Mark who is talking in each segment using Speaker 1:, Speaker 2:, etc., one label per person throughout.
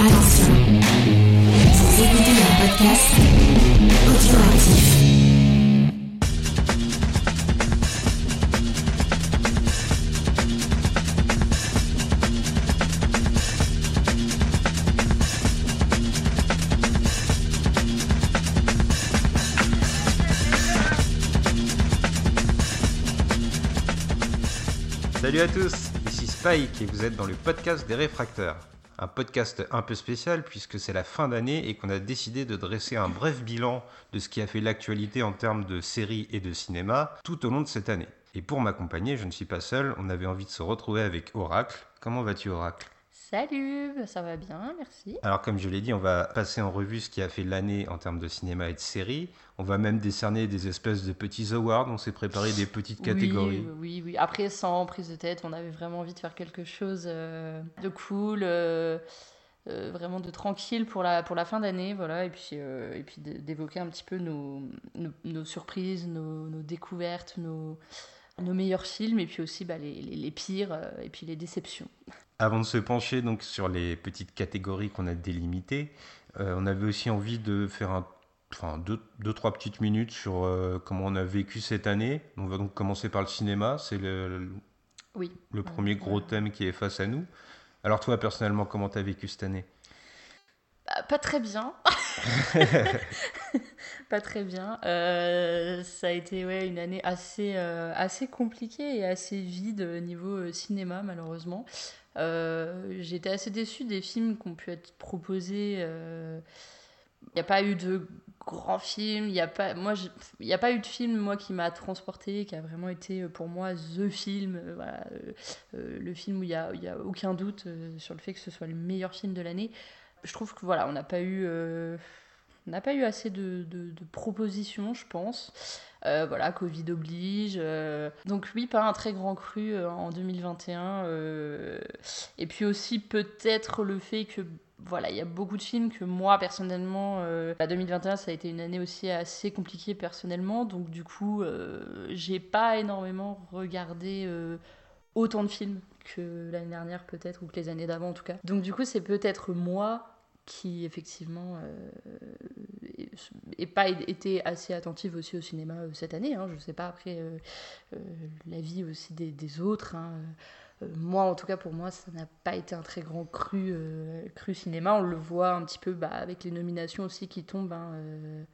Speaker 1: Attention, vous écoutez un podcast audioactif.
Speaker 2: Salut à tous, ici Spike et vous êtes dans le podcast des réfracteurs. Un podcast un peu spécial puisque c'est la fin d'année et qu'on a décidé de dresser un bref bilan de ce qui a fait l'actualité en termes de séries et de cinéma tout au long de cette année. Et pour m'accompagner, je ne suis pas seul, on avait envie de se retrouver avec Oracle. Comment vas-tu Oracle?
Speaker 3: Salut, bah, ça va bien, merci.
Speaker 2: Alors comme je l'ai dit, on va passer en revue ce qui a fait l'année en termes de cinéma et de séries. On va même décerner des espèces de petits awards, on s'est préparé des petites catégories.
Speaker 3: Oui, oui, oui. Après, sans prise de tête, on avait vraiment envie de faire quelque chose euh, de cool, euh, euh, vraiment de tranquille pour la, pour la fin d'année, voilà. Et puis, et puis d'évoquer un petit peu nos, nos, nos surprises, nos, nos découvertes, nos, nos meilleurs films, et puis aussi bah, les, les, les pires, et puis les déceptions.
Speaker 2: Avant de se pencher donc sur les petites catégories qu'on a délimitées, euh, on avait aussi envie de faire un, enfin, deux, deux, trois petites minutes sur euh, comment on a vécu cette année. On va donc commencer par le cinéma, c'est le, le,
Speaker 3: Oui.
Speaker 2: le premier gros thème qui est face à nous. Alors toi personnellement, comment tu as vécu cette année?
Speaker 3: Bah, pas très bien. pas très bien. Euh, ça a été ouais, une année assez, euh, assez compliquée et assez vide au niveau euh, cinéma, malheureusement. Euh, J'étais assez déçue des films qui ont pu être proposés. Il n'y a pas eu de grands films. Il n'y a, pas- moi, je- il y a pas eu de film moi, qui m'a transporté, qui a vraiment été euh, pour moi the film. euh, euh, le film où il n'y a, y a aucun doute sur le fait que ce soit le meilleur film de l'année je trouve que voilà, on n'a pas eu, on n'a pas eu assez de, de- propositions, je pense. Voilà, Covid oblige. donc oui, pas un très grand cru en 2021. euh, et puis aussi peut-être le fait que voilà, il y a beaucoup de films que moi personnellement, euh, la 2021 ça a été une année aussi assez compliquée personnellement. Donc du coup, euh, j'ai pas énormément regardé euh, autant de films que l'année dernière peut-être ou que les années d'avant en tout cas. Donc du coup c'est peut-être moi qui effectivement n'ai pas été assez attentive aussi au cinéma euh, cette année. Hein. Je sais pas après euh, euh, l'avis aussi des, des autres. hein. Euh, moi en tout cas pour moi ça n'a pas été un très grand cru, euh, cru cinéma. On le voit un petit peu bah, avec les nominations aussi qui tombent. hein, euh,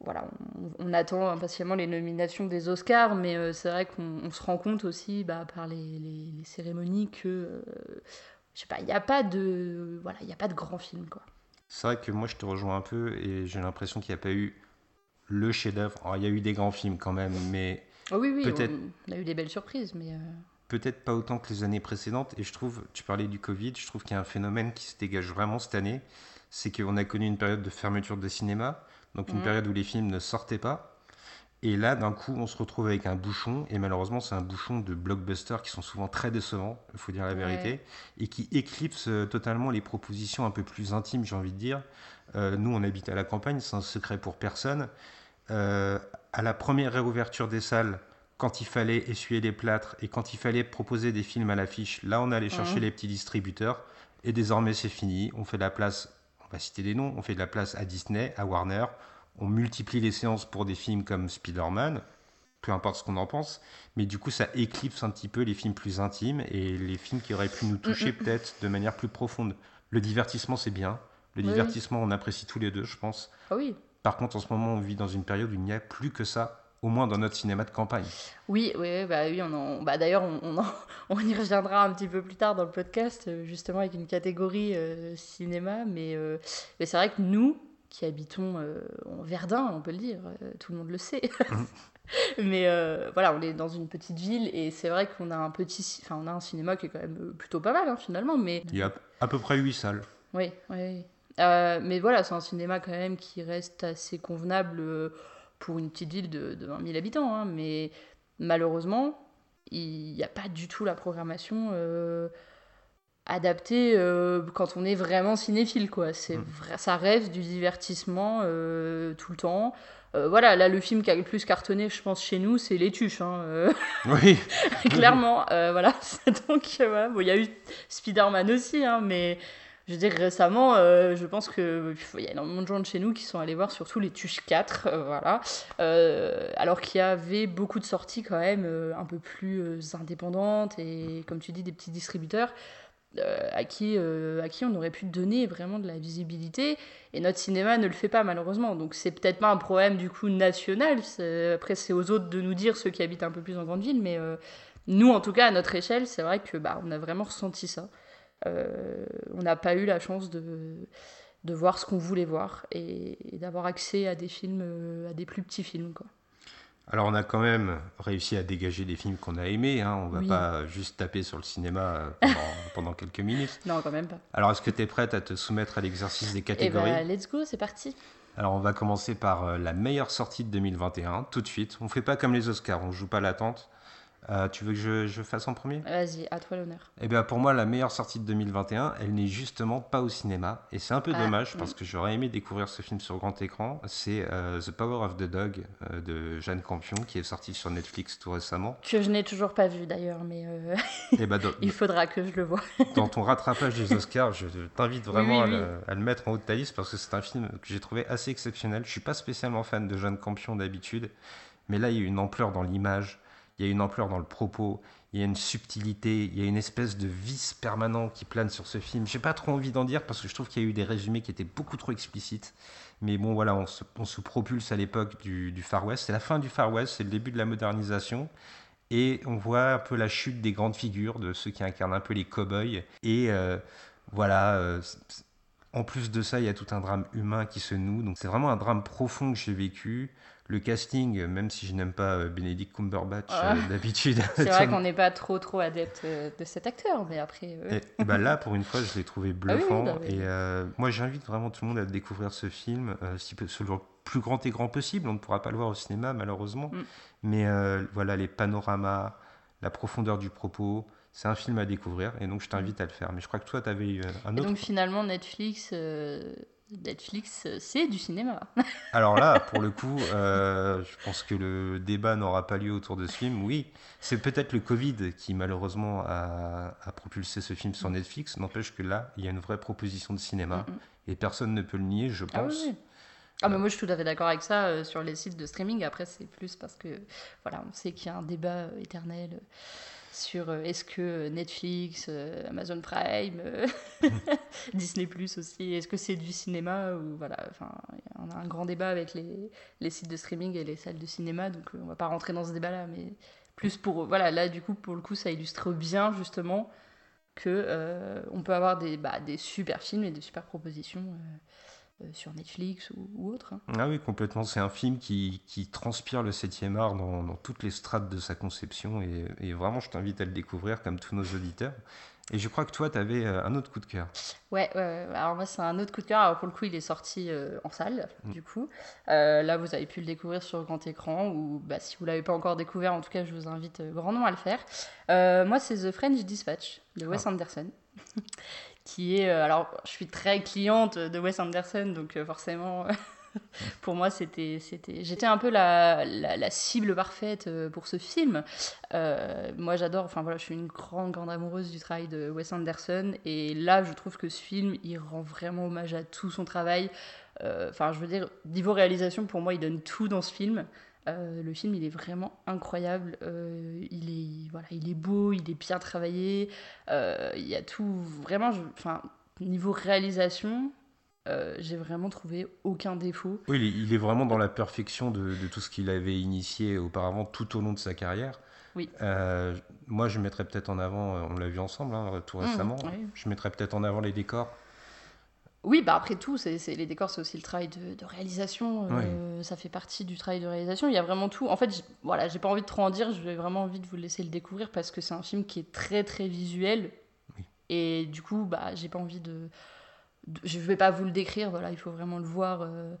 Speaker 3: voilà, on, on attend impatiemment les nominations des Oscars, mais euh, c'est vrai qu'on on se rend compte aussi bah, par les, les- les cérémonies que, euh, je sais pas, il n'y a pas de, voilà, il a pas de grand film quoi.
Speaker 2: C'est vrai que moi je te rejoins un peu et j'ai l'impression qu'il n'y a pas eu le chef-d'œuvre. Il y a eu des grands films quand même, mais
Speaker 3: Oh oui, oui,
Speaker 2: Peut-être.
Speaker 3: on, on a eu des belles surprises, mais euh,
Speaker 2: peut-être pas autant que les années précédentes. Et je trouve, tu parlais du Covid, je trouve qu'il y a un phénomène qui se dégage vraiment cette année. C'est qu'on a connu une période de fermeture de cinéma, donc une
Speaker 3: Mhm.
Speaker 2: période où les films ne sortaient pas. Et là, d'un coup, on se retrouve avec un bouchon, et malheureusement, c'est un bouchon de blockbusters qui sont souvent très décevants, il faut dire la
Speaker 3: Ouais.
Speaker 2: vérité, et qui éclipsent euh, totalement les propositions un peu plus intimes, j'ai envie de dire. Euh, nous, on habite à la campagne, c'est un secret pour personne. Euh, à la première réouverture des salles, quand il fallait essuyer les plâtres et quand il fallait proposer des films à l'affiche, là, on allait chercher
Speaker 3: Mhm.
Speaker 2: les petits distributeurs. Et désormais, c'est fini. On fait de la place, on va citer des noms, on fait de la place à Disney, à Warner. On multiplie les séances pour des films comme Spider-Man, peu importe ce qu'on en pense. Mais du coup, ça éclipse un petit peu les films plus intimes et les films qui auraient pu nous toucher
Speaker 3: Mhm.
Speaker 2: peut-être de manière plus profonde. Le divertissement, c'est bien. Le
Speaker 3: Oui.
Speaker 2: divertissement, on apprécie tous les deux, je pense.
Speaker 3: ah oui,
Speaker 2: Par contre, en ce moment, on vit dans une période où il n'y a plus que ça, au moins dans notre cinéma de campagne.
Speaker 3: oui, oui, bah oui, on en, bah d'ailleurs, on, on, en- on y reviendra un petit peu plus tard dans le podcast, euh, justement avec une catégorie euh, cinéma, mais, euh, mais c'est vrai que nous, qui habitons euh, en Verdun, on peut le dire, tout le monde le sait. Mais voilà, on est dans une petite ville et c'est vrai qu'on a un petit, enfin on a un cinéma qui est quand même plutôt pas mal hein, finalement, mais
Speaker 2: Il y a à peu près 8 salles.
Speaker 3: oui, oui. mais voilà, c'est un cinéma quand même qui reste assez convenable pour une petite ville de, de 20 000 habitants. hein. mais malheureusement, il n'y a pas du tout la programmation euh, adaptée euh, quand on est vraiment cinéphile. Quoi. C'est
Speaker 2: Mm.
Speaker 3: vrai, ça reste du divertissement euh, tout le temps. Voilà, là, le film qui a le plus cartonné, je pense, chez nous, c'est Les Tuches. hein,
Speaker 2: Oui,
Speaker 3: clairement. voilà. Donc, voilà. Bon, il y a eu Spider-Man aussi, hein, mais je veux dire, récemment, euh, je pense qu'il y a énormément de gens de chez nous qui sont allés voir surtout les Tuches 4, euh, voilà. Euh, alors qu'il y avait beaucoup de sorties quand même un peu plus indépendantes et, comme tu dis, des petits distributeurs à, qui, à qui on aurait pu donner vraiment de la visibilité. Et notre cinéma ne le fait pas, malheureusement. Donc c'est peut-être pas un problème du coup national. Après, c'est aux autres de nous dire, ceux qui habitent un peu plus en grande ville, mais nous, en tout cas, à notre échelle, c'est vrai que bah, on a vraiment ressenti ça. Euh, on n'a pas eu la chance de, de voir ce qu'on voulait voir et, d'avoir accès à des films, euh, à des plus petits films. Quoi.
Speaker 2: Alors on a quand même réussi à dégager des films qu'on a aimés, hein. on va pas juste taper sur le cinéma euh, pendant, quelques minutes.
Speaker 3: Non, quand même pas.
Speaker 2: Alors est-ce que tu es prête à te soumettre à l'exercice des catégories
Speaker 3: Eh ben, let's go, c'est parti.
Speaker 2: Alors on va commencer par la meilleure sortie de 2021, tout de suite. On fait pas comme les Oscars, on joue pas l'attente. Euh, tu veux que je, fasse en premier?
Speaker 3: Vas-y, à toi l'honneur.
Speaker 2: Eh bien, pour moi, la meilleure sortie de 2021, elle n'est justement pas au cinéma. Et c'est un peu ah, dommage parce que j'aurais aimé découvrir ce film sur grand écran. C'est euh, The Power of the Dog euh, de Jeanne Campion qui est sorti sur Netflix tout récemment.
Speaker 3: Que je n'ai toujours pas vu d'ailleurs, mais eh ben, il faudra que je le voie.
Speaker 2: dans ton rattrapage des Oscars, je t'invite vraiment à, Le, mettre en haut de ta liste parce que c'est un film que j'ai trouvé assez exceptionnel. Je suis pas spécialement fan de Jeanne Campion d'habitude, mais là, il y a une ampleur dans l'image il y a une ampleur dans le propos, il y a une subtilité, il y a une espèce de vice permanent qui plane sur ce film. J'ai pas trop envie d'en dire parce que je trouve qu'il y a eu des résumés qui étaient beaucoup trop explicites. Mais bon, voilà, on se, propulse à l'époque du, Far West. C'est la fin du Far West, c'est le début de la modernisation. Et on voit un peu la chute des grandes figures, de ceux qui incarnent un peu les cow-boys. Et euh, voilà, euh, en plus de ça, il y a tout un drame humain qui se noue. Donc c'est vraiment un drame profond que j'ai vécu le casting, même si je n'aime pas euh, Benedict Cumberbatch ah. euh, d'habitude.
Speaker 3: C'est vrai qu'on n'est pas trop trop adepte euh, de cet acteur, mais après.
Speaker 2: Et, bah là, pour une fois, je l'ai trouvé ah bluffant. Et moi, j'invite vraiment tout le monde à découvrir ce film, sur le plus grand et grand possible. On ne pourra pas le voir au cinéma, malheureusement. Mm. Mais voilà, les panoramas, la profondeur du propos. C'est un film à découvrir et donc je t'invite à le faire. Mais je crois que toi, tu avais un autre. Et
Speaker 3: donc finalement, Netflix Netflix, euh, c'est du cinéma.
Speaker 2: Alors là, pour le coup, euh, je pense que le débat n'aura pas lieu autour de ce film. Oui, c'est peut-être le Covid qui malheureusement a, propulsé ce film sur Netflix. N'empêche que là, il y a une vraie proposition de cinéma et personne ne peut le nier, je ah pense.
Speaker 3: Ah, mais moi je suis tout à fait d'accord avec ça euh, sur les sites de streaming. Après, c'est plus parce que voilà, on sait qu'il y a un débat éternel sur euh, est-ce que Netflix, euh, Amazon Prime, euh, Disney Plus aussi, est-ce que c'est du cinéma ou voilà, enfin, on a un grand débat avec les, sites de streaming et les salles de cinéma, donc on va pas rentrer dans ce débat-là, mais plus pour voilà, là du coup pour le coup ça illustre bien justement que on peut avoir des, bah, des super films et des super propositions. Euh, sur Netflix ou, autre. Hein.
Speaker 2: Ah oui, complètement. C'est un film qui, qui, transpire le 7e art dans, dans, toutes les strates de sa conception et, et vraiment, je t'invite à le découvrir comme tous nos auditeurs. Et je crois que toi, tu avais euh, un autre coup de cœur.
Speaker 3: Ouais, ouais, alors moi, c'est un autre coup de cœur. Alors pour le coup, il est sorti euh, en salle, mm. du coup. là, vous avez pu le découvrir sur grand écran, ou bah, si vous ne l'avez pas encore découvert, en tout cas, je vous invite grandement à le faire. moi, c'est The French Dispatch de Wes ah. Anderson, qui est. Euh, alors, je suis très cliente de Wes Anderson, donc euh, forcément. pour moi, c'était, c'était, j'étais un peu la, la, cible parfaite euh, pour ce film. moi, j'adore, enfin voilà, je suis une grande, grande amoureuse du travail de Wes Anderson. Et là, je trouve que ce film, il rend vraiment hommage à tout son travail. Enfin, je veux dire, niveau réalisation, pour moi, il donne tout dans ce film. Euh, le film, il est vraiment incroyable. Euh, il, est, voilà, il est beau, il est bien travaillé. Euh, il y a tout. Vraiment, enfin, niveau réalisation, j'ai vraiment trouvé aucun défaut.
Speaker 2: Oui, il est, vraiment dans la perfection de, tout ce qu'il avait initié auparavant tout au long de sa carrière.
Speaker 3: Oui.
Speaker 2: moi, je mettrais peut-être en avant, on l'a vu ensemble hein, tout mmh, récemment, je mettrais peut-être en avant les décors.
Speaker 3: Oui, bah après tout, c'est, les décors, c'est aussi le travail de, réalisation. Euh, ça fait partie du travail de réalisation. Il y a vraiment tout. En fait, voilà, j'ai pas envie de trop en dire. J'ai vraiment envie de vous laisser le découvrir parce que c'est un film qui est très très visuel. Et du coup, bah, j'ai pas envie de, Je vais pas vous le décrire. Voilà, il faut vraiment le voir. Euh,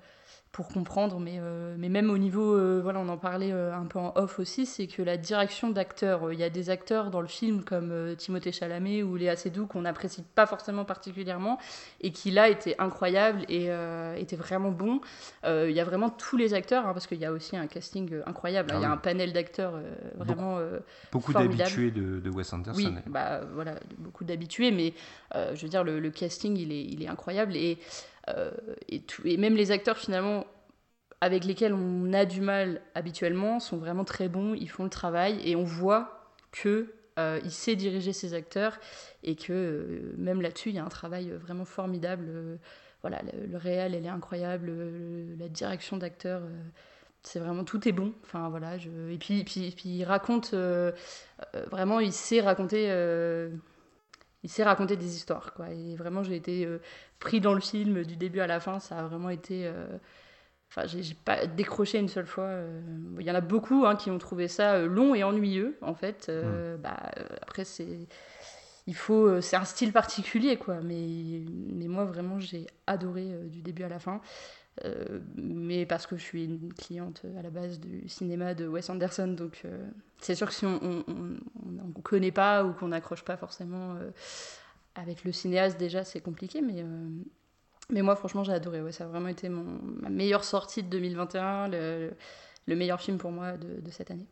Speaker 3: pour comprendre, mais, euh, mais même au niveau, euh, voilà, on en parlait euh, un peu en off aussi, c'est que la direction d'acteurs, il y a des acteurs dans le film comme Timothée Chalamet ou Léa Seydoux qu'on n'apprécie pas forcément particulièrement et qui là étaient incroyables et étaient vraiment bons. Il y a vraiment tous les acteurs, hein, parce qu'il y a aussi un casting incroyable, hein.
Speaker 2: Ah
Speaker 3: il y a un panel d'acteurs vraiment
Speaker 2: Beaucoup d'habitués de, de Wes Anderson.
Speaker 3: Oui, bah voilà, beaucoup d'habitués, mais je veux dire, le, le casting, il est, il est incroyable. Et, et, tout, et même les acteurs, finalement, avec lesquels on a du mal habituellement, sont vraiment très bons, ils font le travail, et on voit que euh, il sait diriger ses acteurs, et que euh, même là-dessus, il y a un travail vraiment formidable. Euh, voilà, le, réel, elle est incroyable, le- la direction d'acteurs... euh, c'est vraiment tout est bon enfin voilà et puis, puis, puis il raconte euh, euh, vraiment il sait raconter euh, il sait raconter des histoires quoi. Et vraiment j'ai été euh, pris dans le film du début à la fin. Ça a vraiment été euh, enfin j'ai j'ai pas décroché une seule fois euh. il y en a beaucoup hein, qui ont trouvé ça long et ennuyeux en fait Euh, bah après c'est il faut c'est un style particulier quoi. Mais mais moi vraiment j'ai adoré du début à la fin Euh, mais parce que je suis une cliente euh, à la base du cinéma de Wes Anderson, donc euh, c'est sûr que si on ne connaît pas ou qu'on n'accroche pas forcément euh, avec le cinéaste, déjà c'est compliqué, mais, mais moi franchement j'ai adoré, ouais, ça a vraiment été mon, ma meilleure sortie de 2021, le, le meilleur film pour moi de, de cette année.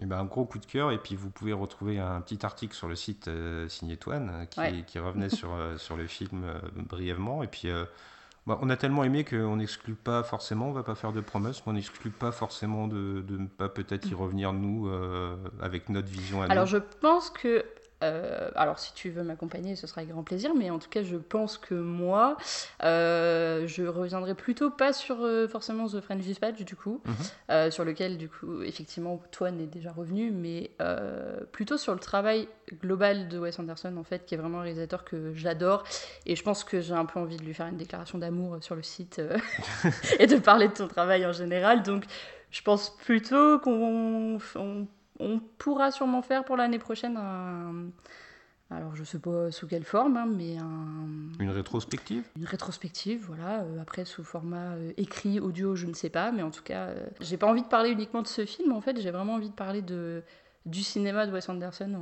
Speaker 2: Et ben, un gros coup de cœur, et puis vous pouvez retrouver un petit article sur le site Signé Toine euh, qui,
Speaker 3: Ouais.
Speaker 2: qui revenait sur, sur le film brièvement. Et puis, bah, on a tellement aimé qu'on n'exclut pas forcément, on va pas faire de promesses, mais on n'exclut pas forcément de, ne pas peut-être y revenir, nous, euh, avec notre vision à
Speaker 3: Alors
Speaker 2: nous.
Speaker 3: je pense que, euh, alors si tu veux m'accompagner, ce sera avec grand plaisir, mais en tout cas je pense que moi, euh, je reviendrai plutôt pas sur euh, forcément The French Dispatch du coup,
Speaker 2: Mhm.
Speaker 3: sur lequel du coup effectivement Toine est déjà revenu, mais plutôt sur le travail global de Wes Anderson en fait, qui est vraiment un réalisateur que j'adore, et je pense que j'ai un peu envie de lui faire une déclaration d'amour sur le site et de parler de ton travail en général, donc je pense plutôt qu'on on- pourra sûrement faire pour l'année prochaine un. Alors, je sais pas sous quelle forme, hein, mais un-
Speaker 2: Une rétrospective?
Speaker 3: Une rétrospective, voilà. Euh, après, sous format euh, écrit, audio, je ne sais pas, mais en tout cas, euh, j'ai pas envie de parler uniquement de ce film, en fait, j'ai vraiment envie de parler de, du cinéma de Wes Anderson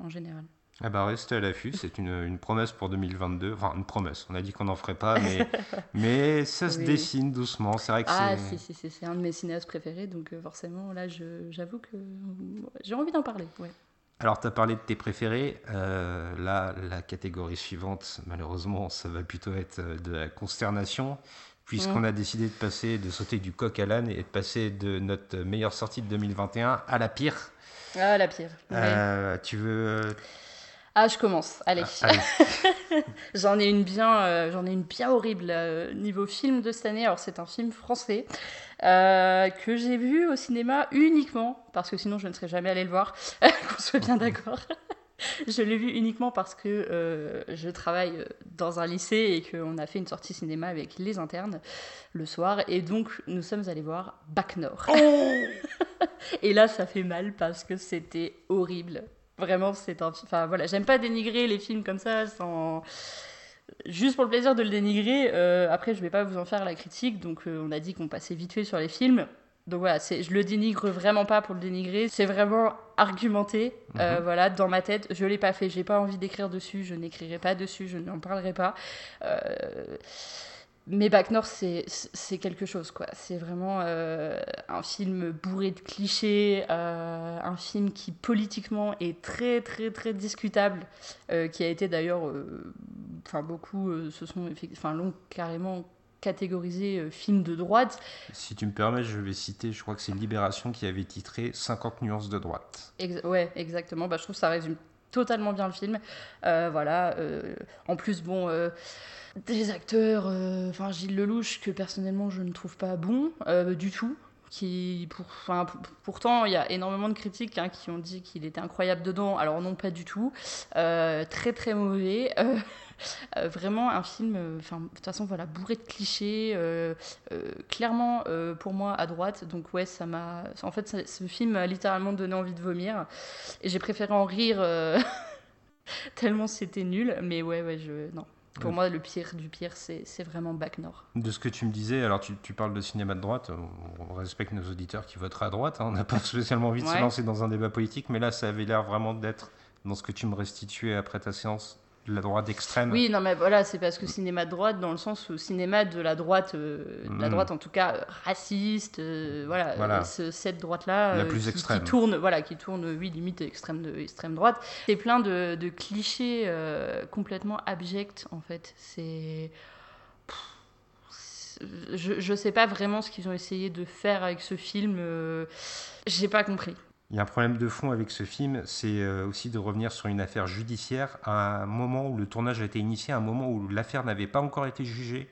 Speaker 3: en, en général.
Speaker 2: Ah bah restez à l'affût, c'est une, une promesse pour 2022. Enfin, une promesse, on a dit qu'on n'en ferait pas, mais, mais ça se dessine doucement. C'est vrai que
Speaker 3: Ah,
Speaker 2: c'est...
Speaker 3: si, si, si, c'est un de mes cinéastes préférés, donc euh, forcément, là, je- j'avoue que j'ai envie d'en parler, ouais.
Speaker 2: Alors, tu as parlé de tes préférés. Euh, là, la catégorie suivante, malheureusement, ça va plutôt être euh, de la consternation, puisqu'on
Speaker 3: Mm.
Speaker 2: a décidé de passer, de sauter du coq à l'âne et de passer de notre meilleure sortie de 2021 à la pire.
Speaker 3: Ah, la pire.
Speaker 2: tu veux.
Speaker 3: Ah, je commence, allez.
Speaker 2: Ah, allez.
Speaker 3: J'en ai une bien, euh, j'en ai une bien horrible euh, niveau film de cette année. Alors c'est un film français euh, que j'ai vu au cinéma uniquement parce que sinon je ne serais jamais allée le voir. Qu'on soit bien d'accord. je l'ai vu uniquement parce que je travaille dans un lycée et qu'on a fait une sortie cinéma avec les internes le soir et donc nous sommes allés voir Bac Nord. et là ça fait mal parce que c'était horrible. Vraiment, c'est un. Enfin voilà, j'aime pas dénigrer les films comme ça sans. Juste pour le plaisir de le dénigrer. Euh, après, je vais pas vous en faire la critique. Donc, euh, on a dit qu'on passait vite fait sur les films. Donc voilà, c'est, je le dénigre vraiment pas pour le dénigrer. C'est vraiment argumenté. Euh,
Speaker 2: Mhm.
Speaker 3: voilà, dans ma tête, je l'ai pas fait. J'ai pas envie d'écrire dessus. Je n'écrirai pas dessus. Je n'en parlerai pas. Mais Bac Nord, c'est, quelque chose, quoi. C'est vraiment euh, un film bourré de clichés, euh, un film qui politiquement est très, très, très discutable, euh, qui a été d'ailleurs, enfin beaucoup se sont, enfin l'ont carrément catégorisé film de droite.
Speaker 2: Si tu me permets, je vais citer, je crois que c'est Libération qui avait titré 50 nuances de droite.
Speaker 3: Ex- ouais, exactement. Bah, je trouve que ça résume totalement bien le film. Voilà. en plus, bon, des acteurs, euh, enfin Gilles Lelouch, que personnellement je ne trouve pas bon euh, du tout. Qui, pour, enfin, pour- pourtant, il y a énormément de critiques hein, qui ont dit qu'il était incroyable dedans. Alors non, pas du tout. Euh, très très mauvais. Vraiment un film, de toute façon voilà, bourré de clichés. clairement pour moi à droite. Donc ouais, ça m'a. En fait, ce film m'a littéralement donné envie de vomir. Et j'ai préféré en rire tellement c'était nul. Mais ouais, ouais, je non, Pour moi, le pire du pire, c'est vraiment Bac Nord.
Speaker 2: De ce que tu me disais, alors tu, tu parles de cinéma de droite, on, respecte nos auditeurs qui voteraient à droite, hein, on n'a pas spécialement envie de se lancer dans un débat politique, mais là ça avait l'air vraiment d'être, dans ce que tu me restituais après ta séance, de la droite extrême.
Speaker 3: Oui, non, mais voilà, c'est parce que cinéma de droite, dans le sens où cinéma de la droite, euh, de la
Speaker 2: Mm.
Speaker 3: droite en tout cas euh, raciste, euh, voilà,
Speaker 2: Voilà.
Speaker 3: euh, ce- cette droite-là, euh, qui, tourne, voilà, qui tourne, oui, limite extrême de extrême droite. C'est plein de, de clichés euh, complètement abjects en fait. C'est je, je sais pas vraiment ce qu'ils ont essayé de faire avec ce film. euh, J'ai pas compris.
Speaker 2: Il y a un problème de fond avec ce film, c'est euh, aussi de revenir sur une affaire judiciaire à un moment où le tournage a été initié, à un moment où l'affaire n'avait pas encore été jugée,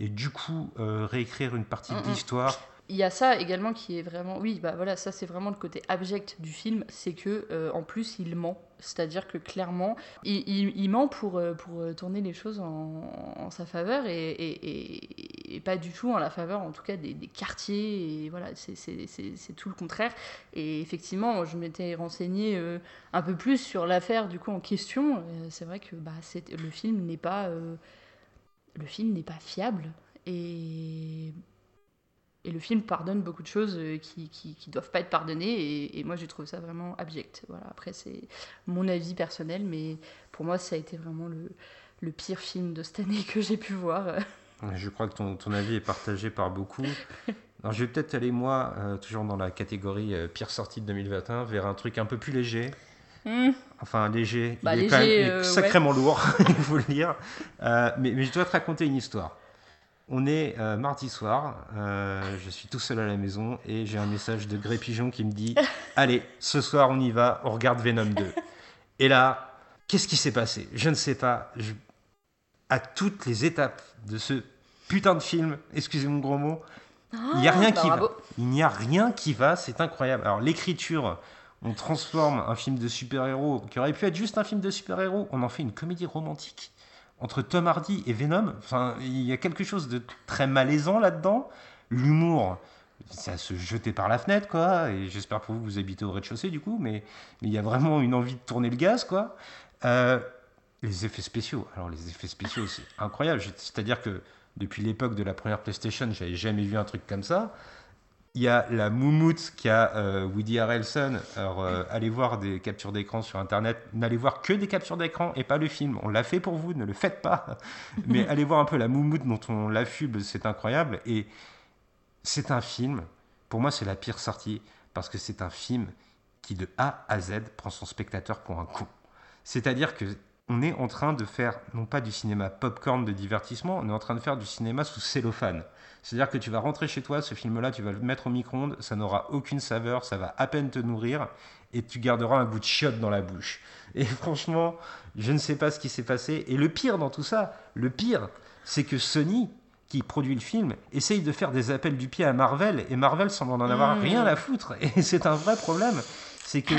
Speaker 2: et du coup euh, réécrire une partie de
Speaker 3: Mm, mm.
Speaker 2: l'histoire.
Speaker 3: Il y a ça également qui est vraiment. Oui, bah voilà, ça c'est vraiment le côté abject du film, c'est que euh, en plus il ment. C'est-à-dire que clairement, il, il- il ment pour, pour tourner les choses en, en sa faveur et, et- et- et pas du tout en la faveur, en tout cas, des, quartiers. Et voilà, c'est- tout le contraire. Et effectivement, je m'étais renseignée euh, un peu plus sur l'affaire du coup en question. Euh, C'est vrai que bah, le film n'est pas. euh, le film n'est pas fiable. Et et le film pardonne beaucoup de choses qui, qui, qui doivent pas être pardonnées. Et, et moi, j'ai trouvé ça vraiment abject. Voilà. Après, c'est mon avis personnel, mais pour moi, ça a été vraiment le, le pire film de cette année que j'ai pu voir.
Speaker 2: Je crois que ton, ton avis est partagé par beaucoup. Alors, je vais peut-être aller, moi, euh, toujours dans la catégorie euh, pire sortie de 2021, vers un truc un peu plus léger.
Speaker 3: Hmm.
Speaker 2: Enfin, léger.
Speaker 3: Bah,
Speaker 2: il est
Speaker 3: léger,
Speaker 2: quand même il est
Speaker 3: euh, ouais.
Speaker 2: sacrément lourd, il faut le dire. Mais, mais je dois te raconter une histoire. On est mardi soir, je suis tout seul à la maison et j'ai un message de Gré Pigeon qui me dit Allez, ce soir on y va, on regarde Venom 2. Et là, qu'est-ce qui s'est passé? Je ne sais pas. Je- À toutes les étapes de ce putain de film, excusez mon gros mot, il n'y a rien
Speaker 3: bah,
Speaker 2: qui va. Il n'y a rien qui va, c'est incroyable. Alors l'écriture, on transforme un film de super-héros qui aurait pu être juste un film de super-héros, on en fait une comédie romantique entre Tom Hardy et Venom. Enfin, il y a quelque chose de très malaisant là-dedans. L'humour, à se jeter par la fenêtre, quoi. Et j'espère pour vous que vous habitez au rez-de-chaussée, du coup, mais mais il y a vraiment une envie de tourner le gaz, quoi. Euh, les effets spéciaux. Alors les effets spéciaux, c'est incroyable. C'est-à-dire que depuis l'époque de la première PlayStation, j'avais jamais vu un truc comme ça. Il y a la moumoute qui a euh, Woody Harrelson. Alors, euh, allez voir des captures d'écran sur Internet. N'allez voir que des captures d'écran et pas le film. On l'a fait pour vous, ne le faites pas. Mais allez voir un peu la moumoute dont on l'affuble, c'est incroyable. Et c'est un film, pour moi, c'est la pire sortie parce que c'est un film qui, de A à Z, prend son spectateur pour un con. C'est-à-dire que on est en train de faire, non pas du cinéma popcorn de divertissement, on est en train de faire du cinéma sous cellophane. C'est-à-dire que tu vas rentrer chez toi, ce film-là, tu vas le mettre au micro-ondes, ça n'aura aucune saveur, ça va à peine te nourrir, et tu garderas un goût de chiotte dans la bouche. Et franchement, je ne sais pas ce qui s'est passé. Et le pire dans tout ça, le pire, c'est que Sony, qui produit le film, essaye de faire des appels du pied à Marvel, et Marvel semble en avoir
Speaker 3: Mm.
Speaker 2: rien à foutre. Et c'est un vrai problème. C'est que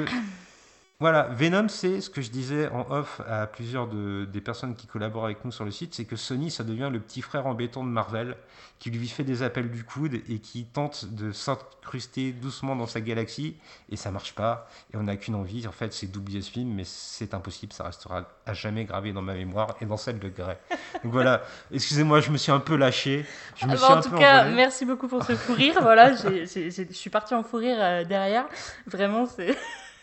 Speaker 2: voilà, Venom, c'est ce que je disais en off à plusieurs de- des personnes qui collaborent avec nous sur le site, c'est que Sony, ça devient le petit frère embêtant de Marvel, qui lui fait des appels du coude et qui tente de s'incruster doucement dans sa galaxie, et ça marche pas. Et on n'a qu'une envie, en fait, c'est d'oublier ce film, mais c'est impossible, ça restera à jamais gravé dans ma mémoire et dans celle de Grey. Donc voilà, excusez-moi, je me suis un peu lâché, je me
Speaker 3: Ah
Speaker 2: suis
Speaker 3: bah,
Speaker 2: un
Speaker 3: en tout
Speaker 2: peu
Speaker 3: cas,
Speaker 2: envolé.
Speaker 3: merci beaucoup pour ce fou rire. voilà, je suis partie en fou rire euh, derrière. Vraiment, c'est.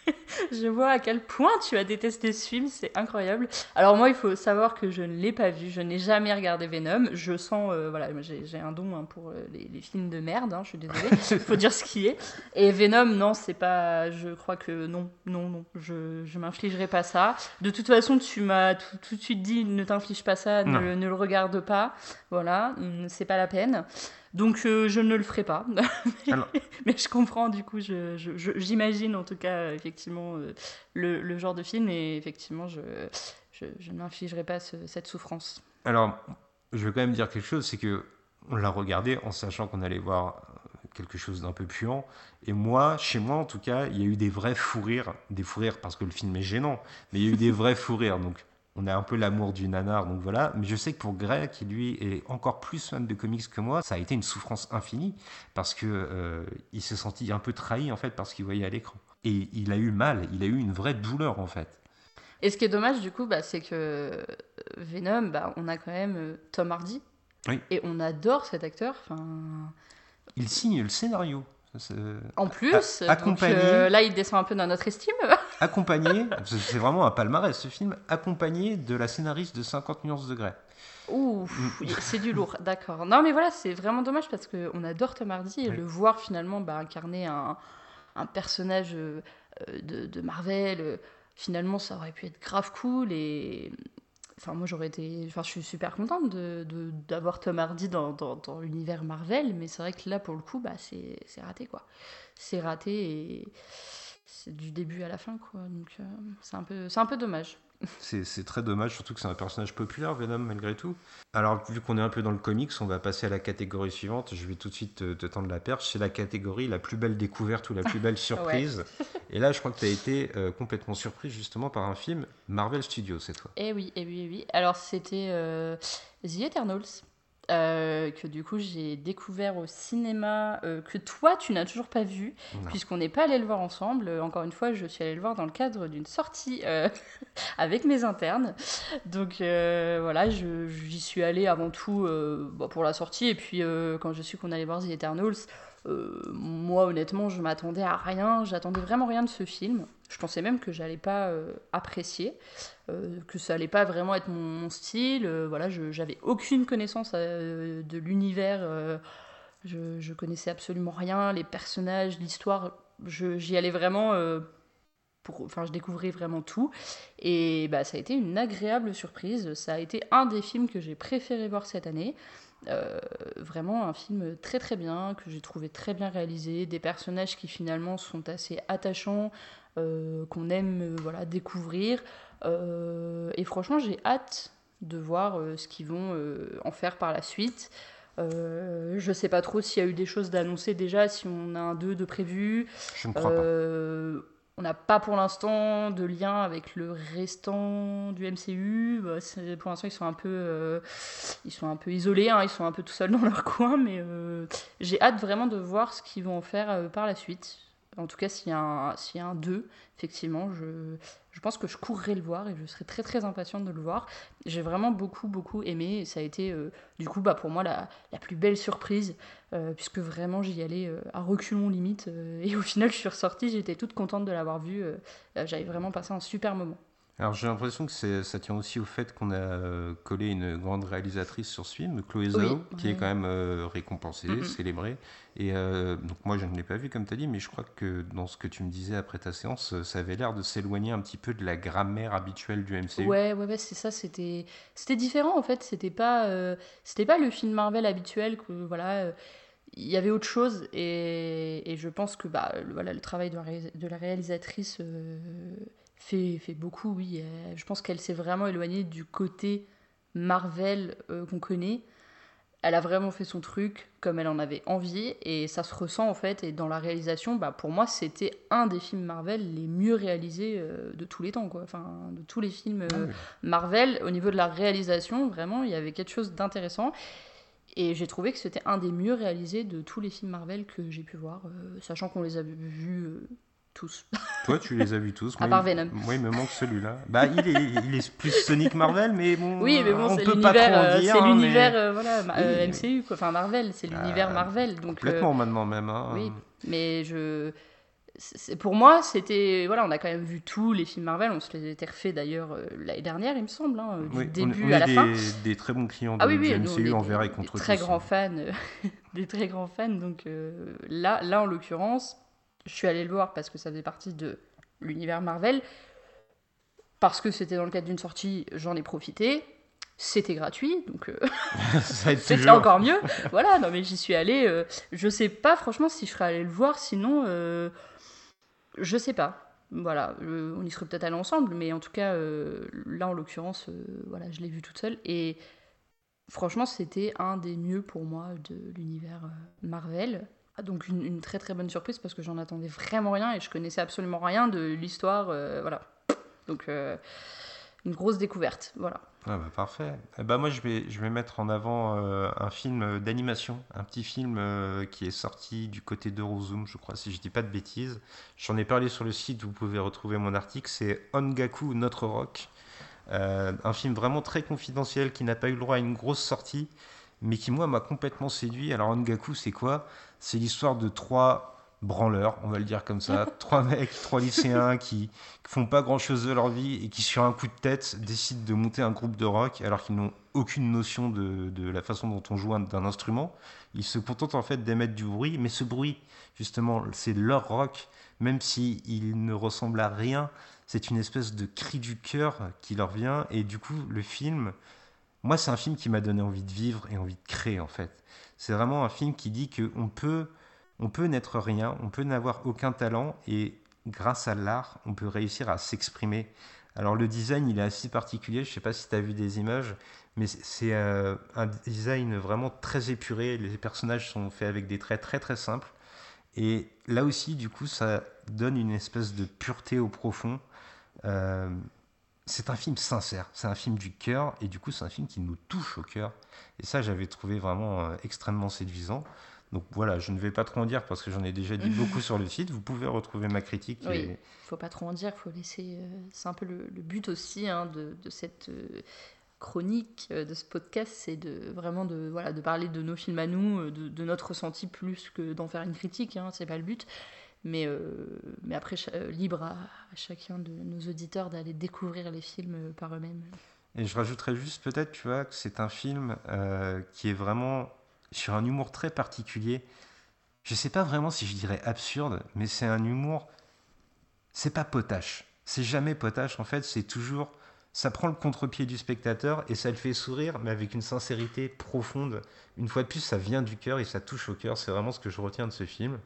Speaker 3: je vois à quel point tu as détesté ce film, c'est incroyable. Alors moi, il faut savoir que je ne l'ai pas vu, je n'ai jamais regardé Venom. Je sens, euh, voilà, j'ai un don hein, pour euh, les, les films de merde, hein, je suis désolée. Il faut dire ce qui est. Et Venom, non, c'est pas. Je crois que non, non, non, je, je m'infligerai pas ça. De toute façon, tu m'as tout, tout de suite dit ne t'inflige pas ça, ne, ne le regarde pas. Voilà, hum, c'est pas la peine. Donc euh, je ne le ferai pas. Mais je comprends, du coup, j'imagine en tout cas, effectivement, euh, le, le genre de film et effectivement, je, je, je ne m'infligerai pas ce- cette souffrance.
Speaker 2: Alors, je veux quand même dire quelque chose, c'est que on l'a regardé en sachant qu'on allait voir euh, quelque chose d'un peu puant. Et moi, chez moi en tout cas, il y a eu des vrais fous rires. Des fous rires parce que le film est gênant, mais il y a eu des vrais fous rires. Donc, on a un peu l'amour du nanar, donc voilà. Mais je sais que pour Greg, qui lui est encore plus fan de comics que moi, ça a été une souffrance infinie parce que euh, il s'est senti un peu trahi en fait parce qu'il voyait à l'écran. Et il a eu mal, il a eu une vraie douleur en fait.
Speaker 3: Et ce qui est dommage, du coup, bah, c'est que Venom, bah, on a quand même euh, Tom Hardy.
Speaker 2: Oui.
Speaker 3: Et on adore cet acteur.
Speaker 2: Il signe le scénario.
Speaker 3: En plus,
Speaker 2: accompagné.
Speaker 3: donc, euh, là, il descend un peu dans notre estime.
Speaker 2: Accompagné, c'est vraiment un palmarès ce film, accompagné de la scénariste de 50 nuances degrés.
Speaker 3: Ouh,
Speaker 2: Mm.
Speaker 3: c'est du lourd, d'accord. Non, mais voilà, c'est vraiment dommage parce qu'on adore Tom Hardy et
Speaker 2: Oui.
Speaker 3: le voir finalement bah, incarner un, un personnage euh, de, de Marvel, euh, finalement, ça aurait pu être grave cool et. Enfin, moi, j'aurais été. Enfin, je suis super contente de- de- d'avoir Tom Hardy dans, dans, dans l'univers Marvel, mais c'est vrai que là, pour le coup, bah, c'est c'est raté, quoi. C'est raté et c'est du début à la fin, quoi. Donc, euh, c'est un, peu- c'est un peu dommage.
Speaker 2: C'est très dommage, surtout que c'est un personnage populaire, Venom, malgré tout. Alors, vu qu'on est un peu dans le comics, on va passer à la catégorie suivante. Je vais tout de suite te, te tendre la perche. C'est la catégorie la plus belle découverte ou la plus belle surprise. Et là, je crois que tu as été euh, complètement surprise justement par un film Marvel Studios cette fois.
Speaker 3: Eh oui, eh oui, eh oui. Alors c'était euh, The Eternals, euh, que du coup j'ai découvert au cinéma, euh, que toi tu n'as toujours pas vu, puisqu'on n'est pas allé le voir ensemble. Euh, Encore une fois, je suis allée le voir dans le cadre d'une sortie avec mes internes. Donc voilà, j'y suis allée avant tout bah, pour la sortie, et puis quand je suis qu'on allait voir The Eternals, euh, moi honnêtement je m'attendais à rien, j'attendais vraiment rien de ce film. Je pensais même que j'allais pas euh, apprécier, euh, que ça allait pas vraiment être mon, style. voilà, j'avais aucune connaissance de l'univers. je, connaissais absolument rien, les personnages, l'histoire. J'y allais vraiment pour, enfin, je découvrais vraiment tout. Et bah, ça a été une agréable surprise. Ça a été un des films que j'ai préféré voir cette année. Euh, vraiment un film très très bien, que j'ai trouvé très bien réalisé, des personnages qui finalement sont assez attachants, euh, qu'on aime euh, voilà, découvrir. Et franchement, j'ai hâte de voir ce qu'ils vont en faire par la suite. Euh, je sais pas trop s'il y a eu des choses d'annoncer déjà, si on a un 2 de prévu.
Speaker 2: Je ne crois
Speaker 3: Euh, on n'a pas pour l'instant de lien avec le restant du MCU. Bah, pour l'instant, ils sont un peu, euh, ils sont un peu isolés, hein, ils sont un peu tout seuls dans leur coin, mais euh, j'ai hâte vraiment de voir ce qu'ils vont faire euh, par la suite. En tout cas, s'il y a un 2, effectivement, je, je pense que je courrai le voir et je serai très très impatiente de le voir. J'ai vraiment beaucoup beaucoup aimé et ça a été euh, du coup bah, pour moi la, la plus belle surprise euh, puisque vraiment j'y allais euh, à reculons limite et au final je suis ressortie, j'étais toute contente de l'avoir vu, j'avais vraiment passé un super moment.
Speaker 2: Alors j'ai l'impression que ça tient aussi au fait qu'on a euh, collé une grande réalisatrice sur ce film, Chloé Zhao,
Speaker 3: Oui,
Speaker 2: qui est quand même euh, récompensée, célébrée. Et euh, donc moi je ne l'ai pas vu comme tu as dit, mais je crois que dans ce que tu me disais après ta séance, ça avait l'air de s'éloigner un petit peu de la grammaire habituelle du MCU.
Speaker 3: Ouais, ouais, ouais, c'est ça, c'était c'était différent en fait, c'était pas, euh, c'était pas le film Marvel habituel, que voilà, il y avait autre chose et, et je pense que bah, le, voilà, le travail de la, réalis- de la réalisatrice euh, fait, fait beaucoup, oui. euh, je pense qu'elle s'est vraiment éloignée du côté Marvel euh, qu'on connaît. Elle a vraiment fait son truc comme elle en avait envie et ça se ressent en fait. Et dans la réalisation, bah, pour moi, c'était un des films Marvel les mieux réalisés euh, de tous les temps, quoi. Enfin, de tous les films euh,
Speaker 2: Ah oui.
Speaker 3: Marvel, au niveau de la réalisation, vraiment, il y avait quelque chose d'intéressant. Et j'ai trouvé que c'était un des mieux réalisés de tous les films Marvel que j'ai pu voir, sachant qu'on les a vus tous.
Speaker 2: Toi tu les as vus tous.
Speaker 3: À
Speaker 2: Moi,
Speaker 3: part
Speaker 2: il-
Speaker 3: Venom.
Speaker 2: Moi il me manque celui-là. Bah il est, il est plus Sonic Marvel, mais bon,
Speaker 3: oui, mais bon,
Speaker 2: on
Speaker 3: c'est
Speaker 2: peut pas trop
Speaker 3: l'univers,
Speaker 2: en
Speaker 3: euh,
Speaker 2: dire.
Speaker 3: c'est
Speaker 2: hein,
Speaker 3: l'univers,
Speaker 2: mais-
Speaker 3: euh, voilà, ma- euh,
Speaker 2: Oui.
Speaker 3: MCU, quoi. Enfin Marvel, c'est l'univers
Speaker 2: Euh,
Speaker 3: Marvel, donc. euh,
Speaker 2: Complètement maintenant même. hein.
Speaker 3: oui. Mais je. Pour moi, c'était. Voilà, on a quand même vu tous les films Marvel. On se les était refait d'ailleurs euh, l'année dernière, il me semble, hein, du
Speaker 2: Oui, on-
Speaker 3: début
Speaker 2: on,
Speaker 3: à
Speaker 2: est
Speaker 3: la
Speaker 2: des,
Speaker 3: fin.
Speaker 2: des très bons clients de,
Speaker 3: Ah oui, oui,
Speaker 2: du
Speaker 3: on
Speaker 2: MCU
Speaker 3: est
Speaker 2: envers
Speaker 3: des-
Speaker 2: et contre
Speaker 3: des très
Speaker 2: tous.
Speaker 3: grands fans, euh, des très grands fans. Donc euh, là, là, en l'occurrence, je suis allée le voir parce que ça faisait partie de l'univers Marvel. Parce que c'était dans le cadre d'une sortie, j'en ai profité. C'était gratuit, donc euh, c'était encore mieux. voilà, non mais j'y suis allée. euh, je sais pas franchement si je serais allée le voir, sinon euh, je sais pas. Voilà, euh, on y serait peut-être allé ensemble, mais en tout cas euh, là en l'occurrence, voilà, je l'ai vu toute seule et franchement c'était un des mieux pour moi de l'univers Marvel. Ah, Donc une, très très bonne surprise parce que j'en attendais vraiment rien et je connaissais absolument rien de l'histoire, euh, voilà. Donc euh, une grosse découverte, voilà.
Speaker 2: Ah bah parfait. Bah moi je vais, je vais mettre en avant euh, un film d'animation, un petit film qui est sorti du côté d'Eurozoom, je crois, si je dis pas de bêtises. J'en ai parlé sur le site, vous pouvez retrouver mon article, c'est Ongaku Notre Rock. Un film vraiment très confidentiel qui n'a pas eu le droit à une grosse sortie, mais qui moi m'a complètement séduit. Alors Ongaku c'est quoi? C'est l'histoire de trois branleurs, on va le dire comme ça. trois mecs, trois lycéens qui, qui font pas grand chose de leur vie et qui, sur un coup de tête, décident de monter un groupe de rock alors qu'ils n'ont aucune notion de, de la façon dont on joue un- d'un instrument. Ils se contentent en fait d'émettre du bruit, mais ce bruit, justement, c'est leur rock, même s'il ne ressemble à rien. C'est une espèce de cri du cœur qui leur vient. Et du coup, le film, moi, c'est un film qui m'a donné envie de vivre et envie de créer, en fait. C'est vraiment un film qui dit qu'on peut, on peut n'être rien, on peut n'avoir aucun talent, et grâce à l'art, on peut réussir à s'exprimer. Alors, le design, il est assez particulier. Je sais pas si tu as vu des images, mais c'est- c'est euh, un design vraiment très épuré. Les personnages sont faits avec des traits très très simples. Et là aussi, du coup, ça donne une espèce de pureté au profond. Euh, c'est un film sincère, c'est un film du cœur, et du coup, c'est un film qui nous touche au cœur. Et ça, j'avais trouvé vraiment euh, extrêmement séduisant. Donc voilà, je ne vais pas trop en dire parce que j'en ai déjà dit beaucoup sur le site. Vous pouvez retrouver ma critique.
Speaker 3: Oui.
Speaker 2: et-
Speaker 3: faut pas trop en dire, faut laisser. euh, c'est un peu le, le but aussi hein, de, de cette euh, chronique, de ce podcast, c'est de vraiment de voilà de parler de nos films à nous, de, de notre ressenti plus que d'en faire une critique. Hein, c'est pas le but. Mais, euh, mais après, euh, libre à, chacun de nos auditeurs d'aller découvrir les films euh, par eux-mêmes.
Speaker 2: Et je rajouterais juste peut-être, tu vois, que c'est un film qui est vraiment sur un humour très particulier. Je sais pas vraiment si je dirais absurde, mais c'est un humour. C'est pas potache. C'est jamais potache. En fait, c'est toujours. Ça prend le contre-pied du spectateur et ça le fait sourire, mais avec une sincérité profonde. Une fois de plus, ça vient du cœur et ça touche au cœur. C'est vraiment ce que je retiens de ce film.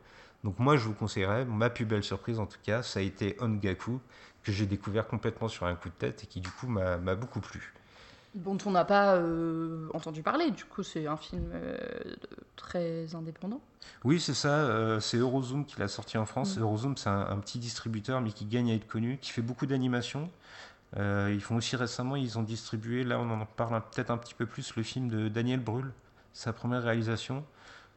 Speaker 2: Donc moi, je vous conseillerais, ma plus belle surprise en tout cas, ça a été Ongaku, que j'ai découvert complètement sur un coup de tête et qui du coup m'a beaucoup plu.
Speaker 3: Dont on n'a pas euh, entendu parler. Du coup, c'est un film euh, très indépendant.
Speaker 2: Oui, c'est ça, euh, c'est Eurozoom qui l'a sorti en France.
Speaker 3: Mm.
Speaker 2: Eurozoom, c'est un, un petit distributeur, mais qui gagne à être connu, qui fait beaucoup d'animation. Ils font aussi récemment, ils ont distribué, là on en parle peut-être un petit peu plus, le film de Daniel Brühl, sa première réalisation.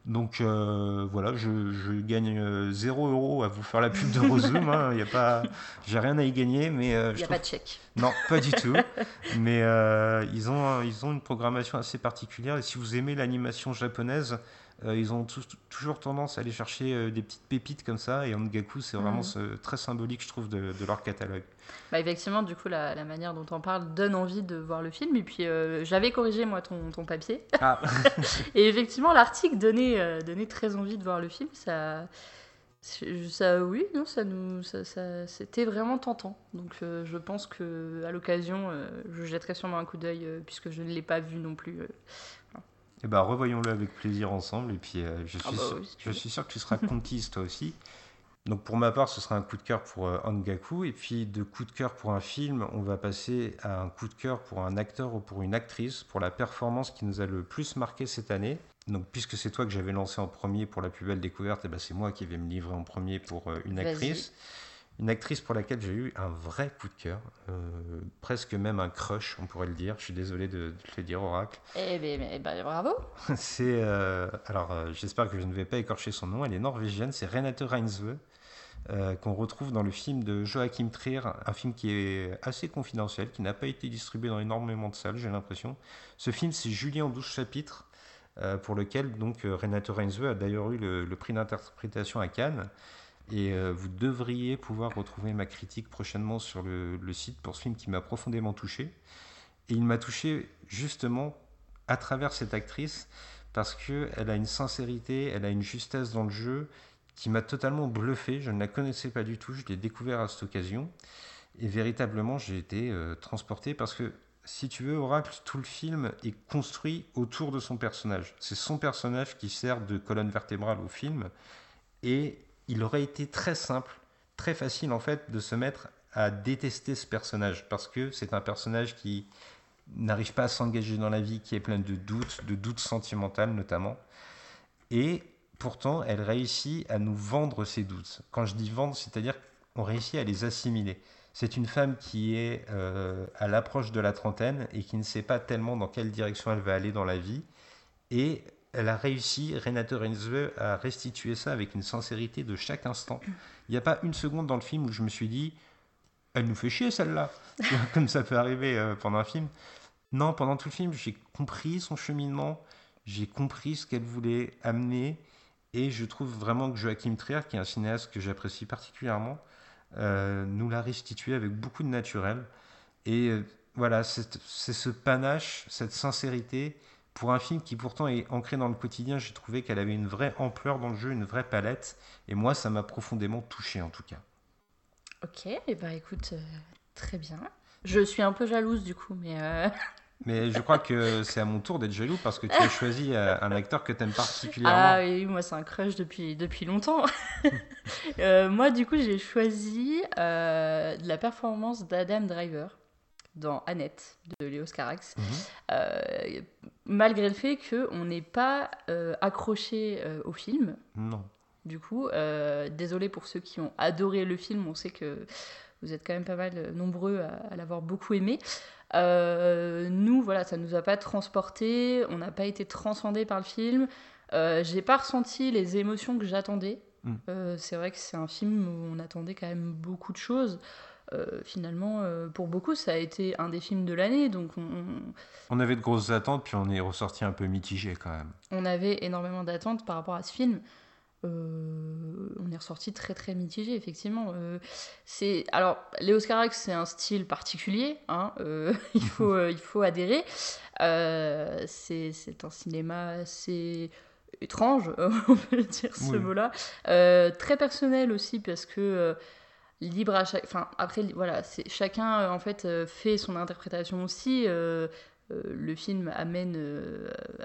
Speaker 2: Donc euh, voilà, je, je gagne euh, 0 euros à vous faire la pub d'Eurozoom. hein. Il y a pas, j'ai rien à y gagner, mais euh,
Speaker 3: Il n'y a
Speaker 2: trouve
Speaker 3: pas de chèque.
Speaker 2: non, pas du tout. Mais euh, ils, ont, ils ont une programmation assez particulière. Et si vous aimez l'animation japonaise, euh, ils ont toujours tendance à aller chercher euh, des petites pépites comme ça. Et Ongaku, c'est vraiment
Speaker 3: Mhm.
Speaker 2: très symbolique, je trouve, de, de leur catalogue.
Speaker 3: Bah effectivement, du coup, la, la manière dont on parle donne envie de voir le film. Et puis, euh, j'avais corrigé, moi, ton, ton papier.
Speaker 2: Ah,
Speaker 3: Et effectivement, l'article donnait, euh, donnait très envie de voir le film. Ça, ça oui, non, ça nous, ça, ça- c'était vraiment tentant. Donc, euh, je pense que à l'occasion, euh, je jetterai sûrement un coup d'œil, euh, puisque je ne l'ai pas vu non plus.
Speaker 2: Et ben revoyons-le avec plaisir ensemble. Et puis, euh, je, suis
Speaker 3: Ah bah
Speaker 2: sûr,
Speaker 3: oui, si tu
Speaker 2: je suis sûr que tu seras conquise toi aussi. Donc pour ma part, ce sera un coup de cœur pour euh. Et puis de coup de cœur pour un film, on va passer à un coup de cœur pour un acteur ou pour une actrice, pour la performance qui nous a le plus marqué cette année. Donc puisque c'est toi que j'avais lancé en premier pour la plus belle découverte, et ben c'est moi qui vais me livrer en premier pour euh, une actrice. Une actrice pour laquelle j'ai eu un vrai coup de cœur, euh, presque même un crush, on pourrait le dire. Je suis désolé de, de te le dire, Oracle.
Speaker 3: Eh ben, eh ben, bravo.
Speaker 2: C'est euh, alors euh, j'espère que je ne vais pas écorcher son nom. Elle est norvégienne, c'est Renate Reinsve qu'on retrouve dans le film de Joachim Trier, un film qui est assez confidentiel, qui n'a pas été distribué dans énormément de salles, j'ai l'impression. Ce film, c'est Julien en 12 chapitres, pour lequel donc Renate Reinsve a d'ailleurs eu le, le prix d'interprétation à Cannes. Et euh, vous devriez pouvoir retrouver ma critique prochainement sur le, site pour ce film qui m'a profondément touché. Et il m'a touché justement à travers cette actrice parce qu'elle a une sincérité, elle a une justesse dans le jeu qui m'a totalement bluffé. Je ne la connaissais pas du tout, je l'ai découvert à cette occasion. Et véritablement, j'ai été euh, transporté parce que, si tu veux, Oracle, tout le film est construit autour de son personnage. C'est son personnage qui sert de colonne vertébrale au film. Et il aurait été très simple, très facile en fait, de se mettre à détester ce personnage parce que c'est un personnage qui n'arrive pas à s'engager dans la vie, qui est plein de doutes, de doutes sentimentaux notamment. Et pourtant, elle réussit à nous vendre ses doutes. Quand je dis vendre, c'est-à-dire qu'on réussit à les assimiler. C'est une femme qui est euh, à l'approche de la trentaine et qui ne sait pas tellement dans quelle direction elle va aller dans la vie. Et elle a réussi, Renate Reinsve, à restituer ça avec une sincérité de chaque instant. Il n'y a pas une seconde dans le film où je me suis dit, elle nous fait chier celle-là, comme ça peut arriver euh, pendant un film. Non, pendant tout le film, j'ai compris son cheminement, j'ai compris ce qu'elle voulait amener, et je trouve vraiment que Joachim Trier, qui est un cinéaste que j'apprécie particulièrement, euh, nous l'a restitué avec beaucoup de naturel. Et euh, voilà, c'est ce panache, cette sincérité, pour un film qui pourtant est ancré dans le quotidien, j'ai trouvé qu'elle avait une vraie ampleur dans le jeu, une vraie palette, et moi, ça m'a profondément touché en tout cas.
Speaker 3: Ok, et eh ben écoute, euh, très bien. Je suis un peu jalouse du coup, mais
Speaker 2: Mais je crois que c'est à mon tour d'être jaloux parce que tu as choisi euh, un acteur que tu aimes particulièrement.
Speaker 3: Ah oui, moi c'est un crush depuis, depuis longtemps. Euh, moi du coup j'ai choisi euh, la performance d'Adam Driver dans Annette de Léo Carax. Mhm. malgré le fait qu'on n'est pas accroché au film.
Speaker 2: Non.
Speaker 3: Du coup, désolé pour ceux qui ont adoré le film, on sait que vous êtes quand même pas mal nombreux à l'avoir beaucoup aimé. Euh, nous, voilà, ça nous a pas transporté, on n'a pas été transcendé par le film. Euh, j'ai pas ressenti les émotions que j'attendais. Mm. Euh, c'est vrai que c'est un film où on attendait quand même beaucoup de choses. Finalement, pour beaucoup, ça a été un des films de l'année. Donc on...
Speaker 2: on... avait de grosses attentes, puis on est ressorti un peu mitigé quand même.
Speaker 3: On avait énormément d'attentes par rapport à ce film. Euh, on est ressorti très très mitigé effectivement. Euh, c'est alors Léo Carax c'est un style particulier, hein, euh, il faut il faut adhérer. c'est un cinéma assez étrange, on peut dire ce mot-là, très personnel aussi parce que libre à chaque, enfin après voilà, c'est chacun en fait fait son interprétation aussi. le film amène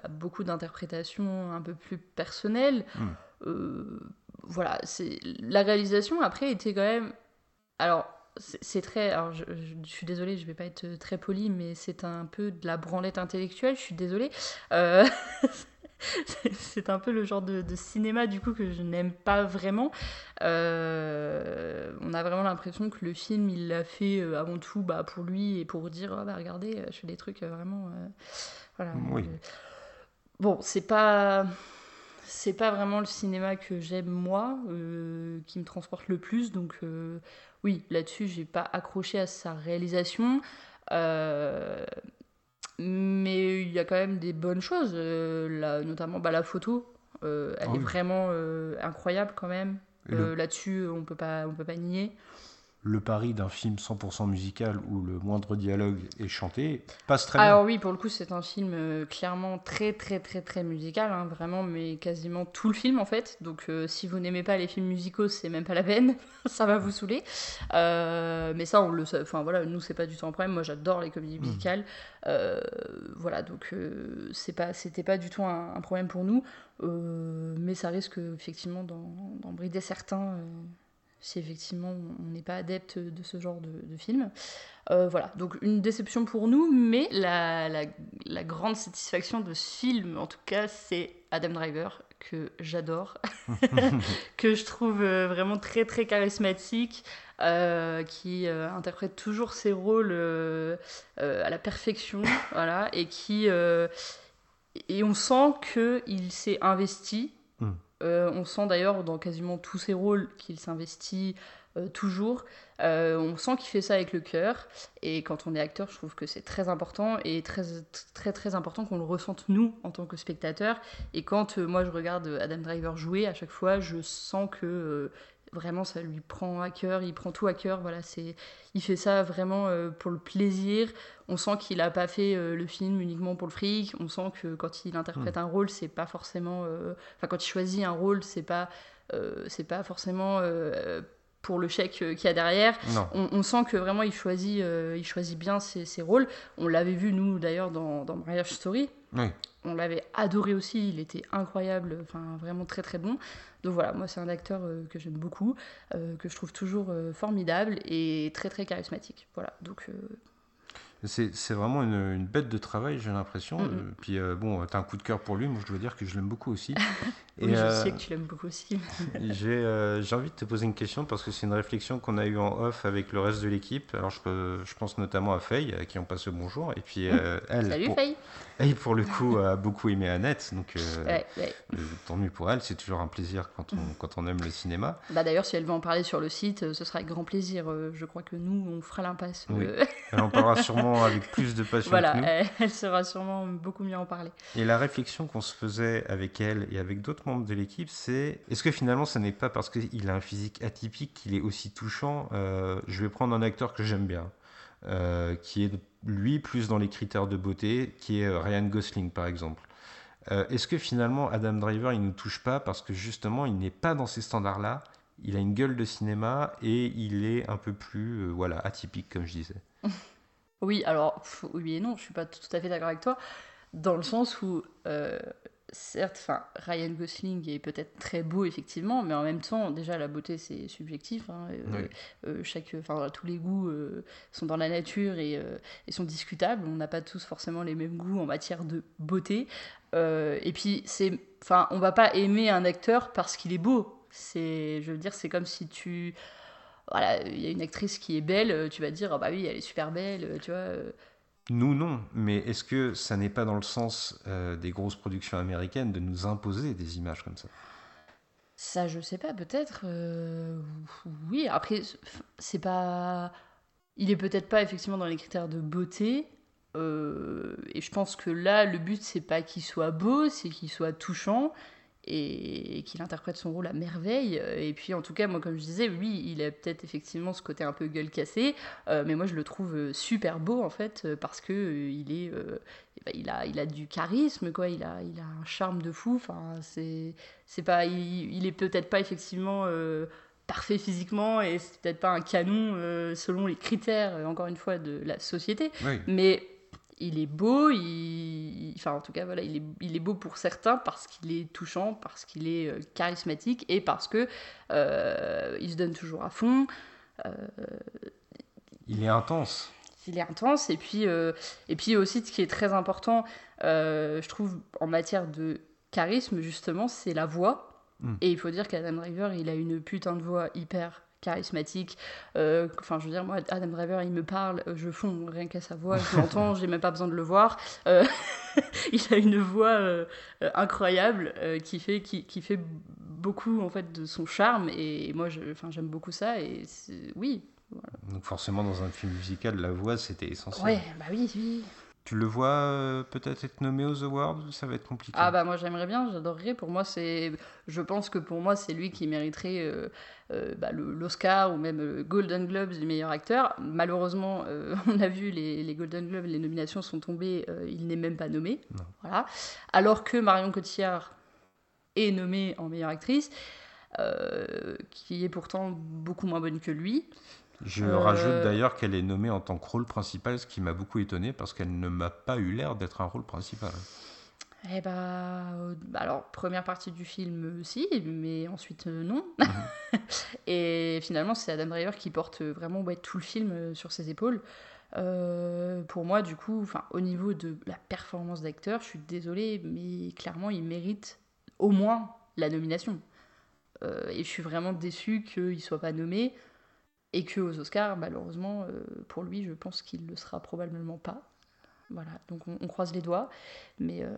Speaker 3: à beaucoup d'interprétations un peu plus personnelles. Hmm. Euh, voilà, c'est la réalisation après était quand même. Alors, c'est très. Alors, je, suis désolée, je vais pas être très poli, mais c'est un peu de la branlette intellectuelle. Je suis désolée. Euh, c'est un peu le genre de, cinéma du coup que je n'aime pas vraiment. Euh, on a vraiment l'impression que le film il l'a fait avant tout bah, pour lui et pour dire oh, bah regardez, je fais des trucs vraiment. voilà. Bon, c'est pas c'est pas vraiment le cinéma que j'aime moi, euh, qui me transporte le plus. Donc euh, oui, là-dessus, j'ai pas accroché à sa réalisation. Euh, mais il y a quand même des bonnes choses, notamment bah, la photo. elle ah est vraiment incroyable quand même. Là-dessus, on peut pas, on peut pas nier
Speaker 2: le pari d'un film 100% musical où le moindre dialogue est chanté passe très bien.
Speaker 3: Alors oui, pour le coup, c'est un film euh, clairement très très très très musical, hein, vraiment, mais quasiment tout le film en fait. Donc euh, si vous n'aimez pas les films musicaux, c'est même pas la peine, ça va vous saouler. Euh, mais ça, on le, enfin voilà, nous c'est pas du tout un problème. Moi, j'adore les comédies hmm. musicales. voilà, donc c'est pas, c'était pas du tout un, problème pour nous, mais ça risque effectivement d'en brider certains si effectivement on n'est pas adepte de ce genre de, film. Euh, voilà, donc une déception pour nous, mais la, la, grande satisfaction de ce film, en tout cas, c'est Adam Driver, que j'adore, que je trouve euh, vraiment très très charismatique, euh, qui interprète toujours ses rôles à la perfection, voilà, et qui... et on sent qu'il s'est investi euh, on sent d'ailleurs dans quasiment tous ses rôles qu'il s'investit euh, toujours. Euh, on sent qu'il fait ça avec le cœur. Et quand on est acteur, je trouve que c'est très important et très très très important qu'on le ressente nous en tant que spectateur. Et quand moi je regarde Adam Driver jouer, à chaque fois, je sens que vraiment ça lui prend à cœur, il prend tout à cœur, voilà, c'est il fait ça vraiment euh, pour le plaisir. On sent qu'il n'a pas fait euh, le film uniquement pour le fric, on sent que quand il interprète hmm. un rôle, c'est pas forcément euh, enfin quand il choisit un rôle, c'est pas c'est pas forcément pour le chèque qu'il y a derrière. On, sent que vraiment il choisit, il choisit bien ses, ses rôles. On l'avait vu nous d'ailleurs dans, dans Marriage Story. Oui on l'avait adoré aussi, il était incroyable, enfin vraiment très très bon. Donc voilà, moi c'est un acteur euh, que j'aime beaucoup, euh, que je trouve toujours euh, formidable et très très charismatique. Voilà, donc.
Speaker 2: C'est vraiment une, une bête de travail, j'ai l'impression.
Speaker 3: Mm,
Speaker 2: Euh. Puis euh, bon, t'as un coup de cœur pour lui, moi je dois dire que je l'aime beaucoup aussi.
Speaker 3: Oui, je
Speaker 2: euh,
Speaker 3: sais que tu l'aimes beaucoup aussi.
Speaker 2: j'ai euh, envie de te poser une question parce que c'est une réflexion qu'on a eue en off avec le reste de l'équipe. Alors je, je pense notamment à Faye, à qui on passe le bonjour. Et puis elle,
Speaker 3: Salut
Speaker 2: pour,
Speaker 3: Faye
Speaker 2: elle, pour le coup, a beaucoup aimé Annette. Donc euh,
Speaker 3: Ouais, ouais.
Speaker 2: euh, tant mieux pour elle, c'est toujours un plaisir quand on, quand on aime le cinéma.
Speaker 3: Bah D'ailleurs, si elle veut en parler sur le site, euh, ce sera avec grand plaisir. Je crois que nous, on fera l'impasse.
Speaker 2: Oui. Elle en parlera sûrement avec plus de passion
Speaker 3: voilà,
Speaker 2: que nous.
Speaker 3: elle, elle saura sûrement beaucoup mieux en parler.
Speaker 2: Et la réflexion qu'on se faisait avec elle et avec d'autres membres de l'équipe, c'est est-ce que finalement ce n'est pas parce qu'il a un physique atypique qu'il est aussi touchant Euh, Je vais prendre un acteur que j'aime bien, euh, qui est lui plus dans les critères de beauté, qui est euh, Ryan Gosling par exemple. Euh, est-ce que finalement Adam Driver il nous touche pas parce que justement il n'est pas dans ces standards-là? Il a une gueule de cinéma et il est un peu plus euh, voilà atypique comme je disais.
Speaker 3: Oui, alors, oui et non, je suis pas tout à fait d'accord avec toi, dans le sens où, certes, enfin, Ryan Gosling est peut-être très beau, effectivement, mais en même temps, déjà, la beauté, c'est subjectif. hein, euh,
Speaker 2: Oui.
Speaker 3: euh, chaque, enfin, tous les goûts euh, sont dans la nature et, euh, et sont discutables. On n'a pas tous forcément les mêmes goûts en matière de beauté. Et puis, c'est, enfin, on va pas aimer un acteur parce qu'il est beau. C'est, je veux dire, c'est comme si tu voilà, il y a une actrice qui est belle, tu vas dire, ah bah oui, elle est super belle, tu vois.
Speaker 2: Nous, non. Mais est-ce que ça n'est pas dans le sens euh, des grosses productions américaines de nous imposer des images comme ça?
Speaker 3: Ça, je sais pas, peut-être. euh, Oui, après, c'est pas. Il est peut-être pas effectivement dans les critères de beauté. euh, Et je pense que là, le but, c'est pas qu'il soit beau, c'est qu'il soit touchant et qu'il interprète son rôle à merveille. Et puis, en tout cas, moi, comme je disais, oui, il a peut-être effectivement ce côté un peu gueule cassée, euh, mais moi, je le trouve euh, super beau, en fait, euh, parce que euh, il est. euh, eh ben, il, a, il a du charisme, quoi, il a, il a un charme de fou. Enfin, c'est c'est pas il, il est peut-être pas effectivement parfait physiquement et c'est peut-être pas un canon euh, selon les critères encore une fois de la société
Speaker 2: Oui.
Speaker 3: mais il est beau il, enfin en tout cas voilà il est, il est beau pour certains parce qu'il est touchant parce qu'il est euh, charismatique et parce que euh, il se donne toujours à fond
Speaker 2: Il est intense.
Speaker 3: il est intense et puis euh, et puis aussi ce qui est très important euh, je trouve en matière de charisme justement c'est la voix
Speaker 2: Mm.
Speaker 3: et il faut dire qu'Adam Driver il a une putain de voix hyper charismatique Euh, enfin je veux dire moi Adam Driver il me parle euh, je fonds rien qu'à sa voix je l'entends j'ai même pas besoin de le voir. Euh, il a une voix euh, incroyable qui fait qui, qui fait beaucoup en fait de son charme. Et moi je enfin j'aime beaucoup ça et oui
Speaker 2: Donc forcément, dans un film musical, la voix, c'était essentiel.
Speaker 3: ouais bah oui oui
Speaker 2: Tu le vois euh, peut-être être nommé aux awards ou ça va être compliqué?
Speaker 3: Ah bah moi j'aimerais bien, j'adorerais. Pour moi c'est, je pense que pour moi c'est lui qui mériterait euh, euh, bah, l'Oscar ou même le Golden Globes du meilleur acteur. Malheureusement, on a vu les, les Golden Globes, les nominations sont tombées, il n'est même pas nommé.
Speaker 2: Non.
Speaker 3: Voilà. Alors que Marion Cotillard est nommée en meilleure actrice, qui est pourtant beaucoup moins bonne que lui.
Speaker 2: Je
Speaker 3: Euh,
Speaker 2: rajoute d'ailleurs qu'elle est nommée en tant que rôle principal, ce qui m'a beaucoup étonné parce qu'elle ne m'a pas eu l'air d'être un rôle principal.
Speaker 3: Eh bah, euh, alors, première partie du film, euh, si, mais ensuite, euh, non. et finalement, c'est Adam Driver qui porte euh, vraiment ouais, tout le film euh, sur ses épaules. Euh, pour moi, du coup, enfin, au niveau de la performance d'acteur, je suis désolée, mais clairement, il mérite au moins la nomination. Euh, et je suis vraiment déçue qu'il ne soit pas nommé et que aux Oscars, malheureusement, euh, pour lui, je pense qu'il ne le sera probablement pas. Voilà, donc on, on croise les doigts. Mais, euh,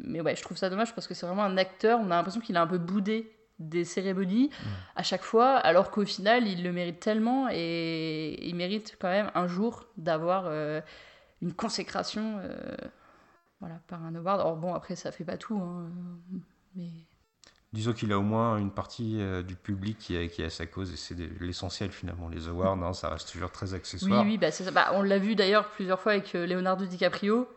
Speaker 3: mais ouais, je trouve ça dommage parce que c'est vraiment un acteur, on a l'impression qu'il a un peu boudé des cérémonies à chaque fois, alors qu'au final, il le mérite tellement et il mérite quand même un jour d'avoir euh, une consécration euh, voilà, par un award. Alors bon, après, ça fait pas tout, hein, mais...
Speaker 2: Disons qu'il a au moins une partie euh, du public qui est, qui est à sa cause et c'est l'essentiel finalement. Les awards, hein, ça reste toujours très
Speaker 3: Oui,
Speaker 2: accessoire.
Speaker 3: oui, bah, c'est ça. Bah, on l'a vu d'ailleurs plusieurs fois avec euh, Leonardo DiCaprio,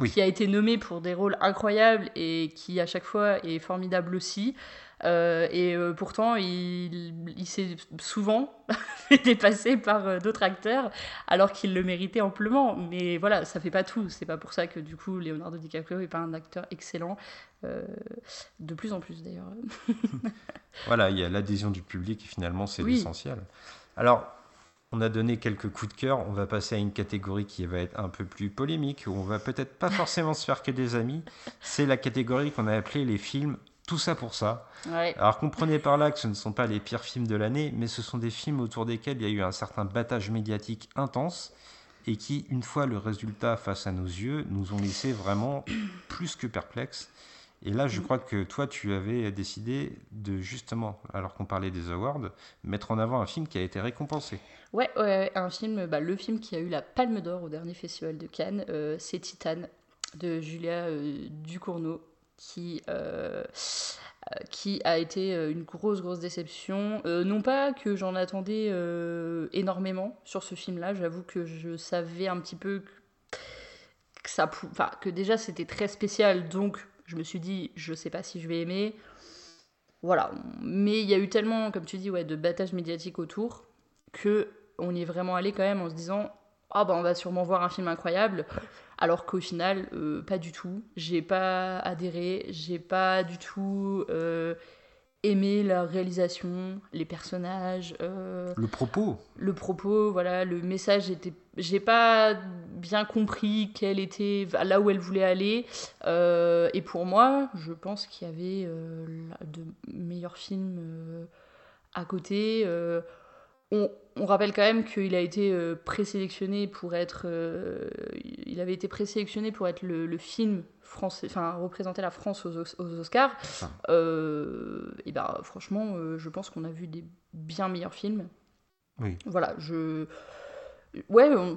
Speaker 2: Oui.
Speaker 3: qui a été nommé pour des rôles incroyables et qui à chaque fois est formidable aussi. Euh, et euh, pourtant, il, il s'est souvent fait dépasser par euh, d'autres acteurs, alors qu'il le méritait amplement. Mais voilà, ça fait pas tout. C'est pas pour ça que du coup, Leonardo DiCaprio est pas un acteur excellent. Euh, de plus en plus d'ailleurs.
Speaker 2: Voilà, il y a l'adhésion du public et finalement c'est
Speaker 3: Oui.
Speaker 2: l'essentiel. Alors, On a donné quelques coups de cœur. On va passer à une catégorie qui va être un peu plus polémique, où on va peut-être pas forcément se faire que des amis. C'est la catégorie qu'on a appelée les films Tout ça pour ça.
Speaker 3: Ouais.
Speaker 2: Alors comprenez par là que ce ne sont pas les pires films de l'année, mais ce sont des films autour desquels il y a eu un certain battage médiatique intense et qui, une fois le résultat face à nos yeux, nous ont laissé vraiment plus que perplexes. Et là, je crois que toi, tu avais décidé de justement, alors qu'on parlait des awards, mettre en avant un film qui a été récompensé.
Speaker 3: Ouais, ouais, ouais, un film, bah, le film qui a eu la Palme d'Or au dernier festival de Cannes, euh, c'est Titane de Julia euh, Ducournau, qui, euh, qui a été euh, une grosse, grosse déception. Euh, non pas que j'en attendais énormément sur ce film-là, j'avoue que je savais un petit peu que, ça, pou- enfin, que déjà c'était très spécial, donc je me suis dit, je sais pas si je vais aimer. Voilà, mais il y a eu tellement, comme tu dis, ouais, de battage médiatique autour que on y est vraiment allé quand même en se disant ah bah on va sûrement voir un film incroyable alors qu'au final euh, pas du tout. J'ai pas adhéré j'ai pas du tout euh, aimé la réalisation les personnages euh,
Speaker 2: Le propos,
Speaker 3: le propos voilà le message était j'ai pas bien compris quel était là où elle voulait aller. Et pour moi je pense qu'il y avait de meilleurs films à côté on, on rappelle quand même qu'il a été euh, présélectionné pour être. euh, il avait été présélectionné pour être le, le film français, enfin représenter la France aux, Os- aux Oscars.
Speaker 2: Enfin.
Speaker 3: Euh, et ben franchement, je pense qu'on a vu des bien meilleurs films.
Speaker 2: Oui.
Speaker 3: Voilà, je. Ouais, on-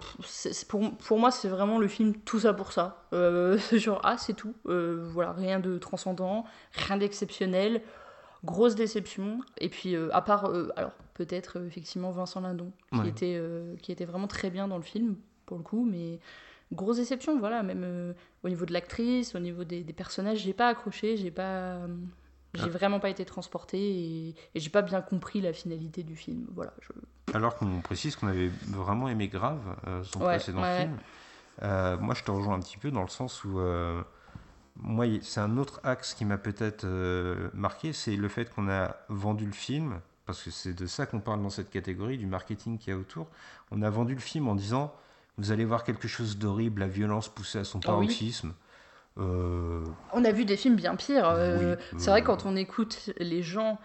Speaker 3: pour, pour moi, c'est vraiment le film tout ça pour ça. Genre, ah, c'est tout. Voilà, rien de transcendant, rien d'exceptionnel. Grosse déception. Et puis, euh, à part, euh, alors, peut-être euh, effectivement Vincent Lindon, qui,
Speaker 2: Ouais.
Speaker 3: était, qui était vraiment très bien dans le film, pour le coup, mais grosse déception, voilà, même au niveau de l'actrice, au niveau des, des personnages, j'ai pas accroché, j'ai pas. J'ai
Speaker 2: Ah.
Speaker 3: vraiment pas été transportée et, et j'ai pas bien compris la finalité du film. Voilà, je...
Speaker 2: alors qu'on précise qu'on avait vraiment aimé Grave, son
Speaker 3: Ouais,
Speaker 2: précédent
Speaker 3: ouais,
Speaker 2: film. Moi, je te rejoins un petit peu dans le sens où, moi, c'est un autre axe qui m'a peut-être euh, marqué, c'est le fait qu'on a vendu le film, parce que c'est de ça qu'on parle dans cette catégorie, du marketing qu'il y a autour. On a vendu le film en disant, vous allez voir quelque chose d'horrible, la violence poussée à son
Speaker 3: Ah oui.
Speaker 2: paroxysme. Euh,
Speaker 3: On a vu des films bien pires. euh, c'est vrai quand on écoute les gens,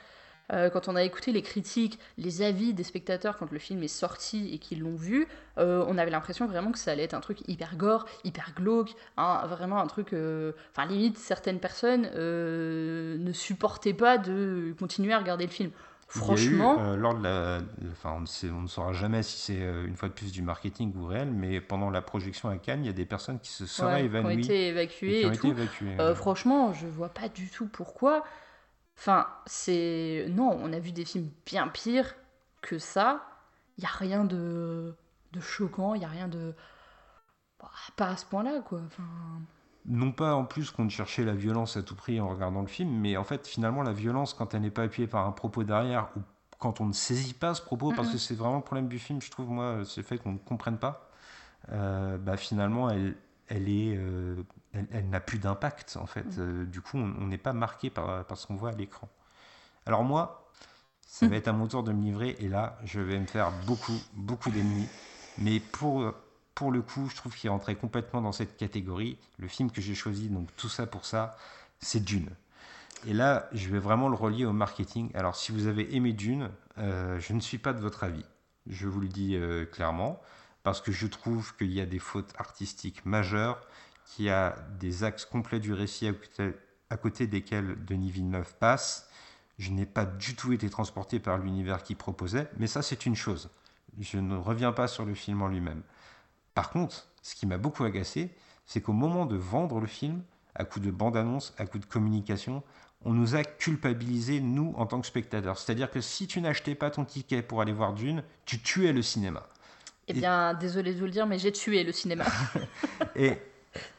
Speaker 3: euh, quand on a écouté les critiques, les avis des spectateurs quand le film est sorti et qu'ils l'ont vu, euh, on avait l'impression vraiment que ça allait être un truc hyper gore, hyper glauque, hein, vraiment un truc. euh, Enfin, limite, certaines personnes ne supportaient pas de continuer à regarder le film.
Speaker 2: Eu,
Speaker 3: Franchement,
Speaker 2: euh, lors de la, enfin, on ne, sait- on ne saura jamais si c'est euh, une fois de plus du marketing ou réel, mais pendant la projection à Cannes, il y a des personnes qui se seraient
Speaker 3: ouais, qui ont
Speaker 2: évanouies
Speaker 3: été
Speaker 2: et qui ont
Speaker 3: et
Speaker 2: été évacuées.
Speaker 3: Euh, franchement, je vois pas du tout pourquoi. Enfin, c'est. Non, on a vu des films bien pires que ça. Il y a rien de, de choquant, il y a rien de. Bah, pas à ce point-là, quoi. Enfin,
Speaker 2: Non pas en plus qu'on cherchait la violence à tout prix en regardant le film, mais en fait finalement la violence quand elle n'est pas appuyée par un propos derrière ou quand on ne saisit pas ce propos, parce que c'est vraiment le problème du film, je trouve moi, c'est le fait qu'on ne comprenne pas, euh, bah, finalement elle, elle est, euh, elle, elle n'a plus d'impact en fait.
Speaker 3: Mhm.
Speaker 2: Euh, du coup on n'est pas marqué par, par ce qu'on voit à l'écran. Alors moi, ça va être à mon tour de me livrer et là je vais me faire beaucoup, beaucoup d'ennemis. Mais pour, pour le coup, je trouve qu'il rentrait complètement dans cette catégorie. Le film que j'ai choisi, donc tout ça pour ça, c'est Dune. Et là, je vais vraiment le relier au marketing. Alors, si vous avez aimé Dune, euh, je ne suis pas de votre avis. Je vous le dis euh, clairement, parce que je trouve qu'il y a des fautes artistiques majeures, qu'il y a des axes complets du récit à côté, à côté desquels Denis Villeneuve passe. Je n'ai pas du tout été transporté par l'univers qu'il proposait, mais ça, c'est une chose. Je ne reviens pas sur le film en lui-même. Par contre, ce qui m'a beaucoup agacé, c'est qu'au moment de vendre le film, à coup de bande-annonce, à coup de communication, on nous a culpabilisés, nous, en tant que spectateurs. C'est-à-dire que si tu n'achetais pas ton ticket pour aller voir Dune, tu tuais le cinéma.
Speaker 3: eh bien, désolé de vous le dire, mais j'ai tué le cinéma.
Speaker 2: Et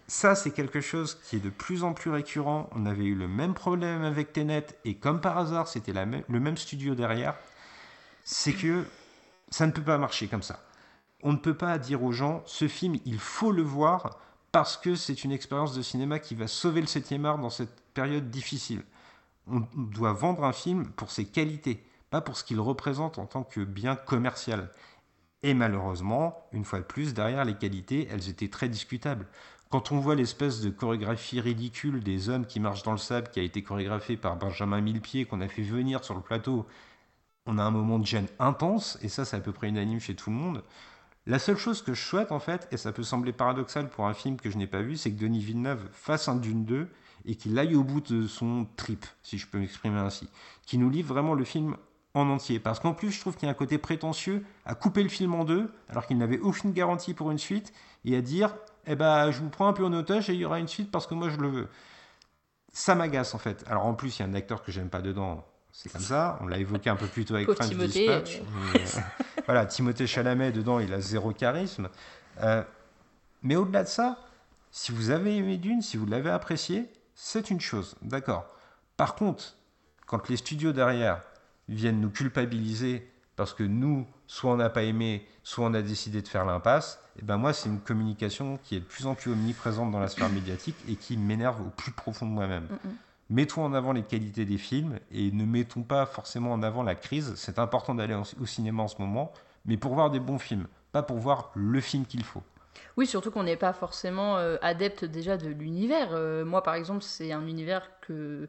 Speaker 2: ça, c'est quelque chose qui est de plus en plus récurrent. On avait eu le même problème avec Tenet, et comme par hasard, c'était le même studio derrière. C'est que ça ne peut pas marcher comme ça. On ne peut pas dire aux gens, ce film, il faut le voir parce que c'est une expérience de cinéma qui va sauver le 7e art dans cette période difficile. On doit vendre un film pour ses qualités, pas pour ce qu'il représente en tant que bien commercial. Et malheureusement, une fois de plus, derrière les qualités, elles étaient très discutables. Quand on voit l'espèce de chorégraphie ridicule des hommes qui marchent dans le sable, qui a été chorégraphée par Benjamin Millepied, qu'on a fait venir sur le plateau, on a un moment de gêne intense, et ça c'est à peu près unanime chez tout le monde. La seule chose que je souhaite en fait, et ça peut sembler paradoxal pour un film que je n'ai pas vu, c'est que Denis Villeneuve fasse un Dune 2 et qu'il aille au bout de son trip, si je peux m'exprimer ainsi. Qui nous livre vraiment le film en entier. Parce qu'en plus, je trouve qu'il y a un côté prétentieux à couper le film en deux, alors qu'il n'avait aucune garantie pour une suite, et à dire Eh ben, je vous prends un peu en otage et il y aura une suite parce que moi je le veux. Ça m'agace en fait. Alors en plus, il y a un acteur que j'aime pas dedans. C'est comme ça. On l'a évoqué un peu plus tôt avec French
Speaker 3: Timothée,
Speaker 2: Dispatch. mais, euh, voilà, Timothée Chalamet dedans, il a zéro charisme. Euh, mais au-delà de ça, si vous avez aimé Dune, si vous l'avez apprécié, c'est une chose, d'accord. Par contre, quand les studios derrière viennent nous culpabiliser parce que nous, soit on n'a pas aimé, soit on a décidé de faire l'impasse, et ben moi, c'est une communication qui est de plus en plus omniprésente dans la sphère médiatique et qui m'énerve au plus profond de moi-même.
Speaker 3: Mm, mm.
Speaker 2: Mettons en avant les qualités des films et ne mettons pas forcément en avant la crise. C'est important d'aller au au cinéma en ce moment, mais pour voir des bons films, pas pour voir le film qu'il faut.
Speaker 3: Oui, surtout qu'on n'est pas forcément euh, adepte déjà de l'univers. Euh, moi, par exemple, c'est un univers que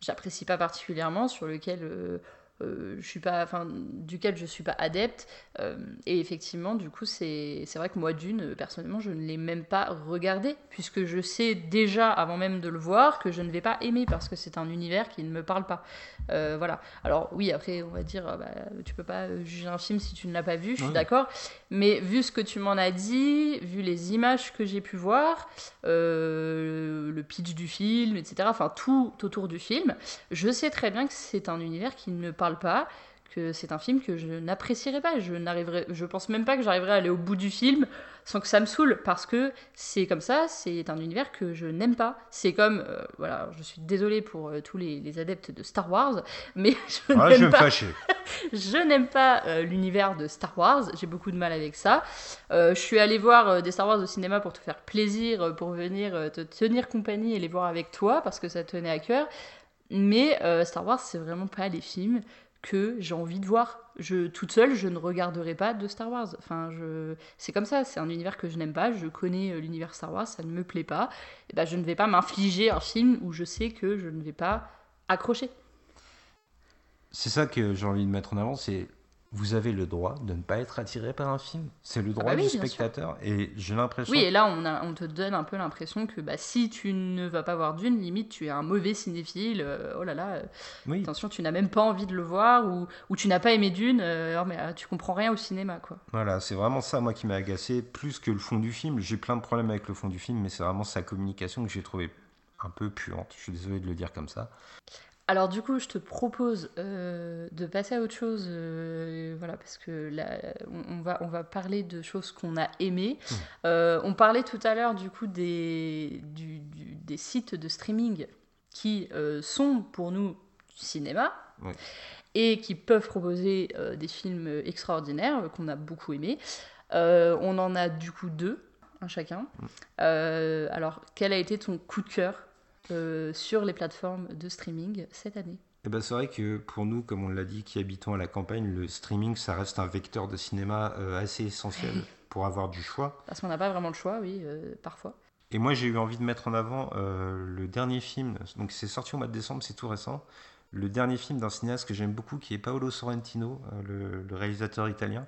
Speaker 3: j'apprécie pas particulièrement, sur lequel euh, euh, je suis pas, enfin, duquel je suis pas adepte. Euh, et effectivement, du coup, c'est vrai que moi, d'une, euh, personnellement, je ne l'ai même pas regardé, puisque je sais déjà, avant même de le voir, que je ne vais pas aimer, parce que c'est un univers qui ne me parle pas. Euh, voilà. Alors oui, après, on va dire, bah, tu peux pas juger un film si tu ne l'as pas vu, je suis
Speaker 2: Ouais.
Speaker 3: d'accord. Mais vu ce que tu m'en as dit, vu les images que j'ai pu voir, le pitch du film, etc., enfin tout autour du film, je sais très bien que c'est un univers qui ne me parle pas, que c'est un film que je n'apprécierais pas. Je n'arriverai, je pense même pas que j'arriverai à aller au bout du film sans que ça me saoule, parce que c'est comme ça, c'est un univers que je n'aime pas. C'est comme, euh, voilà, je suis désolée pour euh, tous les, les adeptes de Star Wars, mais je
Speaker 2: Ah, je
Speaker 3: n'aime
Speaker 2: me
Speaker 3: pas je n'aime pas euh, l'univers de Star Wars, j'ai beaucoup de mal avec ça. Euh, je suis allée voir des Star Wars au cinéma pour te faire plaisir, pour venir te tenir compagnie et les voir avec toi parce que ça te tenait à cœur. Mais euh, Star Wars, c'est vraiment pas les films que j'ai envie de voir. Je, toute seule, je ne regarderai pas de Star Wars. Enfin, je, c'est comme ça, c'est un univers que je n'aime pas. Je connais euh, l'univers Star Wars, ça ne me plaît pas. Et ben, je ne vais pas m'infliger un film où je sais que je ne vais pas accrocher.
Speaker 2: C'est ça que j'ai envie de mettre en avant, c'est vous avez le droit de ne pas être attiré par un film. C'est le droit
Speaker 3: bah oui,
Speaker 2: du
Speaker 3: sûr.
Speaker 2: spectateur. Et j'ai l'impression.
Speaker 3: Oui, et là, on, a, on te donne un peu l'impression que bah, si tu ne vas pas voir Dune, limite, tu es un mauvais cinéphile. euh, oh là là, euh,
Speaker 2: Oui.
Speaker 3: attention, tu n'as même pas envie de le voir, ou, ou tu n'as pas aimé Dune, euh, oh, mais euh, tu comprends rien au cinéma, quoi.
Speaker 2: Voilà, c'est vraiment ça, moi, qui m'a agacé, plus que le fond du film. J'ai plein de problèmes avec le fond du film, mais c'est vraiment sa communication que j'ai trouvé un peu puante. Je suis désolé de le dire comme ça.
Speaker 3: Alors du coup, je te propose euh, de passer à autre chose, euh, voilà, parce que là, on, va, on va parler de choses qu'on a aimées.
Speaker 2: Mmh.
Speaker 3: Euh, on parlait tout à l'heure du coup des, du- du- des sites de streaming qui sont pour nous du cinéma et qui peuvent proposer des films extraordinaires qu'on a beaucoup aimés. On en a du coup deux, un chacun. Euh, alors, quel a été ton coup de cœur euh, sur les plateformes de streaming cette année
Speaker 2: Eh ben, c'est vrai que pour nous, comme on l'a dit, qui habitons à la campagne, le streaming, ça reste un vecteur de cinéma euh, assez essentiel pour avoir du choix.
Speaker 3: Parce qu'on n'a pas vraiment le choix, oui, euh, parfois.
Speaker 2: Et moi, j'ai eu envie de mettre en avant le dernier film, donc c'est sorti au mois de décembre, c'est tout récent, le dernier film d'un cinéaste que j'aime beaucoup, qui est Paolo Sorrentino, le, le réalisateur italien,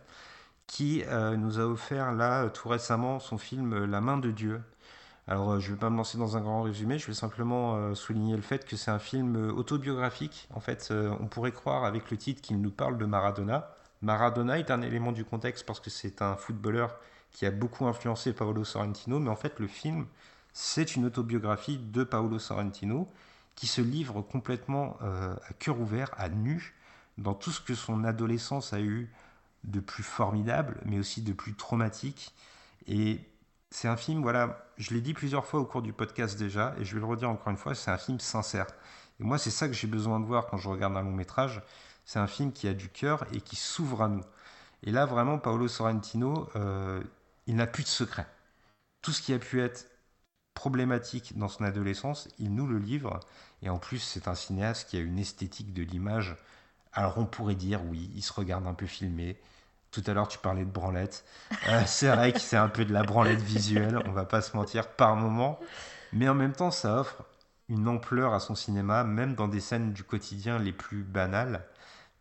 Speaker 2: qui nous a offert là, tout récemment, son film La main de Dieu. Alors, euh, je ne vais pas me lancer dans un grand résumé, je vais simplement euh, souligner le fait que c'est un film euh, autobiographique. En fait, on pourrait croire avec le titre qu'il nous parle de Maradona. Maradona est un élément du contexte parce que c'est un footballeur qui a beaucoup influencé Paolo Sorrentino, mais en fait, le film, c'est une autobiographie de Paolo Sorrentino qui se livre complètement à cœur ouvert, à nu, dans tout ce que son adolescence a eu de plus formidable, mais aussi de plus traumatique. Et c'est un film, voilà, je l'ai dit plusieurs fois au cours du podcast déjà, et je vais le redire encore une fois, c'est un film sincère. Et moi, c'est ça que j'ai besoin de voir quand je regarde un long métrage. C'est un film qui a du cœur et qui s'ouvre à nous. Et là, vraiment, Paolo Sorrentino, euh, il n'a plus de secret. Tout ce qui a pu être problématique dans son adolescence, il nous le livre. Et en plus, c'est un cinéaste qui a une esthétique de l'image. Alors on pourrait dire, oui, il se regarde un peu filmé. Tout à l'heure, tu parlais de branlette. Euh, c'est vrai que c'est un peu de la branlette visuelle, on va pas se mentir, par moment. Mais en même temps, ça offre une ampleur à son cinéma, même dans des scènes du quotidien les plus banales.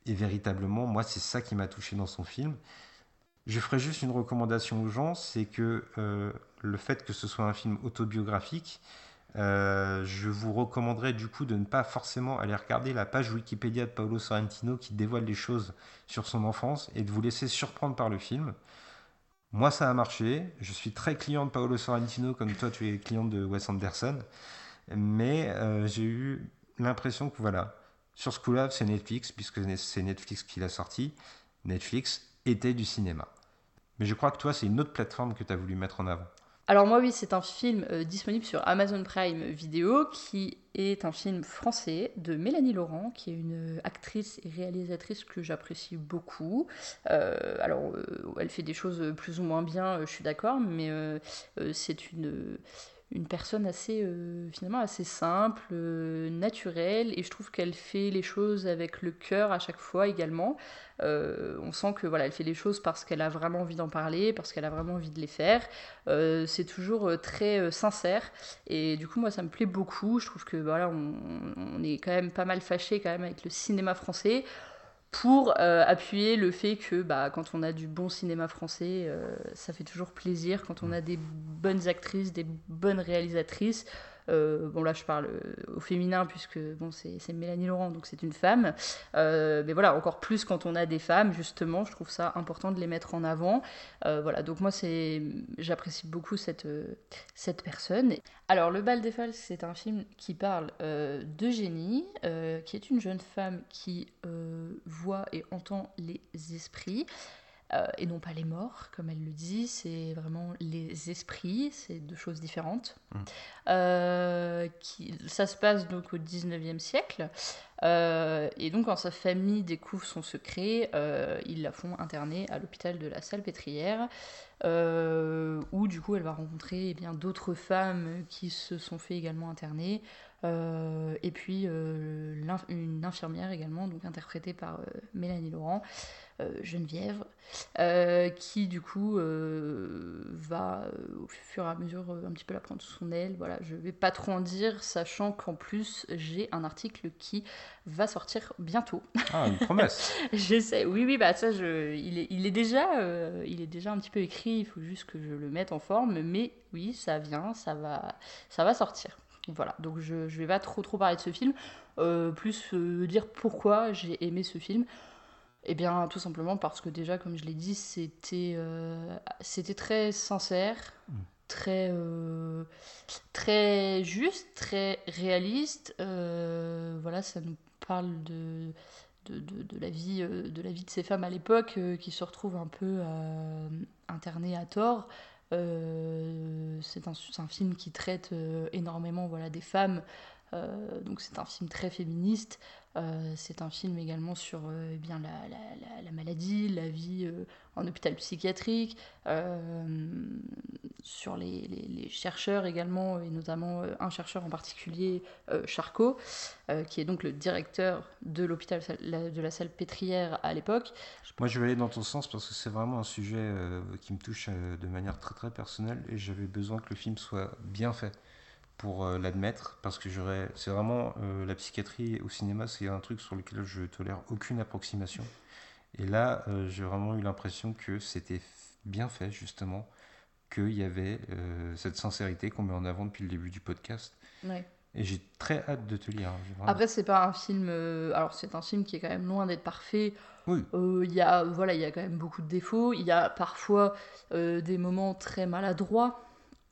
Speaker 2: Et véritablement, moi, c'est ça qui m'a touché dans son film. Je ferai juste une recommandation aux gens, c'est que euh, le fait que ce soit un film autobiographique, euh, je vous recommanderais du coup de ne pas forcément aller regarder la page Wikipédia de Paolo Sorrentino qui dévoile les choses sur son enfance et de vous laisser surprendre par le film. Moi, ça a marché. Je suis très client de Paolo Sorrentino, comme toi, tu es client de Wes Anderson. Mais euh, j'ai eu l'impression que voilà, sur ce coup-là, c'est Netflix, puisque c'est Netflix qui l'a sorti. Netflix était du cinéma. Mais je crois que toi, c'est une autre plateforme que tu as voulu mettre en avant.
Speaker 3: Alors moi oui, c'est un film euh, disponible sur Amazon Prime Video qui est un film français de Mélanie Laurent, qui est une actrice et réalisatrice que j'apprécie beaucoup. Euh, alors euh, elle fait des choses plus ou moins bien, je suis d'accord, mais c'est une une personne assez euh, finalement assez simple, euh, naturelle, et je trouve qu'elle fait les choses avec le cœur à chaque fois également. Euh, on sent que voilà, elle fait les choses parce qu'elle a vraiment envie d'en parler, parce qu'elle a vraiment envie de les faire. c'est toujours très sincère, et du coup moi ça me plaît beaucoup. Je trouve que voilà, on, on est quand même pas mal fâché quand même avec le cinéma français pour euh, appuyer le fait que bah, quand on a du bon cinéma français, euh, ça fait toujours plaisir, quand on a des bonnes actrices, des bonnes réalisatrices, euh, bon, là, je parle euh, au féminin, puisque bon, c'est Mélanie Laurent, donc c'est une femme. Euh, mais voilà, encore plus quand on a des femmes, justement, je trouve ça important de les mettre en avant. voilà, donc moi, j'apprécie beaucoup cette, cette personne. Alors, Le Bal des Folles, c'est un film qui parle d'Eugénie, qui est une jeune femme qui voit et entend les esprits. Euh, et non pas les morts, comme elle le dit, c'est vraiment les esprits, c'est deux choses différentes. Mm. Euh, qui, ça se passe donc au 19e siècle, euh, et donc quand sa famille découvre son secret, ils la font interner à l'hôpital de la Salpêtrière, où du coup elle va rencontrer eh bien d'autres femmes qui se sont fait également interner, et puis une infirmière également, donc interprétée par Mélanie Laurent. Euh, Geneviève, euh, qui du coup euh, va au fur et à mesure un petit peu la prendre sous son aile. Voilà, je vais pas trop en dire, sachant qu'en plus j'ai un article qui va sortir bientôt.
Speaker 2: Ah, une promesse.
Speaker 3: J'essaie, oui, oui, bah ça, je, il, est, il, est déjà, il est déjà un petit peu écrit, il faut juste que je le mette en forme, mais oui, ça vient, ça va, ça va sortir. Voilà, donc je vais pas trop trop parler de ce film, plus dire pourquoi j'ai aimé ce film. Eh bien, tout simplement parce que déjà, comme je l'ai dit, c'était euh, c'était très sincère, mm. très, euh, très juste, très réaliste. Euh, voilà, ça nous parle de, de, de, la, vie, de la vie de ces femmes à l'époque qui se retrouvent un peu internées à tort. c'est un, un, film qui traite énormément voilà, des femmes, donc c'est un film très féministe. Euh, c'est un film également sur euh, eh bien, la, la, la, maladie, la vie euh, en hôpital psychiatrique, sur les, les, chercheurs également, et notamment un chercheur en particulier, Charcot, qui est donc le directeur de l'hôpital de la salle pétrière à l'époque.
Speaker 2: Moi, je vais aller dans ton sens parce que c'est vraiment un sujet qui me touche de manière très très personnelle et j'avais besoin que le film soit bien fait pour euh, l'admettre parce que j'aurais c'est vraiment euh, la psychiatrie au cinéma c'est un truc sur lequel je tolère aucune approximation. Et là euh, j'ai vraiment eu l'impression que c'était bien fait justement qu'il y avait cette sincérité qu'on met en avant depuis le début du podcast. Et j'ai très hâte de te lire hein,
Speaker 3: après c'est pas un film alors c'est un film qui est quand même loin d'être parfait.
Speaker 2: Oui.
Speaker 3: il y a voilà il y a quand même beaucoup de défauts. Il y a parfois des moments très maladroits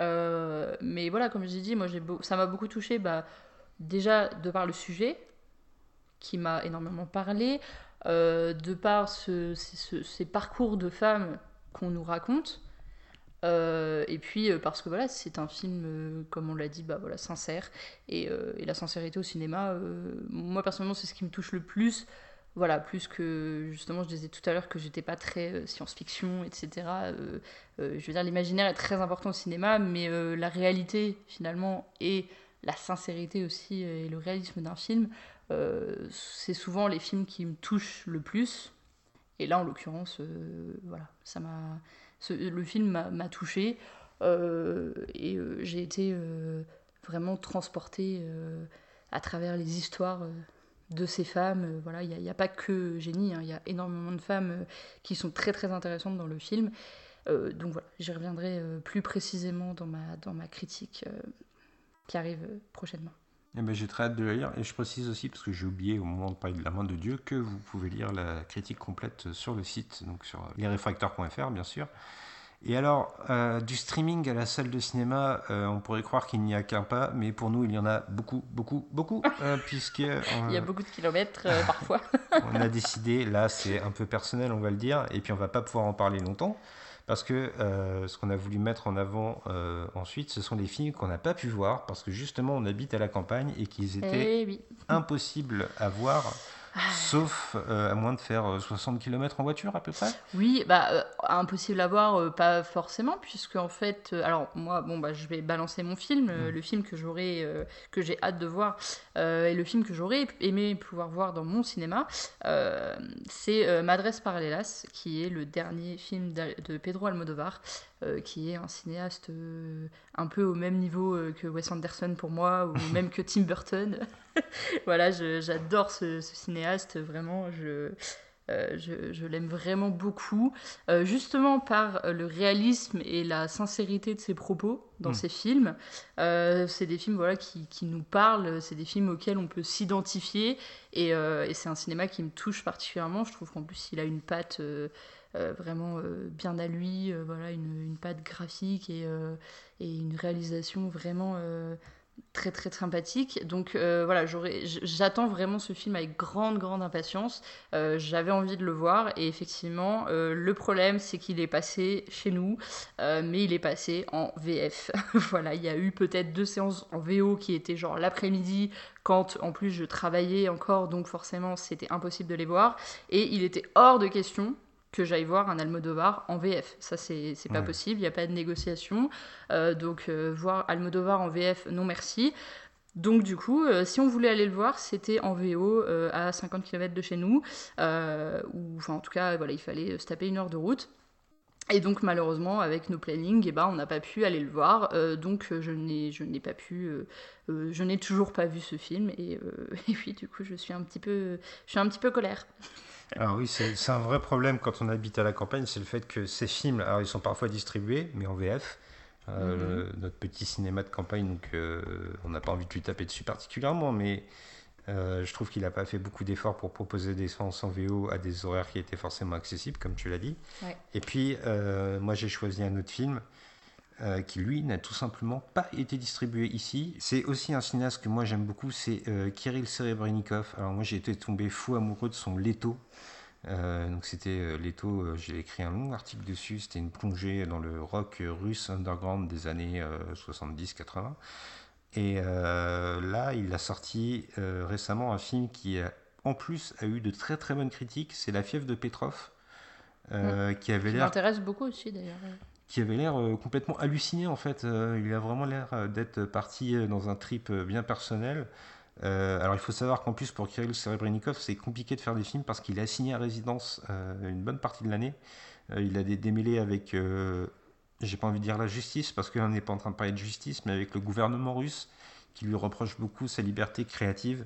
Speaker 3: euh, mais voilà, comme je l'ai dit, moi, ça m'a beaucoup touché. Bah, déjà, de par le sujet, qui m'a énormément parlé, euh, de par ce, ces parcours de femmes qu'on nous raconte. Euh, et puis parce que voilà, c'est un film, comme on l'a dit, bah, voilà, sincère. Et, la sincérité au cinéma, moi personnellement, c'est ce qui me touche le plus. Voilà, plus que justement, je disais tout à l'heure que j'étais pas très euh, science-fiction, etc. Euh, euh, je veux dire, l'imaginaire est très important au cinéma, mais la réalité finalement et la sincérité aussi et le réalisme d'un film, c'est souvent les films qui me touchent le plus. Et là, en l'occurrence, voilà, ça m'a, le film m'a touché et j'ai été vraiment transportée à travers les histoires de ces femmes. voilà, il n'y a, pas que Génie, hein, il y a énormément de femmes qui sont très très intéressantes dans le film. donc voilà, j'y reviendrai plus précisément dans ma, dans ma critique qui arrive prochainement.
Speaker 2: Eh ben, j'ai très hâte de la lire et je précise aussi, parce que j'ai oublié au moment de parler de la main de Dieu, que vous pouvez lire la critique complète sur le site, donc sur lesrefracteurs.fr bien sûr. Et alors, euh, du streaming à la salle de cinéma, euh, on pourrait croire qu'il n'y a qu'un pas, mais pour nous, il y en a beaucoup, beaucoup, beaucoup, euh, puisque...
Speaker 3: il y a beaucoup de kilomètres parfois.
Speaker 2: on a décidé, là c'est un peu personnel, on va le dire, et puis on va pas pouvoir en parler longtemps, parce que ce qu'on a voulu mettre en avant ensuite, ce sont les films qu'on n'a pas pu voir, parce que justement on habite à la campagne et qu'ils étaient
Speaker 3: eh
Speaker 2: impossibles à voir Sauf euh, à moins de faire 60 euh, km en voiture à peu près
Speaker 3: Oui, bah, euh, impossible à voir, pas forcément, puisque en fait, alors moi, bon, bah, je vais balancer mon film, mm. le film que j'aurais, que j'ai hâte de voir, et le film que j'aurais aimé pouvoir voir dans mon cinéma, c'est Madres Paralelas, qui est le dernier film de Pedro Almodovar, qui est un cinéaste un peu au même niveau que Wes Anderson pour moi, ou même que Tim Burton. voilà, j'adore ce, cinéaste, vraiment, je, euh, je, l'aime vraiment beaucoup, euh, justement par le réalisme et la sincérité de ses propos dans mm. ses films. Euh, c'est des films voilà, qui, qui nous parlent, c'est des films auxquels on peut s'identifier, et, et c'est un cinéma qui me touche particulièrement. Je trouve qu'en plus, il a une patte... vraiment bien à lui, voilà, une, une, patte graphique et, et une réalisation vraiment très très sympathique. Donc euh, voilà, j'attends vraiment ce film avec grande grande impatience. Euh, j'avais envie de le voir et effectivement, euh, le problème c'est qu'il est passé chez nous, mais il est passé en VF. voilà, il y a eu peut-être deux séances en VO qui étaient genre l'après-midi quand en plus je travaillais encore, donc forcément c'était impossible de les voir. Et il était hors de question que j'aille voir un Almodovar en VF. Ça, c'est pas possible, il n'y a pas de négociation. Euh, donc, euh, voir Almodovar en VF, non merci. Donc, du coup, euh, si on voulait aller le voir, c'était en VO à 50 km de chez nous. ou, enfin, en tout cas, voilà, il fallait se taper une heure de route. Et donc malheureusement avec nos plannings, eh ben, on n'a pas pu aller le voir, donc je n'ai pas pu, je n'ai toujours pas vu ce film et, et, puis du coup je suis un petit peu, je suis un petit peu colère.
Speaker 2: Alors oui, c'est un vrai problème quand on habite à la campagne, c'est le fait que ces films, alors ils sont parfois distribués, mais en VF. Euh, mhm. notre petit cinéma de campagne, donc euh, on n'a pas envie de lui taper dessus particulièrement, mais euh, je trouve qu'il n'a pas fait beaucoup d'efforts pour proposer des séances en VO à des horaires qui étaient forcément accessibles, comme tu l'as dit. Et puis, moi j'ai choisi un autre film euh, qui lui n'a tout simplement pas été distribué ici. C'est aussi un cinéaste que moi j'aime beaucoup, c'est euh, Kirill Serebrennikov. Alors moi j'ai été tombé fou amoureux de son Leto. Euh, donc c'était Leto, j'ai écrit un long article dessus, c'était une plongée dans le rock russe underground des années 70-80. Et là, il a sorti récemment un film qui, en plus, a eu de très très bonnes critiques. C'est La fièvre de Petrov,
Speaker 3: mmh. qui avait l'air. m'intéresse beaucoup aussi d'ailleurs
Speaker 2: qui avait l'air euh, complètement halluciné en fait. Euh, il a vraiment l'air euh, d'être parti dans un trip bien personnel. alors il faut savoir qu'en plus pour Kirill Serebrennikov c'est compliqué de faire des films parce qu'il est assigné à résidence une bonne partie de l'année. il a des démêlés avec, j'ai pas envie de dire la justice parce qu'on n'est pas en train de parler de justice, mais avec le gouvernement russe qui lui reproche beaucoup sa liberté créative.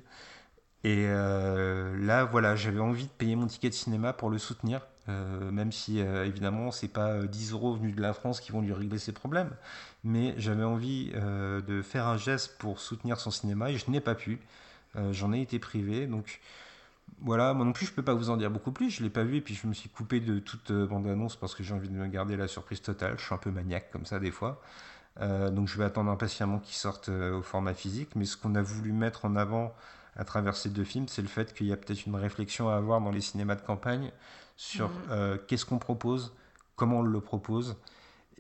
Speaker 2: Et là voilà, j'avais envie de payer mon ticket de cinéma pour le soutenir. Euh, même si euh, évidemment c'est pas 10 euh, euros venus de la France qui vont lui régler ses problèmes, mais j'avais envie de faire un geste pour soutenir son cinéma et je n'ai pas pu. J'en ai été privé, donc voilà, moi non plus je peux pas vous en dire beaucoup plus, je l'ai pas vu et puis je me suis coupé de toute bande-annonce parce que j'ai envie de me garder la surprise totale, je suis un peu maniaque comme ça des fois. donc je vais attendre impatiemment qu'il sorte au format physique, mais ce qu'on a voulu mettre en avant à travers ces deux films, c'est le fait qu'il y a peut-être une réflexion à avoir dans les cinémas de campagne sur mm. euh, qu'est-ce qu'on propose, comment on le propose,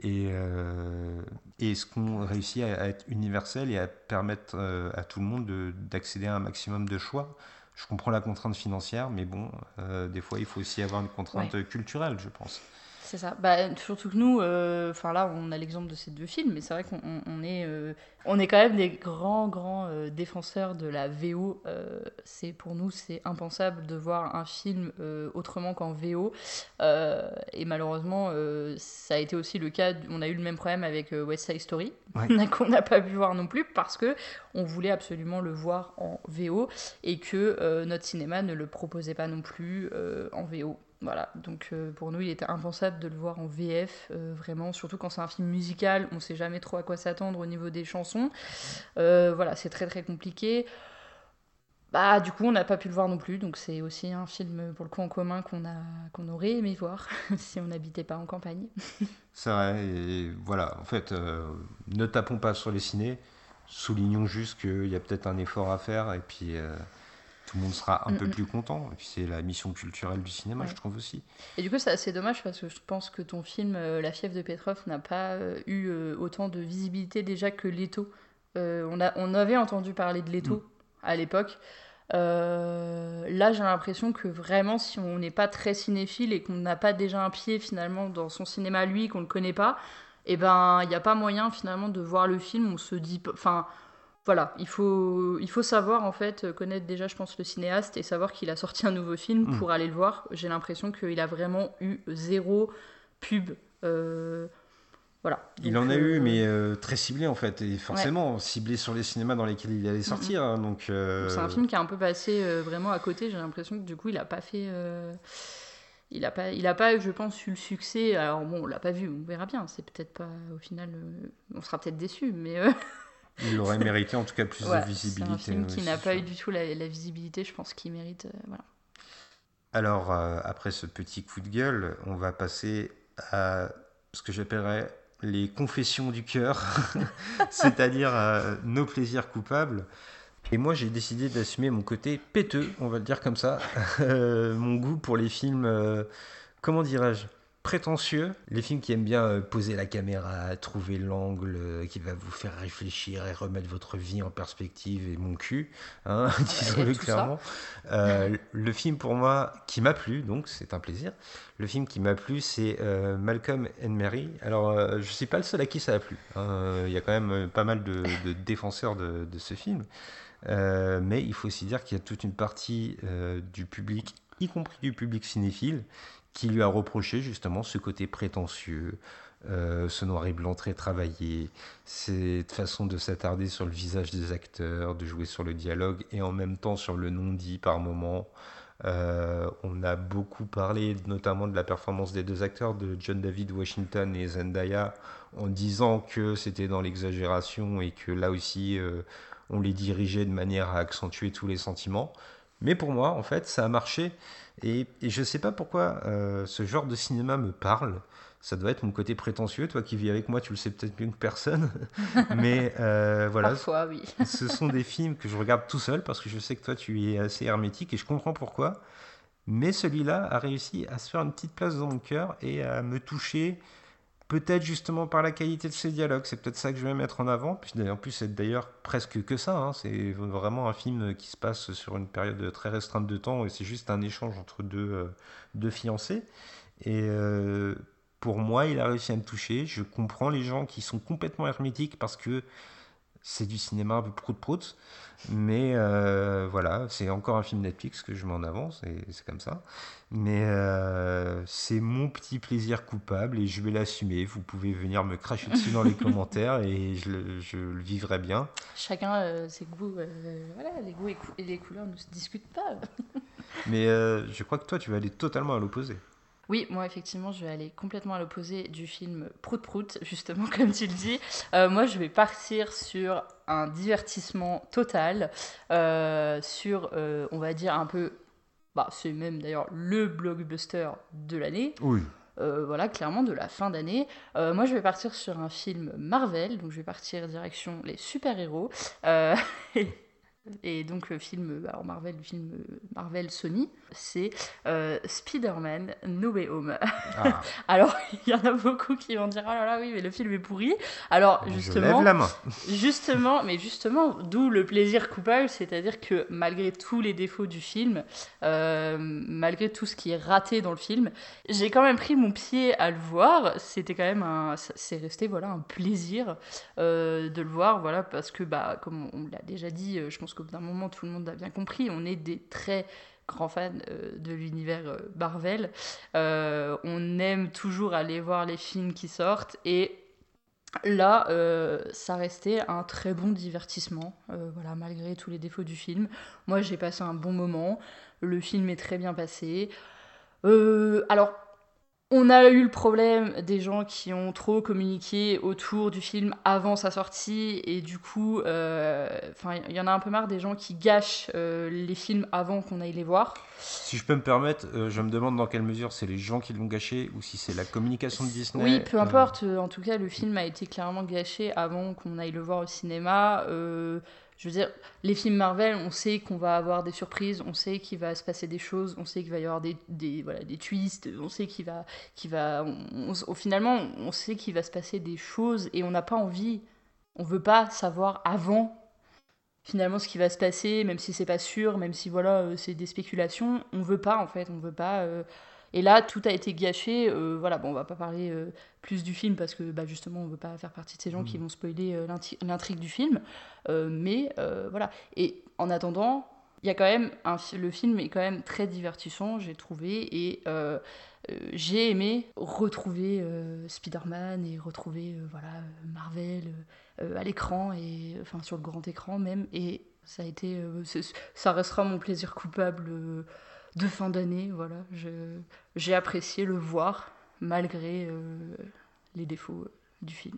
Speaker 2: et, euh, est-ce qu'on réussit à, être universel et à permettre euh, à tout le monde d'accéder à un maximum de choix? Je comprends la contrainte financière, mais bon, des fois, il faut aussi avoir une contrainte culturelle, je pense.
Speaker 3: C'est ça. Bah, surtout que nous, euh, enfin là, on a l'exemple de ces deux films, mais c'est vrai qu'on on- on est, euh, on est quand même des grands, grands euh, défenseurs de la VO. C'est pour nous, c'est impensable de voir un film autrement qu'en VO. Et malheureusement, ça a été aussi le cas. On a eu le même problème avec West Side Story,
Speaker 2: Ouais.
Speaker 3: qu'on n'a pas pu voir non plus parce que on voulait absolument le voir en VO et que notre cinéma ne le proposait pas non plus en VO. Voilà, donc euh, pour nous, il était impensable de le voir en VF, euh, vraiment, surtout quand c'est un film musical, on sait jamais trop à quoi s'attendre au niveau des chansons. Euh, voilà, c'est très très compliqué. Bah, du coup, on n'a pas pu le voir non plus, donc c'est aussi un film pour le coup en commun qu'on a, qu'on aurait aimé voir si on n'habitait pas en campagne.
Speaker 2: C'est vrai, et voilà, en fait, ne tapons pas sur les ciné, soulignons juste qu'il y a peut-être un effort à faire, et puis tout le monde sera un peu
Speaker 3: Mm, mm.
Speaker 2: plus content. Et puis c'est la mission culturelle du cinéma,
Speaker 3: Ouais.
Speaker 2: je trouve aussi.
Speaker 3: Et du coup, c'est assez dommage parce que je pense que ton film euh, La fièvre de Petrov n'a pas euh, eu euh, autant de visibilité déjà que Leto. Euh, on, a, on avait entendu parler de Leto à l'époque. Euh, là, j'ai l'impression que vraiment, si on n'est pas très cinéphile et qu'on n'a pas déjà un pied finalement dans son cinéma lui, qu'on ne le connaît pas, et ben, il n'y a pas moyen finalement de voir le film. On se dit, enfin, voilà, il faut, il faut savoir en fait connaître déjà, je pense, le cinéaste et savoir qu'il a sorti un nouveau film
Speaker 2: Mm.
Speaker 3: pour aller le voir. J'ai l'impression qu'il a vraiment eu zéro pub. euh, voilà.
Speaker 2: Il en a
Speaker 3: euh,
Speaker 2: eu, mais euh, très ciblé en fait, et forcément ciblé sur les cinémas dans lesquels il allait sortir. hein, donc, euh,
Speaker 3: C'est un film qui est un peu passé euh, vraiment à côté. J'ai l'impression que du coup, il a pas fait. euh, Il a pas, il a pas, je pense, eu le succès. Alors bon, on l'a pas vu, on verra bien. C'est peut-être pas, au final, euh, on sera peut-être déçu, mais euh,
Speaker 2: il aurait mérité en tout cas plus de visibilité.
Speaker 3: C'est un film qui n'a pas eu du tout la, la visibilité, je pense, qu'il mérite. euh, voilà.
Speaker 2: Alors, euh, après ce petit coup de gueule, on va passer à ce que j'appellerais les confessions du cœur, c'est-à-dire euh, nos plaisirs coupables. Et moi, j'ai décidé d'assumer mon côté péteux, on va le dire comme ça, mon goût pour les films, comment dirais-je, prétentieux, les films qui aiment bien euh, poser la caméra, trouver l'angle euh, qui va vous faire réfléchir et remettre votre vie en perspective et mon cul, hein, disons-le clairement. Euh, le film pour moi qui m'a plu, donc c'est un plaisir. Le film qui m'a plu, c'est euh, Malcolm and Mary. Alors, euh, je suis pas le seul à qui ça a plu. hein. Il y a quand même pas mal de, de défenseurs de, de ce film. Mais il faut aussi dire qu'il y a toute une partie du public, y compris du public cinéphile, qui lui a reproché justement ce côté prétentieux, euh, ce noir et blanc très travaillé, cette façon de s'attarder sur le visage des acteurs, de jouer sur le dialogue et en même temps sur le non-dit par moment. Euh, on a beaucoup parlé notamment de la performance des deux acteurs, de John David Washington et Zendaya, en disant que c'était dans l'exagération et que là aussi euh, on les dirigeait de manière à accentuer tous les sentiments. Mais pour moi, en fait, ça a marché. Et, et je ne sais pas pourquoi euh, ce genre de cinéma me parle. Ça doit être mon côté prétentieux. Toi qui vis avec moi, tu le sais peut-être mieux que personne. Mais euh, voilà,
Speaker 3: Parfois, oui.
Speaker 2: ce sont des films que je regarde tout seul parce que je sais que toi tu es assez hermétique et je comprends pourquoi. Mais celui-là a réussi à se faire une petite place dans mon cœur et à me toucher, peut-être justement par la qualité de ses dialogues. C'est peut-être ça que je vais mettre en avant. Puis en plus, c'est d'ailleurs presque que ça. hein. C'est vraiment un film qui se passe sur une période très restreinte de temps et c'est juste un échange entre deux, euh, fiancés. Et euh, pour moi, il a réussi à me toucher. Je comprends les gens qui sont complètement hermétiques parce que c'est du cinéma un peu prout-prout. Mais euh, voilà, c'est encore un film Netflix que je mets en avance, et c'est comme ça. Mais euh, c'est mon petit plaisir coupable et je vais l'assumer. Vous pouvez venir me cracher dessus dans les commentaires et je le, je le vivrai bien.
Speaker 3: Chacun euh, ses goûts, voilà, les goûts et, les couleurs ne se discutent pas.
Speaker 2: Mais je crois que toi, tu vas aller totalement à l'opposé.
Speaker 3: Oui, moi effectivement, je vais aller complètement à l'opposé du film Prout Prout, justement comme tu le dis. Euh, moi, je vais partir sur un divertissement total, euh, sur, euh, on va dire un peu, bah, c'est même d'ailleurs le blockbuster de l'année.
Speaker 2: Oui.
Speaker 3: Voilà, clairement de la fin d'année. Moi, je vais partir sur un film Marvel, donc je vais partir direction les super-héros. Euh, et donc le film, alors Marvel, le film Marvel Sony, c'est euh, Spider-Man No Way Home.
Speaker 2: Ah,
Speaker 3: Alors, il y en a beaucoup qui vont dire, oh là là, oui, mais le film est pourri. Alors,
Speaker 2: je
Speaker 3: justement,
Speaker 2: lève la main.
Speaker 3: Justement, mais justement, d'où le plaisir coupable, c'est-à-dire que malgré tous les défauts du film, euh, malgré tout ce qui est raté dans le film, j'ai quand même pris mon pied à le voir. C'était quand même un, c'est resté voilà un plaisir euh, de le voir, voilà parce que bah comme on l'a déjà dit, euh, je pense qu'au bout d'un moment tout le monde a bien compris, on est des très grands fans euh, de l'univers euh, Marvel. Euh, on aime toujours aller voir les films qui sortent et Là, euh, ça restait un très bon divertissement, voilà, malgré tous les défauts du film. Moi, j'ai passé un bon moment. Le film est très bien passé. Alors, on a eu le problème des gens qui ont trop communiqué autour du film avant sa sortie, et du coup, euh, il y en a un peu marre des gens qui gâchent euh, les films avant qu'on aille les voir.
Speaker 2: Si je peux me permettre, euh, je me demande dans quelle mesure c'est les gens qui l'ont gâché ou si c'est la communication de Disney.
Speaker 3: Oui, peu importe. En tout cas, le film a été clairement gâché avant qu'on aille le voir au cinéma. Je veux dire, les films Marvel, on sait qu'on va avoir des surprises, on sait qu'il va se passer des choses, on sait qu'il va y avoir des, des, voilà, des twists, on sait qu'il va, qu'il va, finalement, on sait qu'il va se passer des choses et on n'a pas envie, on veut pas savoir avant finalement ce qui va se passer, même si c'est pas sûr, même si voilà, euh, c'est des spéculations, on veut pas en fait, on veut pas. euh, et là, tout a été gâché. euh, voilà, bon, on va pas parler euh, plus du film parce que bah, justement, on veut pas faire partie de ces gens qui vont spoiler euh, l'intrigue du film. Euh, mais voilà. Et en attendant, il y a quand même un, le film est quand même très divertissant, j'ai trouvé, et euh, j'ai aimé retrouver euh, Spider-Man et retrouver euh, voilà Marvel à l'écran et enfin sur le grand écran même. Et ça a été, ça restera mon plaisir coupable de fin d'année. Voilà, j'ai apprécié le voir malgré euh, les défauts euh, du film.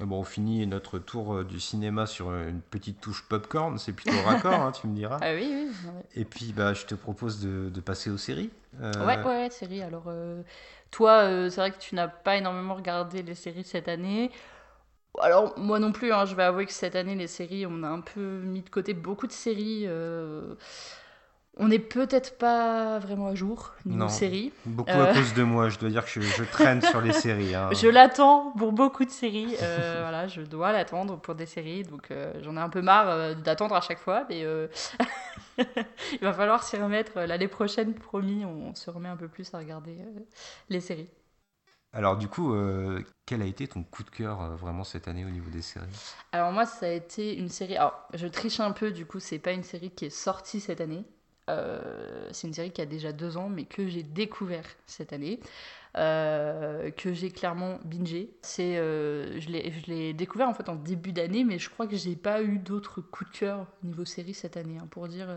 Speaker 2: Euh, Bon, on finit notre tour euh, du cinéma sur une petite touche popcorn, c'est plutôt raccord, hein, tu me diras.
Speaker 3: Ah oui, oui. ouais.
Speaker 2: Et puis, bah, je te propose de, de passer aux séries. Euh,
Speaker 3: Ouais, ouais, ouais, série. Alors, euh, toi, euh, c'est vrai que tu n'as pas énormément regardé les séries cette année. Alors, moi non plus, hein, je vais avouer que cette année, les séries, on a un peu mis de côté beaucoup de séries. Euh, On n'est peut-être pas vraiment à jour niveau séries.
Speaker 2: Beaucoup
Speaker 3: Euh.
Speaker 2: à cause de moi, je dois dire que je, je traîne sur les séries. hein.
Speaker 3: Je l'attends pour beaucoup de séries. euh, voilà, je dois l'attendre pour des séries. Donc, euh, j'en ai un peu marre euh, d'attendre à chaque fois. Mais euh, il va falloir s'y remettre. L'année prochaine, promis, on se remet un peu plus à regarder euh, les séries.
Speaker 2: Alors, du coup, euh, quel a été ton coup de cœur euh, vraiment cette année au niveau des séries?
Speaker 3: Alors moi, ça a été une série. Alors, je triche un peu, du coup, c'est pas une série qui est sortie cette année. Euh, c'est une série qui a déjà deux ans, mais que j'ai découvert cette année, euh, que j'ai clairement bingé. C'est, euh, je l'ai, découvert en fait en début d'année, mais je crois que j'ai pas eu d'autres coups de cœur niveau série cette année, hein, pour dire.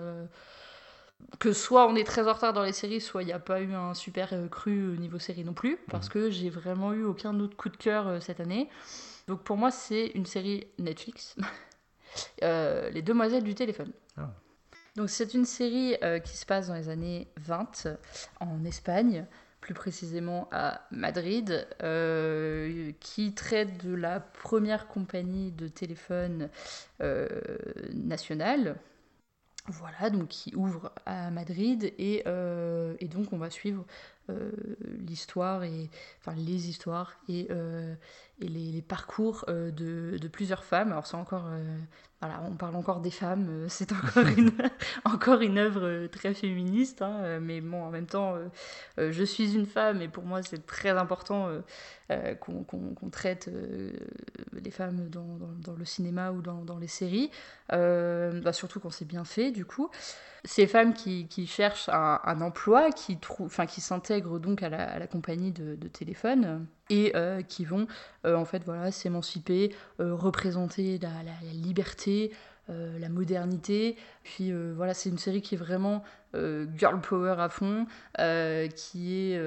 Speaker 3: que soit on est très en retard dans les séries, soit il n'y a pas eu un super cru au niveau série non plus, parce que j'ai vraiment eu aucun autre coup de cœur cette année. Donc pour moi, c'est une série Netflix, Les Demoiselles du téléphone.
Speaker 2: Ah.
Speaker 3: Donc c'est une série euh, qui se passe dans les années 20 en Espagne, plus précisément à Madrid, euh, qui traite de la première compagnie de téléphone euh, nationale. Voilà, donc qui ouvre à Madrid et, donc on va suivre l'histoire et enfin les histoires et, et les, les parcours euh, de, de plusieurs femmes. Alors c'est encore euh, voilà, on parle encore des femmes, euh, c'est encore une encore une œuvre très féministe, hein, mais bon en même temps je suis une femme et pour moi c'est très important qu'on traite les femmes dans, dans- dans le cinéma ou dans, dans les séries, bah, surtout quand c'est bien fait du coup. Ces femmes qui, qui cherchent un, un emploi, qui, qui s'intègrent donc à la, à la compagnie de, de téléphone et euh, qui vont euh, en fait voilà, s'émanciper, euh, représenter la, liberté, la modernité. Puis voilà, c'est une série qui est vraiment girl power à fond, qui, est,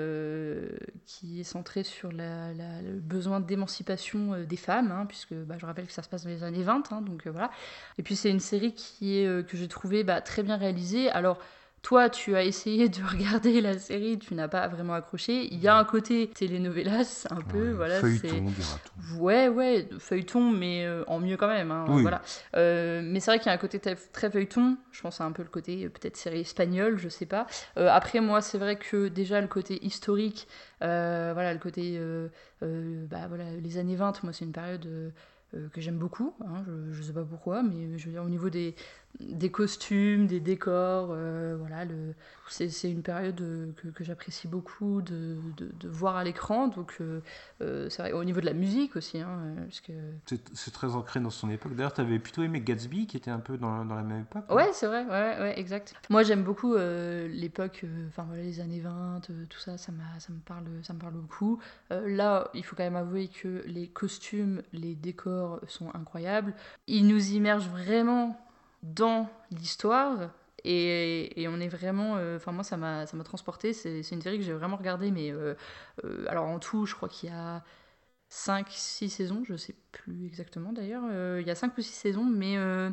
Speaker 3: qui est centrée sur le besoin d'émancipation des femmes, hein, puisque bah, je rappelle que ça se passe dans les années 20, hein, donc voilà. Et puis c'est une série qui est, que j'ai trouvé bah, très bien réalisée. Alors, toi, tu as essayé de regarder la série, tu n'as pas vraiment accroché. Il y a un côté telenovelas, un peu,
Speaker 2: Ouais,
Speaker 3: voilà.
Speaker 2: feuilleton, dira-t-on.
Speaker 3: Ouais, ouais, feuilleton, mais euh, en mieux quand même. hein,
Speaker 2: Oui.
Speaker 3: voilà. Euh, mais c'est vrai qu'il y a un côté très, feuilleton. Je pense à un peu le côté euh, peut-être série espagnole, je sais pas. Euh, après, moi, c'est vrai que déjà le côté historique, voilà, le côté, bah voilà, les années 20, moi, c'est une période. que j'aime beaucoup, hein, je, je sais pas pourquoi, mais je veux dire au niveau des, des costumes, des décors, euh, voilà, le, c'est, une période euh, que, que j'apprécie beaucoup de, de, de voir à l'écran, donc euh, euh, c'est vrai, au niveau de la musique aussi, hein, que...
Speaker 2: C'est très ancré dans son époque. D'ailleurs, tu avais plutôt aimé Gatsby, qui était un peu dans, dans la même époque.
Speaker 3: Ouais, c'est vrai, ouais, ouais, exact. Moi, j'aime beaucoup euh, l'époque, enfin voilà, les années 20, euh, tout ça, ça, ça, me parle, ça me parle beaucoup. Là, il faut quand même avouer que les costumes, les décors sont incroyables. Ils nous immergent vraiment dans l'histoire. Et, et on est vraiment. euh, Enfin, moi, ça m'a, ça m'a transporté. C'est, une série que j'ai vraiment regardée, mais. euh, euh, alors, en tout, je crois qu'il y a 5, 6 saisons, je sais plus exactement d'ailleurs. Euh, il y a 5 ou 6 saisons, mais. euh,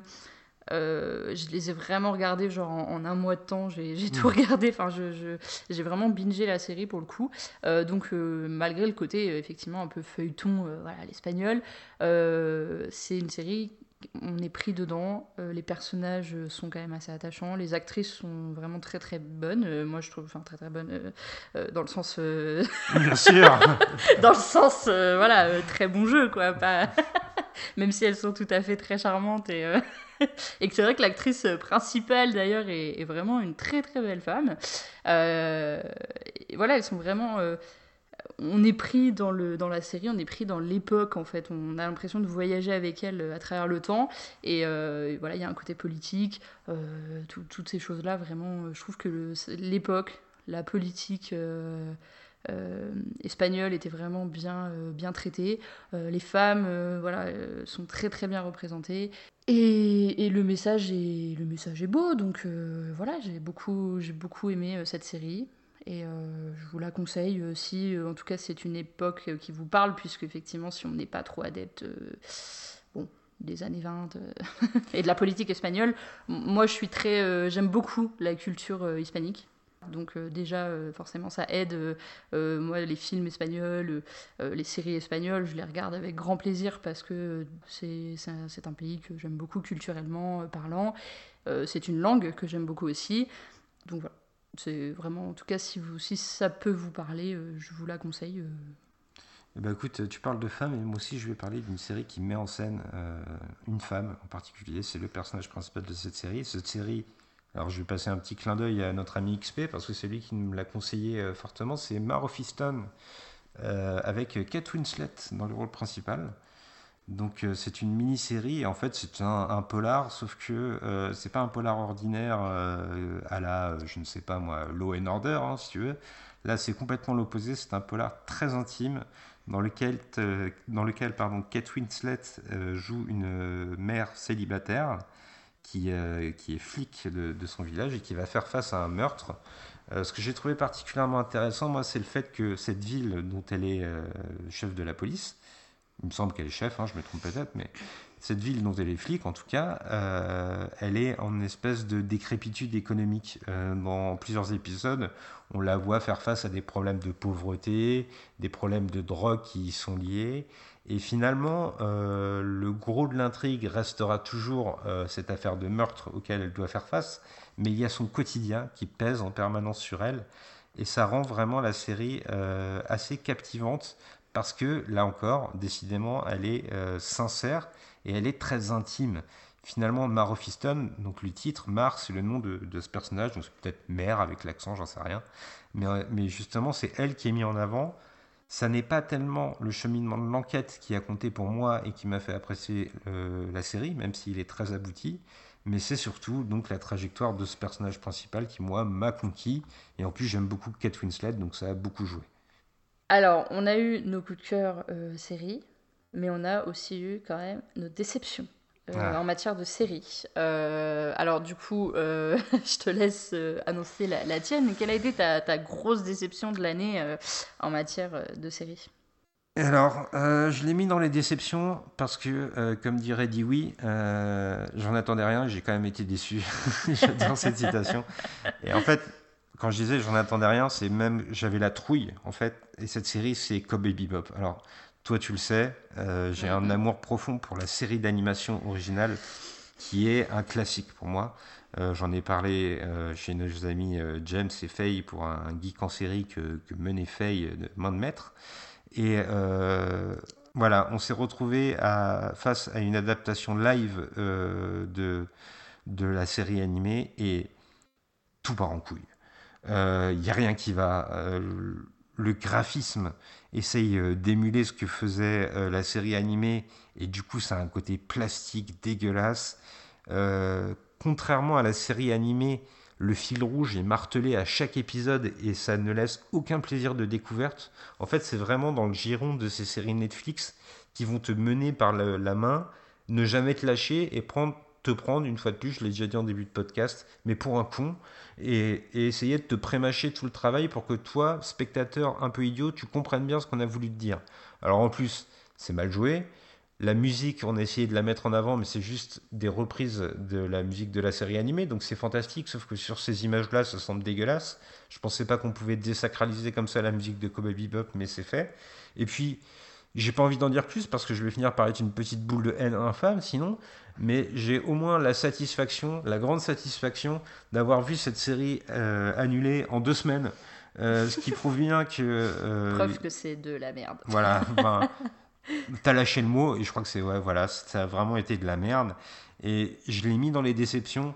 Speaker 3: euh, je les ai vraiment regardés genre en, en un mois de temps, j'ai j'ai tout regardé, enfin je, je- j'ai vraiment bingé la série pour le coup. Donc malgré le côté effectivement un peu feuilleton, voilà l'espagnol, c'est une série, on est pris dedans, euh, les personnages sont quand même assez attachants, les actrices sont vraiment très très bonnes, Euh, moi je trouve, enfin très très bonnes euh, dans le sens...
Speaker 2: Bien sûr
Speaker 3: dans le sens, voilà, très bon jeu, quoi. Pas... Même si elles sont tout à fait très charmantes et, et que c'est vrai que l'actrice principale d'ailleurs est, est vraiment une très très belle femme. Voilà, elles sont vraiment. On est pris dans, le, dans la série, on est pris dans l'époque en fait. On a l'impression de voyager avec elles euh, à travers le temps. Et euh, voilà, il y a un côté politique, euh, tout- toutes ces choses-là. Vraiment, je trouve que l'époque, la politique. espagnole était vraiment bien, bien traitée. Les femmes voilà, sont très très bien représentées. Et, et le, message est, le message est beau, donc voilà, j'ai beaucoup, j'ai beaucoup aimé cette série. Et euh, je vous la conseille euh, si, euh, en tout cas, c'est une époque qui vous parle, puisque effectivement, si on n'est pas trop adepte, bon, des années 20 euh, et de la politique espagnole, moi, je suis très, j'aime beaucoup la culture hispanique. Donc déjà, forcément, ça aide. moi, les films espagnols, les séries espagnoles, je les regarde avec grand plaisir parce que c'est un, c'est un pays que j'aime beaucoup culturellement parlant. C'est une langue que j'aime beaucoup aussi. Donc voilà, c'est vraiment, en tout cas, si, ça peut vous parler, euh, je vous la conseille. euh.
Speaker 2: Eh ben, écoute, tu parles de femmes, et moi aussi je vais parler d'une série qui met en scène euh, une femme en particulier. C'est le personnage principal de cette série. Alors je vais passer un petit clin d'œil à notre ami XP parce que c'est lui qui me l'a conseillé fortement. C'est Mar of avec Kate Winslet dans le rôle principal. Donc euh, c'est une mini-série en fait c'est un, polar sauf que euh, c'est pas un polar ordinaire euh, à la euh, je ne sais pas moi Law and Order hein, si tu veux. Là c'est complètement l'opposé, c'est un polar très intime dans lequel, dans lequel pardon, Kate Winslet joue une mère célibataire qui, qui est flic de, son village et qui va faire face à un meurtre. Ce que j'ai trouvé particulièrement intéressant, moi, c'est le fait que cette ville dont elle est chef de la police, il me semble qu'elle est chef, hein, je me trompe peut-être, mais cette ville dont elle est flic, en tout cas, euh, elle est en espèce de décrépitude économique. Euh, dans plusieurs épisodes, on la voit faire face à des problèmes de pauvreté, des problèmes de drogue qui y sont liés. Et finalement, euh, le gros de l'intrigue restera toujours cette affaire de meurtre auquel elle doit faire face, mais il y a son quotidien qui pèse en permanence sur elle. Et ça rend vraiment la série assez captivante parce que, là encore, décidément, elle est euh, sincère et elle est très intime. Finalement, Mar of Easton, donc le titre, Mar, c'est le nom de, ce personnage, donc c'est peut-être mère avec l'accent, j'en sais rien. Mais, euh, mais justement, c'est elle qui est mise en avant. Ça n'est pas tellement le cheminement de l'enquête qui a compté pour moi et qui m'a fait apprécier euh, la série, même s'il est très abouti, mais c'est surtout donc la trajectoire de ce personnage principal qui, moi, m'a conquis. Et en plus, j'aime beaucoup Kate Winslet, donc ça a beaucoup joué.
Speaker 3: Alors, on a eu nos coups de cœur euh, séries, mais on a aussi eu quand même nos déceptions. euh,
Speaker 2: Ah.
Speaker 3: en matière de séries. Euh, alors du coup, euh, je te laisse annoncer la, la tienne. Quelle a été ta, ta grosse déception de l'année en matière de séries?
Speaker 2: Alors, je l'ai mis dans les déceptions parce que, comme dirait Dewey, j'en attendais rien, j'ai quand même été déçu. J'adore cette citation. Et en fait, quand je disais j'en attendais rien, c'est même, j'avais la trouille, en fait. Et cette série, c'est Cowboy Bebop. Alors, toi, tu le sais, euh, j'ai un amour profond pour la série d'animation originale qui est un classique pour moi. Euh, J'en ai parlé euh, chez nos amis James et Faye pour un, geek en série que, que menait Faye de main de maître. Et voilà, on s'est retrouvé à, face à une adaptation live de, de la série animée et tout part en couille. Il n'y a rien qui va. Euh, le graphisme essaye euh, d'émuler ce que faisait euh, la série animée et du coup ça a un côté plastique dégueulasse. Euh, contrairement à la série animée, le fil rouge est martelé à chaque épisode et ça ne laisse aucun plaisir de découverte. En fait, c'est vraiment dans le giron de ces séries Netflix qui vont te mener par la, main, ne jamais te lâcher et te prendre, une fois de plus, je l'ai déjà dit en début de podcast, mais pour un con, et, essayer de te prémâcher tout le travail pour que toi, spectateur un peu idiot, tu comprennes bien ce qu'on a voulu te dire. Alors en plus, c'est mal joué. La musique, on a essayé de la mettre en avant, mais c'est juste des reprises de la musique de la série animée, donc c'est fantastique, sauf que sur ces images-là, ça semble dégueulasse. Je pensais pas qu'on pouvait désacraliser comme ça la musique de Cowboy Bebop, mais c'est fait. Et puis, j'ai pas envie d'en dire plus parce que je vais finir par être une petite boule de haine infâme sinon, mais j'ai au moins la satisfaction, la grande satisfaction d'avoir vu cette série euh, annulée en deux semaines, Euh, ce qui prouve bien que. euh,
Speaker 3: Preuve que c'est de la merde.
Speaker 2: voilà, ben, t'as lâché le mot et je crois que c'est ouais, voilà, ça a vraiment été de la merde. Et je l'ai mis dans les déceptions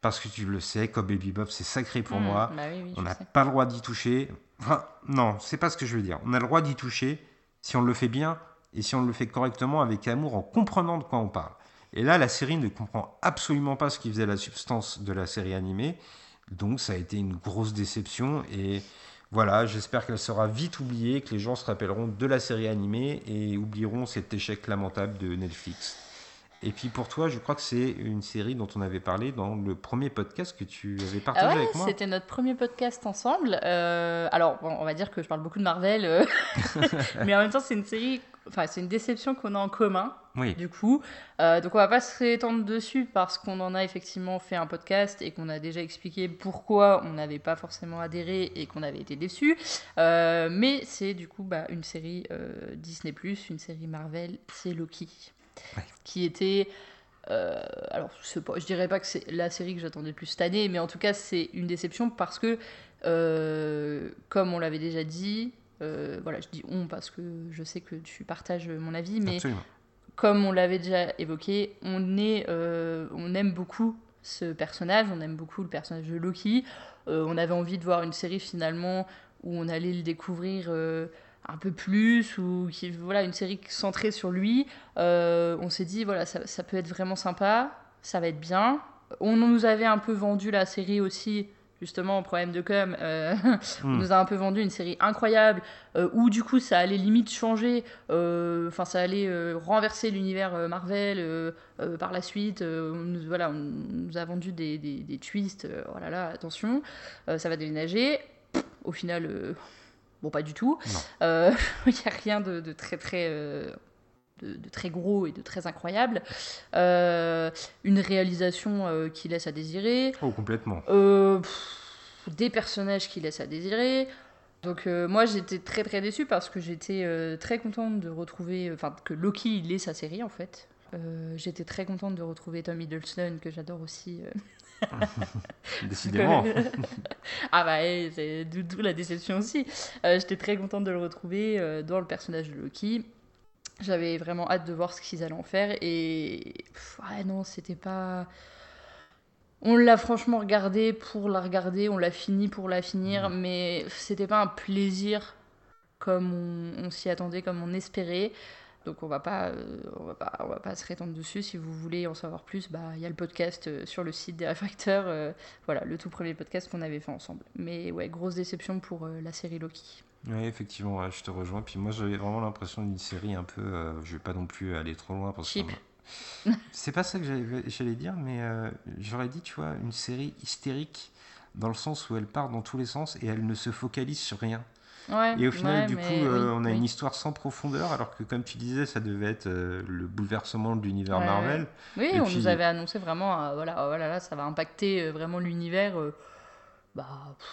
Speaker 2: parce que tu le sais, comme Baby Bob, c'est sacré pour
Speaker 3: Mmh,
Speaker 2: moi.
Speaker 3: bah oui, oui,
Speaker 2: On n'a pas le droit d'y toucher. Enfin, non, c'est pas ce que je veux dire. On a le droit d'y toucher si on le fait bien et si on le fait correctement avec amour en comprenant de quoi on parle. Et là, la série ne comprend absolument pas ce qui faisait la substance de la série animée. Donc, ça a été une grosse déception. Et voilà, j'espère qu'elle sera vite oubliée, que les gens se rappelleront de la série animée et oublieront cet échec lamentable de Netflix. Et puis pour toi, je crois que c'est une série dont on avait parlé dans le premier podcast que tu avais partagé
Speaker 3: Ah ouais,
Speaker 2: avec moi.
Speaker 3: c'était notre premier podcast ensemble. Euh, alors, bon, on va dire que je parle beaucoup de Marvel, euh, mais en même temps, c'est une série, enfin, c'est une déception qu'on a en commun,
Speaker 2: Oui,
Speaker 3: du coup. Euh, donc, on va pas se rétendre dessus parce qu'on en a effectivement fait un podcast et qu'on a déjà expliqué pourquoi on n'avait pas forcément adhéré et qu'on avait été déçus. Euh, mais c'est du coup bah, une série Disney, une série Marvel, c'est Loki.
Speaker 2: Ouais.
Speaker 3: Qui était. euh, alors, je dirais pas que c'est la série que j'attendais le plus cette année, mais en tout cas, c'est une déception parce que, euh, comme on l'avait déjà dit, euh, voilà, je dis on parce que je sais que tu partages mon avis, mais
Speaker 2: absolument.
Speaker 3: comme on l'avait déjà évoqué, on, est, on aime beaucoup ce personnage, on aime beaucoup le personnage de Loki. On avait envie de voir une série finalement où on allait le découvrir un peu plus, ou qui, voilà, une série centrée sur lui. Euh, on s'est dit, voilà, ça, ça peut être vraiment sympa, ça va être bien. On nous avait un peu vendu la série aussi, justement, en problème de com. euh, on
Speaker 2: Hmm.
Speaker 3: nous a un peu vendu une série incroyable, euh, où du coup ça allait limite changer, enfin ça allait renverser l'univers Marvel par la suite. on nous, voilà, on nous a vendu des, des, des twists, oh là là, attention, ça va déménager. Au final, bon, pas du tout.
Speaker 2: Non.
Speaker 3: Euh, Il n'y a rien de, de très très. euh, de, de très gros et de très incroyable. Euh, une réalisation euh, qui laisse à désirer.
Speaker 2: Oh, complètement.
Speaker 3: Euh, pff, des personnages qui laissent à désirer. Donc moi j'étais très très déçue parce que j'étais très contente de retrouver, enfin que Loki il ait sa série en fait. J'étais très contente de retrouver Tom Hiddleston que j'adore aussi.
Speaker 2: Décidément.
Speaker 3: ah bah ouais, c'est d'où la déception aussi. Euh, j'étais très contente de le retrouver euh, dans le personnage de Loki. J'avais vraiment hâte de voir ce qu'ils allaient en faire et pff, ouais non c'était pas. On l'a franchement regardé pour la regarder, on l'a fini pour la finir, mais c'était pas un plaisir comme on, on s'y attendait, comme on espérait. Donc on va pas, euh, on va pas, on va pas se rétendre dessus. Si vous voulez en savoir plus, bah il y a le podcast euh, sur le site des réfracteurs. euh, voilà, le tout premier podcast qu'on avait fait ensemble. Mais ouais, grosse déception pour euh, la série Loki.
Speaker 2: Oui, effectivement, ouais, je te rejoins. Puis moi, j'avais vraiment l'impression d'une série un peu. je vais pas non plus aller trop loin parce que. C'est pas ça que j'allais dire, mais j'aurais dit, tu vois, une série hystérique dans le sens où elle part dans tous les sens et elle ne se focalise sur rien.
Speaker 3: Ouais,
Speaker 2: Et au final,
Speaker 3: ouais,
Speaker 2: du coup, euh,
Speaker 3: oui,
Speaker 2: on a
Speaker 3: oui.
Speaker 2: une histoire sans profondeur, alors que comme tu disais, ça devait être euh, le bouleversement de l'univers
Speaker 3: Ouais,
Speaker 2: Marvel.
Speaker 3: Oui,
Speaker 2: Et
Speaker 3: on
Speaker 2: puis-
Speaker 3: nous avait annoncé vraiment, euh, voilà, voilà, là, ça va impacter euh, vraiment l'univers. bah, pff,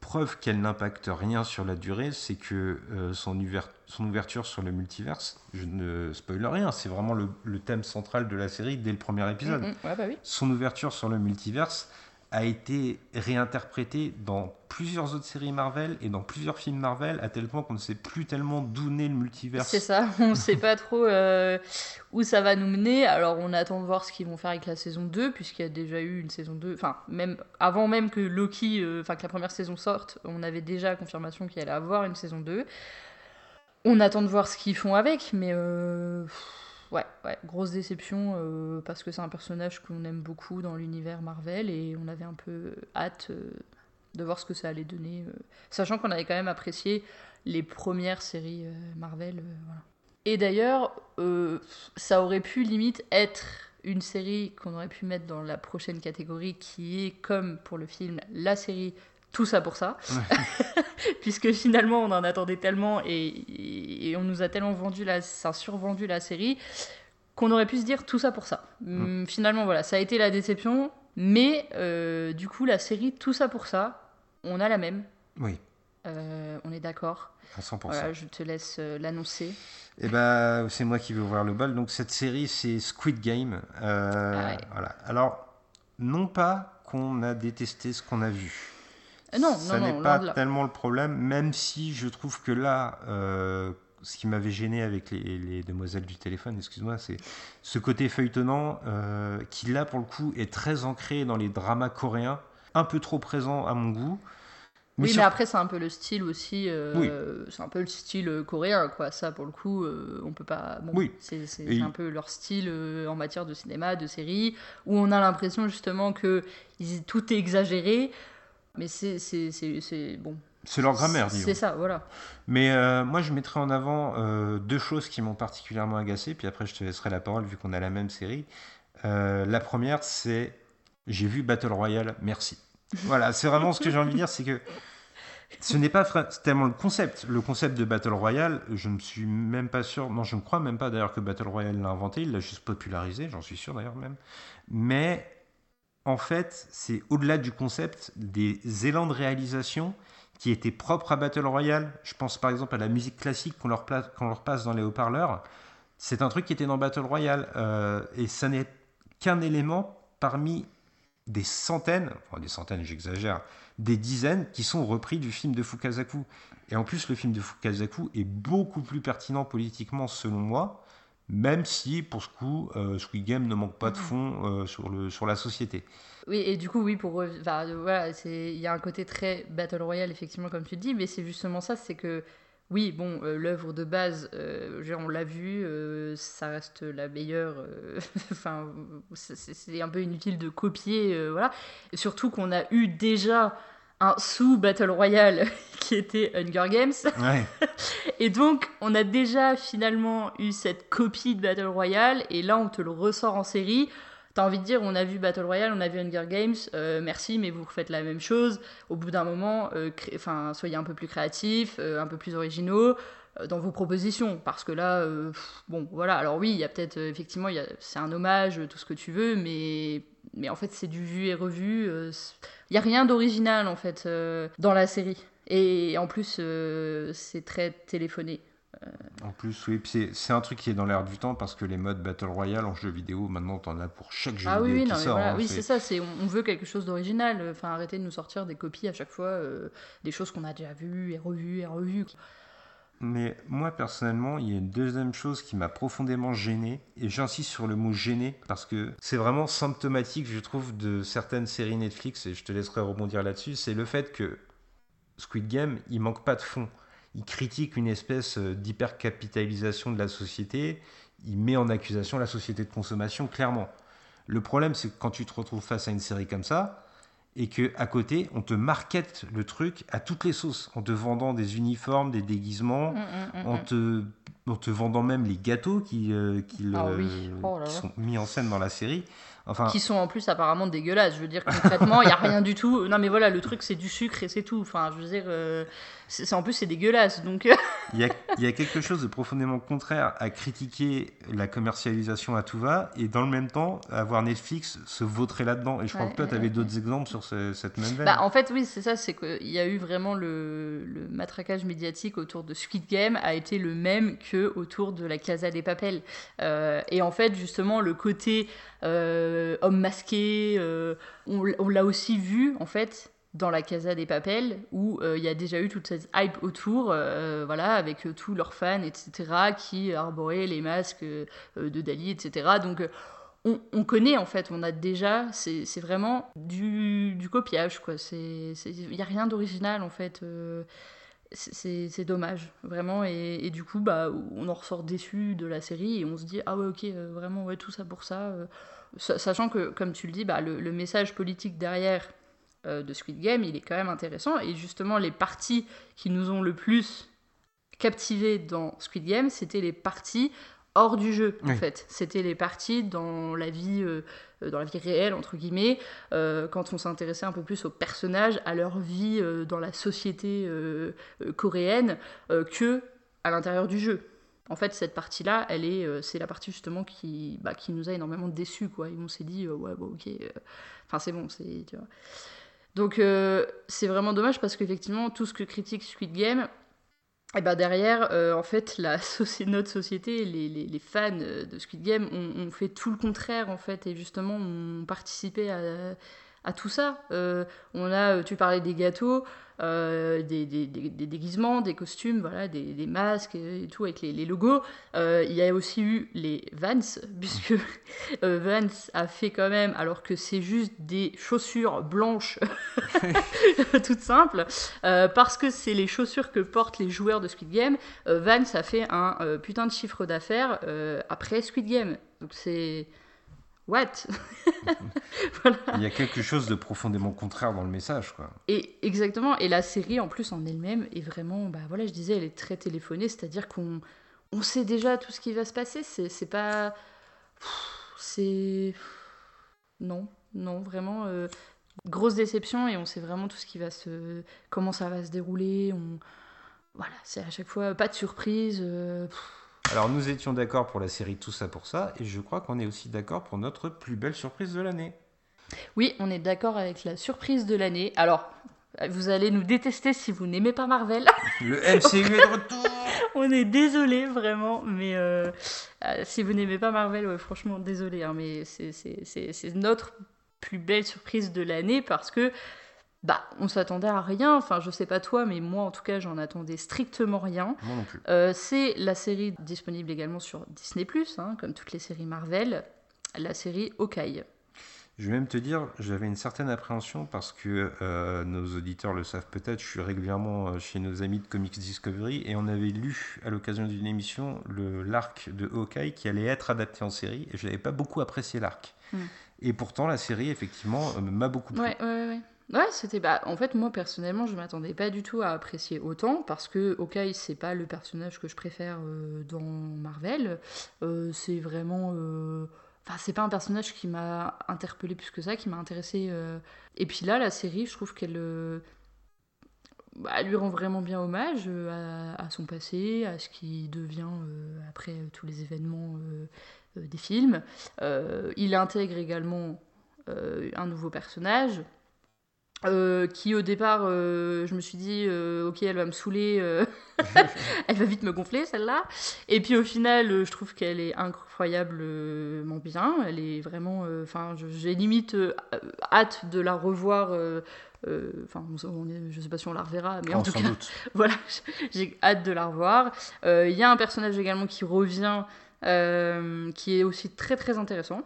Speaker 2: Preuve qu'elle n'impacte rien sur la durée, c'est que son, son ouverture sur le multiverse, je ne spoil rien, c'est vraiment le, le thème central de la série dès le premier épisode.
Speaker 3: mm, mm, bah oui.
Speaker 2: Son ouverture sur le multiverse a été réinterprétée dans plusieurs autres séries Marvel et dans plusieurs films Marvel, à tel point qu'on ne sait plus tellement d'où naît le multiverse.
Speaker 3: C'est ça, on sait pas trop euh, où ça va nous mener. Alors on attend de voir ce qu'ils vont faire avec la saison 2, puisqu'il y a déjà eu une saison 2. Enfin, même avant même que Loki, euh, enfin que la première saison sorte, on avait déjà confirmation qu'il allait avoir une saison 2. On attend de voir ce qu'ils font avec, mais euh, ouais, grosse déception euh, parce que c'est un personnage qu'on aime beaucoup dans l'univers Marvel et on avait un peu hâte euh, de voir ce que ça allait donner, euh, sachant qu'on avait quand même apprécié les premières séries euh, Marvel. euh. Et d'ailleurs, euh, ça aurait pu limite être une série qu'on aurait pu mettre dans la prochaine catégorie qui est comme pour le film la série tout ça pour ça puisque finalement on en attendait tellement et, et on nous a tellement vendu la, ça a survendu la série qu'on aurait pu se dire tout ça pour ça. Hum, Finalement voilà, ça a été la déception, mais euh, du coup la série tout ça pour ça, on a la même,
Speaker 2: Oui,
Speaker 3: Euh, on est d'accord.
Speaker 2: à 100%.
Speaker 3: Voilà, je te laisse euh, l'annoncer.
Speaker 2: Et ben, c'est moi qui vais ouvrir le bal. Donc cette série, c'est Squid Game.
Speaker 3: Ah ouais.
Speaker 2: Voilà. Alors, non pas qu'on a détesté ce qu'on a vu.
Speaker 3: Euh, non,
Speaker 2: ça n'est pas
Speaker 3: là.
Speaker 2: tellement le problème, même si je trouve que là, euh, ce qui m'avait gêné avec les, les demoiselles du téléphone, excuse-moi, c'est ce côté feuilletonnant euh, qui là pour le coup est très ancré dans les dramas coréens, un peu trop présent à mon goût.
Speaker 3: oui,
Speaker 2: sur-
Speaker 3: mais après, c'est un peu le style aussi. euh, C'est un peu le style coréen, quoi. Ça, pour le coup, on peut pas. Bon,
Speaker 2: Oui.
Speaker 3: C'est un peu leur style en matière de cinéma, de série, où on a l'impression justement que tout est exagéré. Mais c'est bon.
Speaker 2: c'est leur grammaire, disons.
Speaker 3: C'est ça, voilà.
Speaker 2: Mais euh, moi, je mettrai en avant euh, deux choses qui m'ont particulièrement agacé, puis après, je te laisserai la parole vu qu'on a la même série. Euh, la première, c'est j'ai vu Battle Royale, merci. Voilà, c'est vraiment ce que j'ai envie de dire, c'est que ce n'est pas tellement le concept. Le concept de Battle Royale, je ne suis même pas sûr, non, je ne crois même pas d'ailleurs que Battle Royale l'a inventé, il l'a juste popularisé, j'en suis sûr d'ailleurs même. Mais en fait, c'est au-delà du concept des élans de réalisation qui étaient propres à Battle Royale. Je pense par exemple à la musique classique qu'on leur, passe dans les haut-parleurs. C'est un truc qui était dans Battle Royale. euh, et ça n'est qu'un élément parmi des centaines, enfin des centaines, j'exagère, des dizaines qui sont repris du film de Fukasaku. Et en plus, le film de Fukasaku est beaucoup plus pertinent politiquement, selon moi, même si, pour ce coup, euh, Squid Game ne manque pas de fond euh, sur, le, sur la société.
Speaker 3: Oui, et du coup, oui, pour enfin, euh, voilà, il y a un côté très battle royale effectivement comme tu le dis, mais c'est justement ça, c'est que oui, bon, euh, l'œuvre de base, on l'a vu, ça reste la meilleure. Enfin, c'est- un peu inutile de copier, voilà. Surtout qu'on a eu déjà un sous battle royale qui était Hunger Games.
Speaker 2: Ouais.
Speaker 3: Et donc, on a déjà finalement eu cette copie de Battle Royale, et là, on te le ressort en série. T'as envie de dire, on a vu Battle Royale, on a vu Hunger Games, euh, merci, mais vous refaites la même chose. Au bout d'un moment, euh, cré- enfin, soyez un peu plus créatifs, euh, un peu plus originaux dans vos propositions, parce que là, pff, bon, voilà. Alors oui, il y a peut-être, effectivement, a- c'est un hommage, tout ce que tu veux, mais, mais en fait, c'est du vu et revu. euh, Il y a rien d'original, en fait, euh, dans la série. Et en plus, euh, c'est très téléphoné.
Speaker 2: En plus, oui, puis c'est un truc qui est dans l'air du temps parce que les modes Battle Royale en jeu vidéo, maintenant, t'en as pour chaque jeu
Speaker 3: Ah oui,
Speaker 2: vidéo
Speaker 3: oui,
Speaker 2: qui
Speaker 3: non, mais
Speaker 2: sort.
Speaker 3: voilà.
Speaker 2: hein,
Speaker 3: oui,
Speaker 2: c'est-
Speaker 3: ça. On on veut quelque chose d'original. Enfin, arrêtez de nous sortir des copies à chaque fois, euh, des choses qu'on a déjà vues et revues et revues.
Speaker 2: Mais moi, personnellement, il y a une deuxième chose qui m'a profondément gêné, et j'insiste sur le mot gêné, parce que c'est vraiment symptomatique, je trouve, de certaines séries Netflix, et je te laisserai rebondir là-dessus, c'est le fait que Squid Game, il manque pas de fond. Il critique une espèce euh, d'hypercapitalisation de la société, il met en accusation la société de consommation, clairement. Le problème, c'est que quand tu te retrouves face à une série comme ça, et que à côté, on te markete le truc à toutes les sauces, en te vendant des uniformes, des déguisements,
Speaker 3: Mm,
Speaker 2: en te, en te vendant même les gâteaux qui, euh, qui,
Speaker 3: Ah
Speaker 2: le-
Speaker 3: oui. Oh là
Speaker 2: qui
Speaker 3: là.
Speaker 2: sont mis en scène dans la série. Enfin,
Speaker 3: qui sont en plus apparemment dégueulasses. Je veux dire, concrètement, il n'y a rien du tout. Non, mais voilà, le truc, c'est du sucre et c'est tout. Enfin, je veux dire, euh, c'est en plus, c'est dégueulasse. Donc, euh,
Speaker 2: il y, a, il y a quelque chose de profondément contraire à critiquer la commercialisation à tout va et dans le même temps avoir Netflix se vautrer là-dedans. Et je crois
Speaker 3: Ouais,
Speaker 2: que toi, tu avais
Speaker 3: ouais.
Speaker 2: d'autres exemples sur ce- cette même veine.
Speaker 3: bah, en fait, oui, c'est ça. C'est qu'il y a eu vraiment le, le matraquage médiatique autour de Squid Game a été le même que autour de la Casa des Papel. Euh, et en fait, justement, le côté euh, homme masqué, euh, on, l'a aussi vu, en fait, dans la Casa des Papel, où euh, il y a déjà eu toute cette hype autour, euh, voilà, avec euh, tous leurs fans, etc., qui arboraient les masques euh, de Dali, etc. Donc, euh, on, on connaît, en fait, on a déjà, c'est vraiment du, du copiage, quoi. Il n'y a rien d'original, en fait. C'est- dommage, vraiment. Et, du coup, bah, on en ressort déçu de la série et on se dit, ah ouais, ok, euh, vraiment, ouais, tout ça pour ça. euh. Sa- Sachant que, comme tu le dis, bah, le, le message politique derrière euh, de Squid Game, il est quand même intéressant. Et justement, les parties qui nous ont le plus captivés dans Squid Game, c'était les parties hors du jeu, en fait. C'était les parties dans la vie, euh, dans la vie réelle, entre guillemets, euh, quand on s'intéressait un peu plus aux personnages, à leur vie euh, dans la société coréenne, que à l'intérieur du jeu. En fait, cette partie-là, elle est, c'est la partie justement qui, bah, qui nous a énormément déçus, quoi. Et on s'est dit, ouais, bon, ok, enfin c'est bon, c'est, tu vois. Donc c'est vraiment dommage parce qu'effectivement, tout ce que critique Squid Game, et ben derrière, euh, en fait, la notre société, les, les- les fans euh, de Squid Game ont, ont fait tout le contraire, en fait, et justement ont participé à, à tout ça. Euh, on a, euh, tu parlais des gâteaux, euh, des, déguisements, des costumes, voilà, des, masques et tout avec les, logos. Il y a aussi eu les Vans, puisque Vans a fait quand même, alors que c'est juste des chaussures blanches, toutes simples, parce que c'est les chaussures que portent les joueurs de Squid Game, Vans a fait un putain de chiffre d'affaires après Squid Game. Donc c'est... What? Voilà.
Speaker 2: Il y a quelque chose de profondément contraire dans le message, quoi.
Speaker 3: Et exactement, et la série en plus en elle-même est vraiment, bah voilà, je disais, elle est très téléphonée, c'est-à-dire qu'on on sait déjà tout ce qui va se passer, c'est pas. C'est. Non, non, vraiment. euh, grosse déception, et on sait vraiment tout ce qui va se. comment ça va se dérouler. On... Voilà, c'est à chaque fois pas de surprise. euh, pff,
Speaker 2: Alors, nous étions d'accord pour la série Tout ça pour ça, et je crois qu'on est aussi d'accord pour notre plus belle surprise de l'année.
Speaker 3: Oui, on est d'accord avec la surprise de l'année. Alors, vous allez nous détester si vous n'aimez pas Marvel.
Speaker 2: Le MCU est de retour
Speaker 3: On est désolé vraiment, mais euh, euh, si vous n'aimez pas Marvel, ouais, franchement désolé, hein, mais c'est- notre plus belle surprise de l'année parce que bah on s'attendait à rien. Enfin, je sais pas toi, mais moi en tout cas, j'en attendais strictement rien.
Speaker 2: Moi non plus.
Speaker 3: Euh, c'est la série disponible également sur Disney hein, comme toutes les séries Marvel, la série Hawkeye.
Speaker 2: Je vais même te dire, j'avais une certaine appréhension parce que euh, nos auditeurs le savent peut-être, je suis régulièrement euh, chez nos amis de Comics Discovery et on avait lu à l'occasion d'une émission le l'arc de Hawkeye qui allait être adapté en série et je n'avais pas beaucoup apprécié l'arc.
Speaker 3: Hmm.
Speaker 2: Et pourtant la série effectivement m'a beaucoup plu.
Speaker 3: Ouais, ouais, ouais. Ouais, c'était. Bah, en fait, moi personnellement, je m'attendais pas du tout à apprécier autant parce que Hawkeye, c'est pas le personnage que je préfère euh, dans Marvel. Euh, c'est vraiment. euh, c'est pas un personnage qui m'a interpellé plus que ça, qui m'a intéressé. Et puis là, la série, je trouve qu'elle. bah, lui rend vraiment bien hommage à, à son passé, à ce qui devient après tous les événements des films. Il intègre également un nouveau personnage. Euh, qui au départ, euh, je me suis dit, euh, ok, elle va me saouler, elle va vite me gonfler celle-là. Et puis au final, je trouve qu'elle est incroyablement bien. Elle est vraiment, enfin, j'ai limite hâte de la revoir. Enfin, je sais pas si on la reverra, mais en
Speaker 2: Oh,
Speaker 3: tout cas,
Speaker 2: doute.
Speaker 3: voilà, j'ai hâte de la revoir. Il y a un personnage également qui revient, qui est aussi très très intéressant.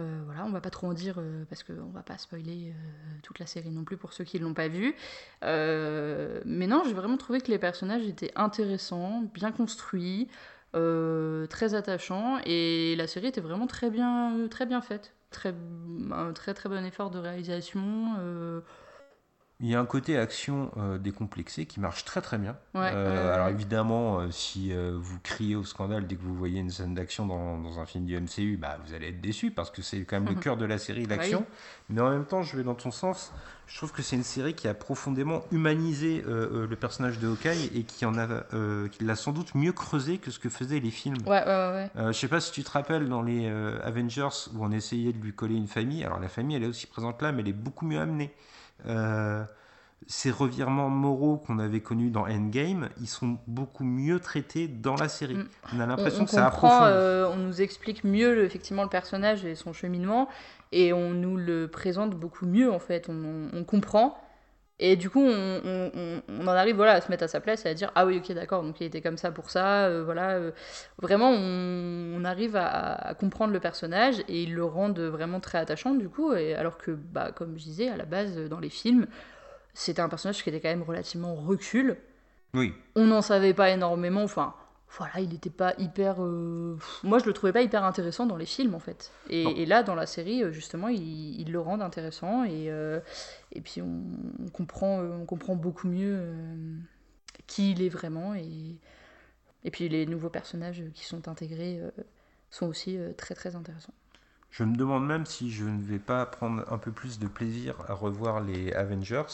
Speaker 3: Euh, voilà, on va pas trop en dire euh, parce qu'on va pas spoiler euh, toute la série non plus pour ceux qui l'ont pas vue. Euh, mais non, j'ai vraiment trouvé que les personnages étaient intéressants, bien construits, euh, très attachants et la série était vraiment très bien, très bien faite. Très, un très très bon effort de réalisation.
Speaker 2: Il y a un côté action euh, décomplexé qui marche très très bien.
Speaker 3: Ouais,
Speaker 2: Euh,
Speaker 3: ouais,
Speaker 2: alors évidemment, euh, si vous criez au scandale dès que vous voyez une scène d'action dans, dans un film du MCU, bah, vous allez être déçu parce que c'est quand même le cœur de la série, l'action. Mais en même temps, je vais dans ton sens. Je trouve que c'est une série qui a profondément humanisé le personnage de Hawkeye et qui en a, qui l'a sans doute mieux creusé que ce que faisaient les films. Je sais pas si tu te rappelles dans les Avengers où on essayait de lui coller une famille. Alors la famille, elle est aussi présente là, mais elle est beaucoup mieux amenée. Euh, ces revirements moraux qu'on avait connus dans Endgame, ils sont beaucoup mieux traités dans la série.
Speaker 3: Mm.
Speaker 2: On a
Speaker 3: On,
Speaker 2: l'impression
Speaker 3: on
Speaker 2: que ça approfondit.
Speaker 3: euh, on nous explique mieux le- effectivement le personnage et son cheminement, et on nous le présente beaucoup mieux en fait. On comprend, et du coup on, on- on- en arrive voilà à se mettre à sa place et à dire ah oui ok d'accord donc il était comme ça pour ça, euh, voilà. euh, vraiment on, on arrive à, à comprendre le personnage et ils le rendent vraiment très attachant du coup, et alors que bah comme je disais à la base dans les films c'était un personnage qui était quand même relativement recul
Speaker 2: Oui,
Speaker 3: on n'en savait pas énormément. Enfin, voilà, il n'était pas hyper. euh, Moi, je le trouvais pas hyper intéressant dans les films, en fait. Et, là, dans la série, euh, justement, ils il le rendent intéressant. Et, euh, et puis, on, on comprend, on comprend beaucoup mieux euh, qui il est vraiment. Et, et puis, les nouveaux personnages qui sont intégrés sont aussi très, très intéressants.
Speaker 2: je me demande même si je ne vais pas prendre un peu plus de plaisir à revoir les Avengers.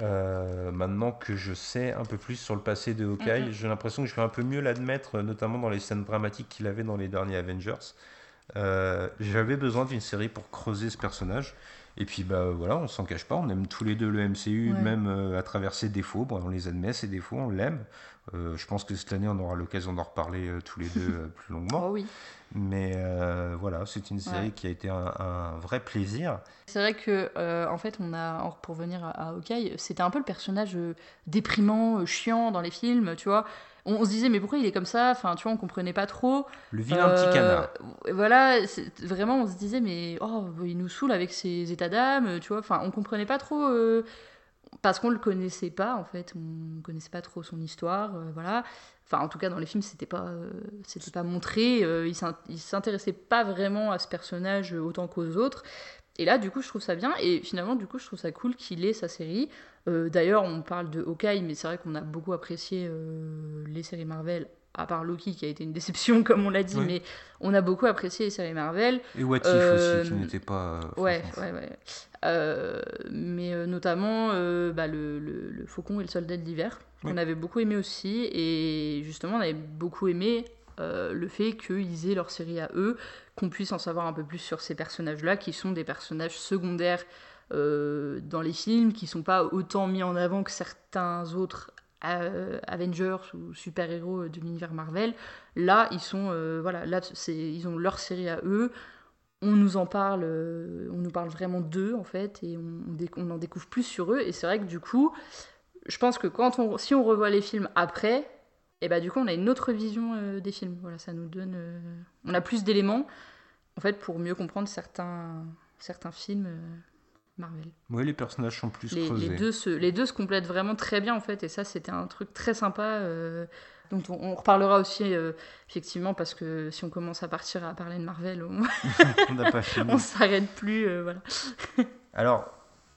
Speaker 2: Euh, maintenant que je sais un peu plus sur le passé de Hawkeye,
Speaker 3: Mhm.
Speaker 2: j'ai l'impression que je vais un peu mieux l'admettre, notamment dans les scènes dramatiques qu'il avait dans les derniers Avengers. Euh, J'avais besoin d'une série pour creuser ce personnage. Et puis bah voilà, on s'en cache pas, on aime tous les deux le MCU,
Speaker 3: Ouais.
Speaker 2: même euh, à travers ses défauts. Bon, on les admet, ses défauts, on l'aime. Je pense que cette année, on aura l'occasion d'en reparler tous les deux plus longuement.
Speaker 3: Oh oui.
Speaker 2: Mais euh, voilà, c'est une série
Speaker 3: Ouais.
Speaker 2: qui a été un, un vrai plaisir.
Speaker 3: C'est vrai que, euh, en fait, on a, pour revenir à, à Hawkeye, c'était un peu le personnage euh, déprimant, chiant dans les films, tu vois. On, on se disait, mais pourquoi il est comme ça? Enfin, tu vois, on comprenait pas trop.
Speaker 2: Le vilain petit canard.
Speaker 3: Voilà, vraiment, on se disait, mais oh, il nous saoule avec ses états d'âme, tu vois. Enfin, on comprenait pas trop. parce qu'on le connaissait pas, en fait. On connaissait pas trop son histoire, euh, voilà. Enfin, en tout cas, dans les films, c'était pas, euh, pas montré. euh, il s'in- il s'intéressait pas vraiment à ce personnage euh, autant qu'aux autres. Et là, du coup, je trouve ça bien. Et finalement, du coup, je trouve ça cool qu'il ait sa série. D'ailleurs, on parle de Hawkeye, mais c'est vrai qu'on a beaucoup apprécié les séries Marvel, à part Loki qui a été une déception, comme on l'a dit, mais on a beaucoup apprécié les séries Marvel.
Speaker 2: Et What If
Speaker 3: euh,
Speaker 2: aussi, qui n'était pas. euh,
Speaker 3: Ouais, ouais, ouais. Euh, mais euh, notamment euh, bah, le, le- le Faucon et le Soldat de l'hiver, qu'on avait beaucoup aimé aussi. Et justement, on avait beaucoup aimé euh, le fait qu'ils aient leur série à eux, qu'on puisse en savoir un peu plus sur ces personnages-là, qui sont des personnages secondaires euh, dans les films, qui sont pas autant mis en avant que certains autres euh, Avengers ou super-héros de l'univers Marvel. Là, ils sont, euh, voilà, là, c'est, ils ont leur série à eux. On nous en parle, euh, on nous parle vraiment d'eux en fait, et on, on en découvre plus sur eux. Et c'est vrai que du coup, je pense que quand on, si on revoit les films après, et bah du coup, on a une autre vision euh, des films. Voilà, ça nous donne, euh, on a plus d'éléments en fait pour mieux comprendre certains, certains films euh, Marvel.
Speaker 2: Ouais, les personnages sont plus
Speaker 3: Les,
Speaker 2: creusés.
Speaker 3: les deux se, les deux se complètent vraiment très bien en fait, et ça c'était un truc très sympa euh, dont on, on reparlera aussi euh, effectivement parce que si on commence à partir à parler de Marvel, on,
Speaker 2: on
Speaker 3: s'arrête plus. euh, voilà.
Speaker 2: Alors,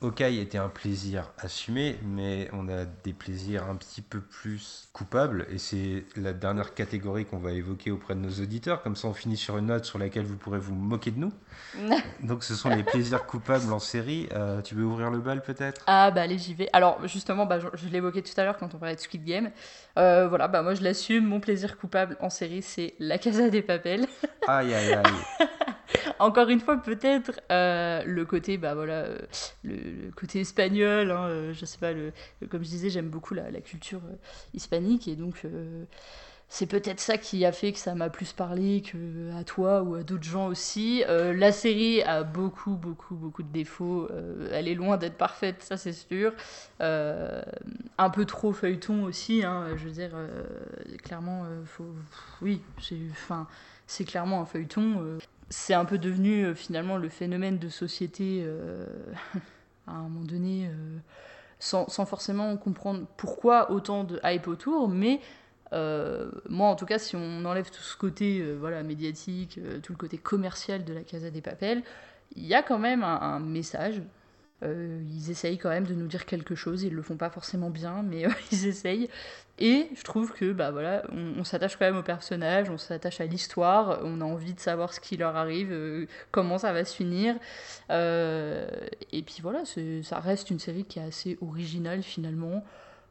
Speaker 2: Hawkeye était un plaisir assumé, mais on a des plaisirs un petit peu plus coupables, et c'est la dernière catégorie qu'on va évoquer auprès de nos auditeurs. Comme ça, on finit sur une note sur laquelle vous pourrez vous moquer de nous. Donc, ce sont les plaisirs coupables en série. Euh, tu veux ouvrir le bal peut-être?
Speaker 3: Ah bah allez j'y vais. Alors justement bah, je, je l'évoquais tout à l'heure quand on parlait de Squid Game. Euh, voilà bah moi je l'assume, mon plaisir coupable en série c'est La Casa des Papel.
Speaker 2: Aïe, aïe, aïe.
Speaker 3: Encore une fois peut-être euh, le côté bah voilà le, le côté espagnol, hein, euh, je sais pas le, comme je disais j'aime beaucoup la, culture euh, hispanique et donc euh, c'est peut-être ça qui a fait que ça m'a plus parlé que à toi ou à d'autres gens aussi. La série a beaucoup, beaucoup, beaucoup de défauts. Elle est loin d'être parfaite, ça c'est sûr. Un peu trop feuilleton aussi. hein, je veux dire, clairement, faut... oui, c'est, clairement un feuilleton. c'est un peu devenu finalement le phénomène de société à un moment donné. euh, sans, forcément comprendre pourquoi autant de hype autour, mais euh, moi, en tout cas, si on enlève tout ce côté euh, voilà, médiatique, tout le côté commercial de la Casa des Papel, il y a quand même un, message ils essayent quand même de nous dire quelque chose, ils le font pas forcément bien, mais euh, ils essayent. Et je trouve que bah voilà, on, on s'attache quand même aux personnages, on s'attache à l'histoire, on a envie de savoir ce qui leur arrive, euh, comment ça va se finir. Euh, et puis voilà, ça reste une série qui est assez originale finalement.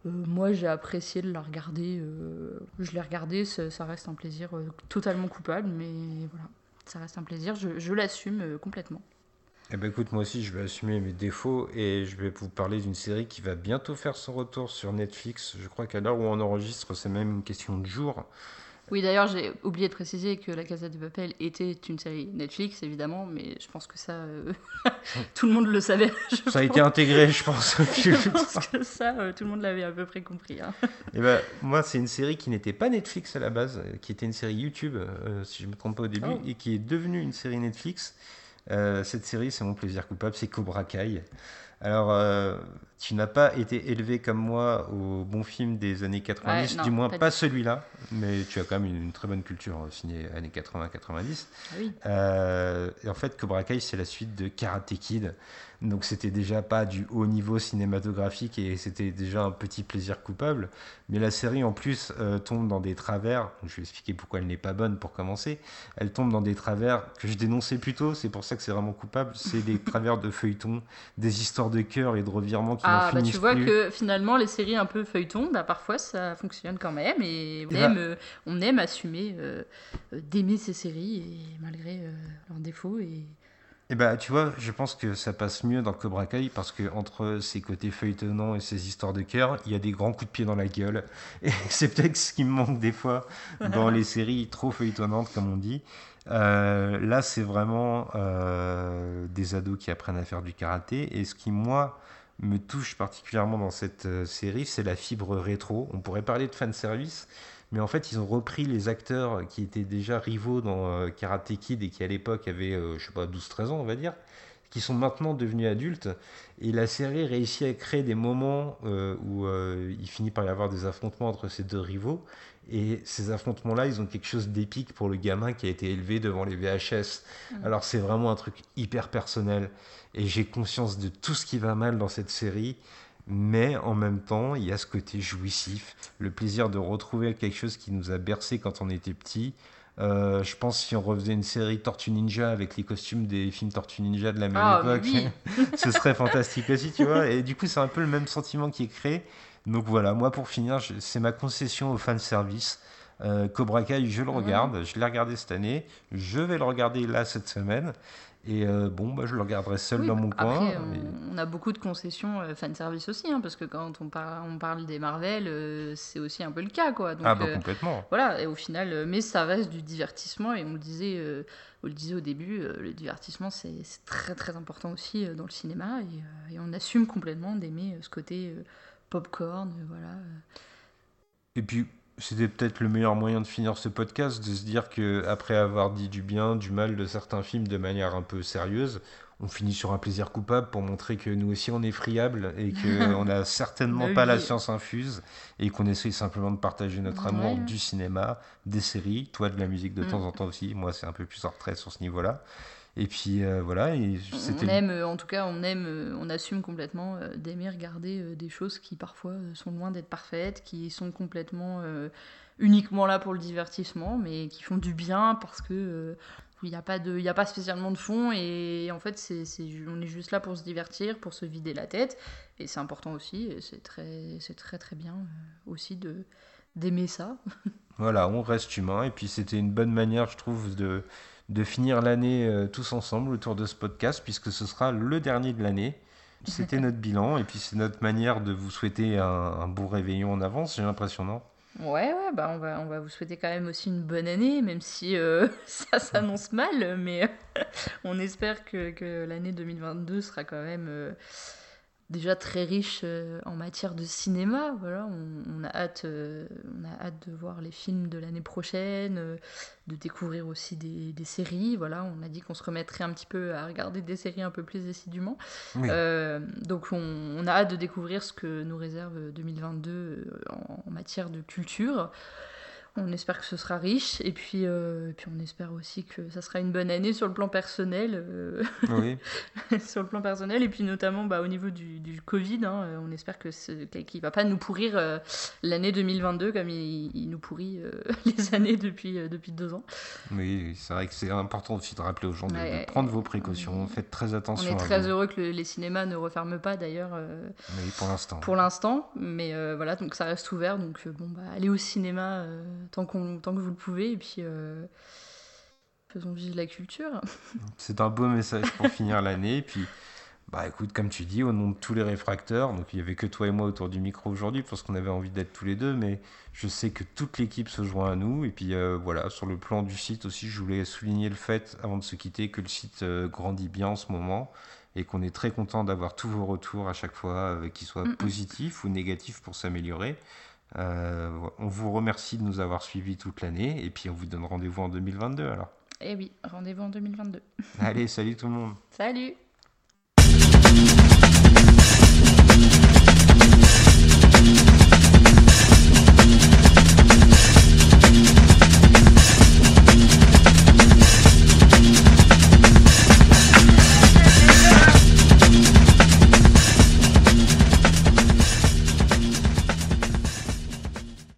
Speaker 3: Euh, moi, j'ai apprécié de la regarder. euh, je l'ai regardée, ça, reste un plaisir euh, totalement coupable, mais voilà, ça reste un plaisir. Je, l'assume euh, complètement.
Speaker 2: Eh ben écoute, moi aussi, je vais assumer mes défauts et je vais vous parler d'une série qui va bientôt faire son retour sur Netflix. Je crois qu'à l'heure où on enregistre, c'est même une question de jour.
Speaker 3: Oui, d'ailleurs, j'ai oublié de préciser que La Casa de Papel était une série Netflix, évidemment, mais je pense que ça, euh, tout le monde le savait.
Speaker 2: Ça a été intégré, je pense.
Speaker 3: Je pense que ça, euh, tout le monde l'avait à peu près compris. hein.
Speaker 2: Eh ben, moi, c'est une série qui n'était pas Netflix à la base, qui était une série YouTube, euh, si je ne me trompe pas au début,
Speaker 3: Oh.
Speaker 2: et qui est devenue une série Netflix. Euh, cette série, c'est mon plaisir coupable, c'est Cobra Kai. Alors, euh, tu n'as pas été élevé comme moi au bon film des années 90,
Speaker 3: Ouais, non,
Speaker 2: du moins
Speaker 3: pas
Speaker 2: celui-là, mais tu as quand même une, une très bonne culture euh, ciné années 80-90.
Speaker 3: Ah oui.
Speaker 2: Euh, et en fait, Cobra Kai, c'est la suite de Karate Kid. Donc, c'était déjà pas du haut niveau cinématographique et c'était déjà un petit plaisir coupable. Mais la série, en plus, euh, tombe dans des travers. Je vais expliquer pourquoi elle n'est pas bonne pour commencer. Elle tombe dans des travers que je dénonçais plus tôt. C'est pour ça que c'est vraiment coupable. C'est des travers de feuilleton, des histoires de cœur et de revirements qui
Speaker 3: Ah, bah tu vois
Speaker 2: plus.
Speaker 3: que finalement, les séries un peu feuilleton, bah, parfois ça fonctionne quand même, et on,
Speaker 2: Et
Speaker 3: aime,
Speaker 2: bah-
Speaker 3: euh, on aime assumer euh, euh, d'aimer ces séries, et malgré euh, leurs défauts. Et...
Speaker 2: Et bah, tu vois, je pense que ça passe mieux dans Cobra Kai parce que entre ses côtés feuilletonnants et ses histoires de cœur, il y a des grands coups de pied dans la gueule. Et c'est peut-être ce qui me manque des fois dans les séries trop feuilletonnantes, comme on dit. Euh, là, c'est vraiment euh, des ados qui apprennent à faire du karaté. Et ce qui, moi, me touche particulièrement dans cette euh, série, c'est la fibre rétro. On pourrait parler de fanservice, mais en fait, ils ont repris les acteurs qui étaient déjà rivaux dans euh, Karate Kid et qui, à l'époque, avaient, euh, je sais pas, 12-13 ans, on va dire, qui sont maintenant devenus adultes. Et la série réussit à créer des moments euh, où euh, il finit par y avoir des affrontements entre ces deux rivaux. Et ces affrontements-là, ils ont quelque chose d'épique pour le gamin qui a été élevé devant les VHS. Alors c'est vraiment un truc hyper personnel. Et j'ai conscience de tout ce qui va mal dans cette série. Mais en même temps, il y a ce côté jouissif, le plaisir de retrouver quelque chose qui nous a bercé quand on était petit. Euh, je pense si on refaisait une série Tortue Ninja avec les costumes des films Tortue Ninja de la même
Speaker 3: Ah,
Speaker 2: époque, ce serait fantastique aussi, tu vois. Et du coup, c'est un peu le même sentiment qui est créé. Donc voilà, moi pour finir, c'est ma concession au fan service. Euh, Cobra Kai, je le regarde, je l'ai regardé cette année, je vais le regarder là cette semaine. Et euh, bon, bah, je le regarderai seul
Speaker 3: Oui,
Speaker 2: dans
Speaker 3: bah,
Speaker 2: mon
Speaker 3: après,
Speaker 2: coin.
Speaker 3: on, a beaucoup de concessions euh, fanservice aussi, hein, parce que quand on, par- on parle des Marvel, euh, c'est aussi un peu le cas. Quoi. Donc,
Speaker 2: ah bah
Speaker 3: euh,
Speaker 2: complètement.
Speaker 3: Voilà, et au final, mais ça reste du divertissement, et on le disait, on le disait au début, le divertissement c'est très très important aussi dans le cinéma, et, et on assume complètement d'aimer ce côté popcorn, voilà.
Speaker 2: Et puis, c'était peut-être le meilleur moyen de finir ce podcast, de se dire que après avoir dit du bien, du mal de certains films de manière un peu sérieuse, on finit sur un plaisir coupable pour montrer que nous aussi on est friable et qu'on n'a certainement
Speaker 3: Bah
Speaker 2: pas la science infuse et qu'on essaye simplement de partager notre amour du cinéma, des séries, toi de la musique de
Speaker 3: Mm.
Speaker 2: temps en temps aussi. Moi, c'est un peu plus en retrait sur ce niveau-là. Et puis euh, voilà, et
Speaker 3: On aime, euh, en tout cas, on aime, euh, on assume complètement d'aimer regarder des choses qui parfois sont loin d'être parfaites, qui sont complètement uniquement là pour le divertissement, mais qui font du bien parce que il n'y a pas de, il a pas spécialement de fond et en fait c'est, on est juste là pour se divertir, pour se vider la tête et c'est important aussi, c'est très, c'est très très bien aussi de d'aimer ça.
Speaker 2: Voilà, on reste humain. Et puis c'était une bonne manière, je trouve, de, de finir l'année euh, tous ensemble autour de ce podcast, puisque ce sera le dernier de l'année. C'était notre bilan, et puis c'est notre manière de vous souhaiter un, un bon réveillon en avance, j'ai l'impression, non?
Speaker 3: Ouais, ouais, bah on va, on va vous souhaiter quand même aussi une bonne année, même si euh, ça s'annonce mal, mais on espère que, que l'année 2022 sera quand même euh, déjà très riche euh, en matière de cinéma. Voilà, on, on a hâte, euh, on a hâte de voir les films de l'année prochaine, euh, de découvrir aussi des, des séries. Voilà, on a dit qu'on se remettrait un petit peu à regarder des séries un peu plus assidûment.
Speaker 2: Oui.
Speaker 3: Euh, donc on, on a hâte de découvrir ce que nous réserve 2022 euh, en, en matière de culture. On espère que ce sera riche et puis, euh, et puis on espère aussi que ça sera une bonne année sur le plan personnel. euh,
Speaker 2: Oui.
Speaker 3: sur le plan personnel et puis notamment bah, au niveau du, du Covid. hein, on espère que qu'il ne va pas nous pourrir euh, l'année 2022 comme il, il nous pourrit les années depuis, depuis deux ans.
Speaker 2: Oui, c'est vrai que c'est important aussi de rappeler aux gens de, prendre vos précautions. Faites très
Speaker 3: On
Speaker 2: attention
Speaker 3: est
Speaker 2: à
Speaker 3: très heureux que le- les cinémas ne referment pas d'ailleurs
Speaker 2: Oui, pour l'instant.
Speaker 3: pour l'instant, mais voilà, donc ça reste ouvert. Donc bon, bah, allez au cinéma tant, qu'on, tant que vous le pouvez et puis euh, faisons vivre la culture.
Speaker 2: C'est un beau message pour finir l'année. Et puis, bah écoute, comme tu dis, au nom de tous les réfracteurs, donc il n'y avait que toi et moi autour du micro aujourd'hui parce qu'on avait envie d'être tous les deux, mais je sais que toute l'équipe se joint à nous. Et puis euh, voilà, sur le plan du site aussi, je voulais souligner le fait, avant de se quitter, que le site euh, grandit bien en ce moment et qu'on est très content d'avoir tous vos retours à chaque fois, euh, qu'ils soient positifs ou négatifs pour s'améliorer. Euh, on vous remercie de nous avoir suivis toute l'année et puis on vous donne rendez-vous en 2022 alors.
Speaker 3: Et oui, rendez-vous en 2022.
Speaker 2: Allez, salut tout le monde
Speaker 3: Salut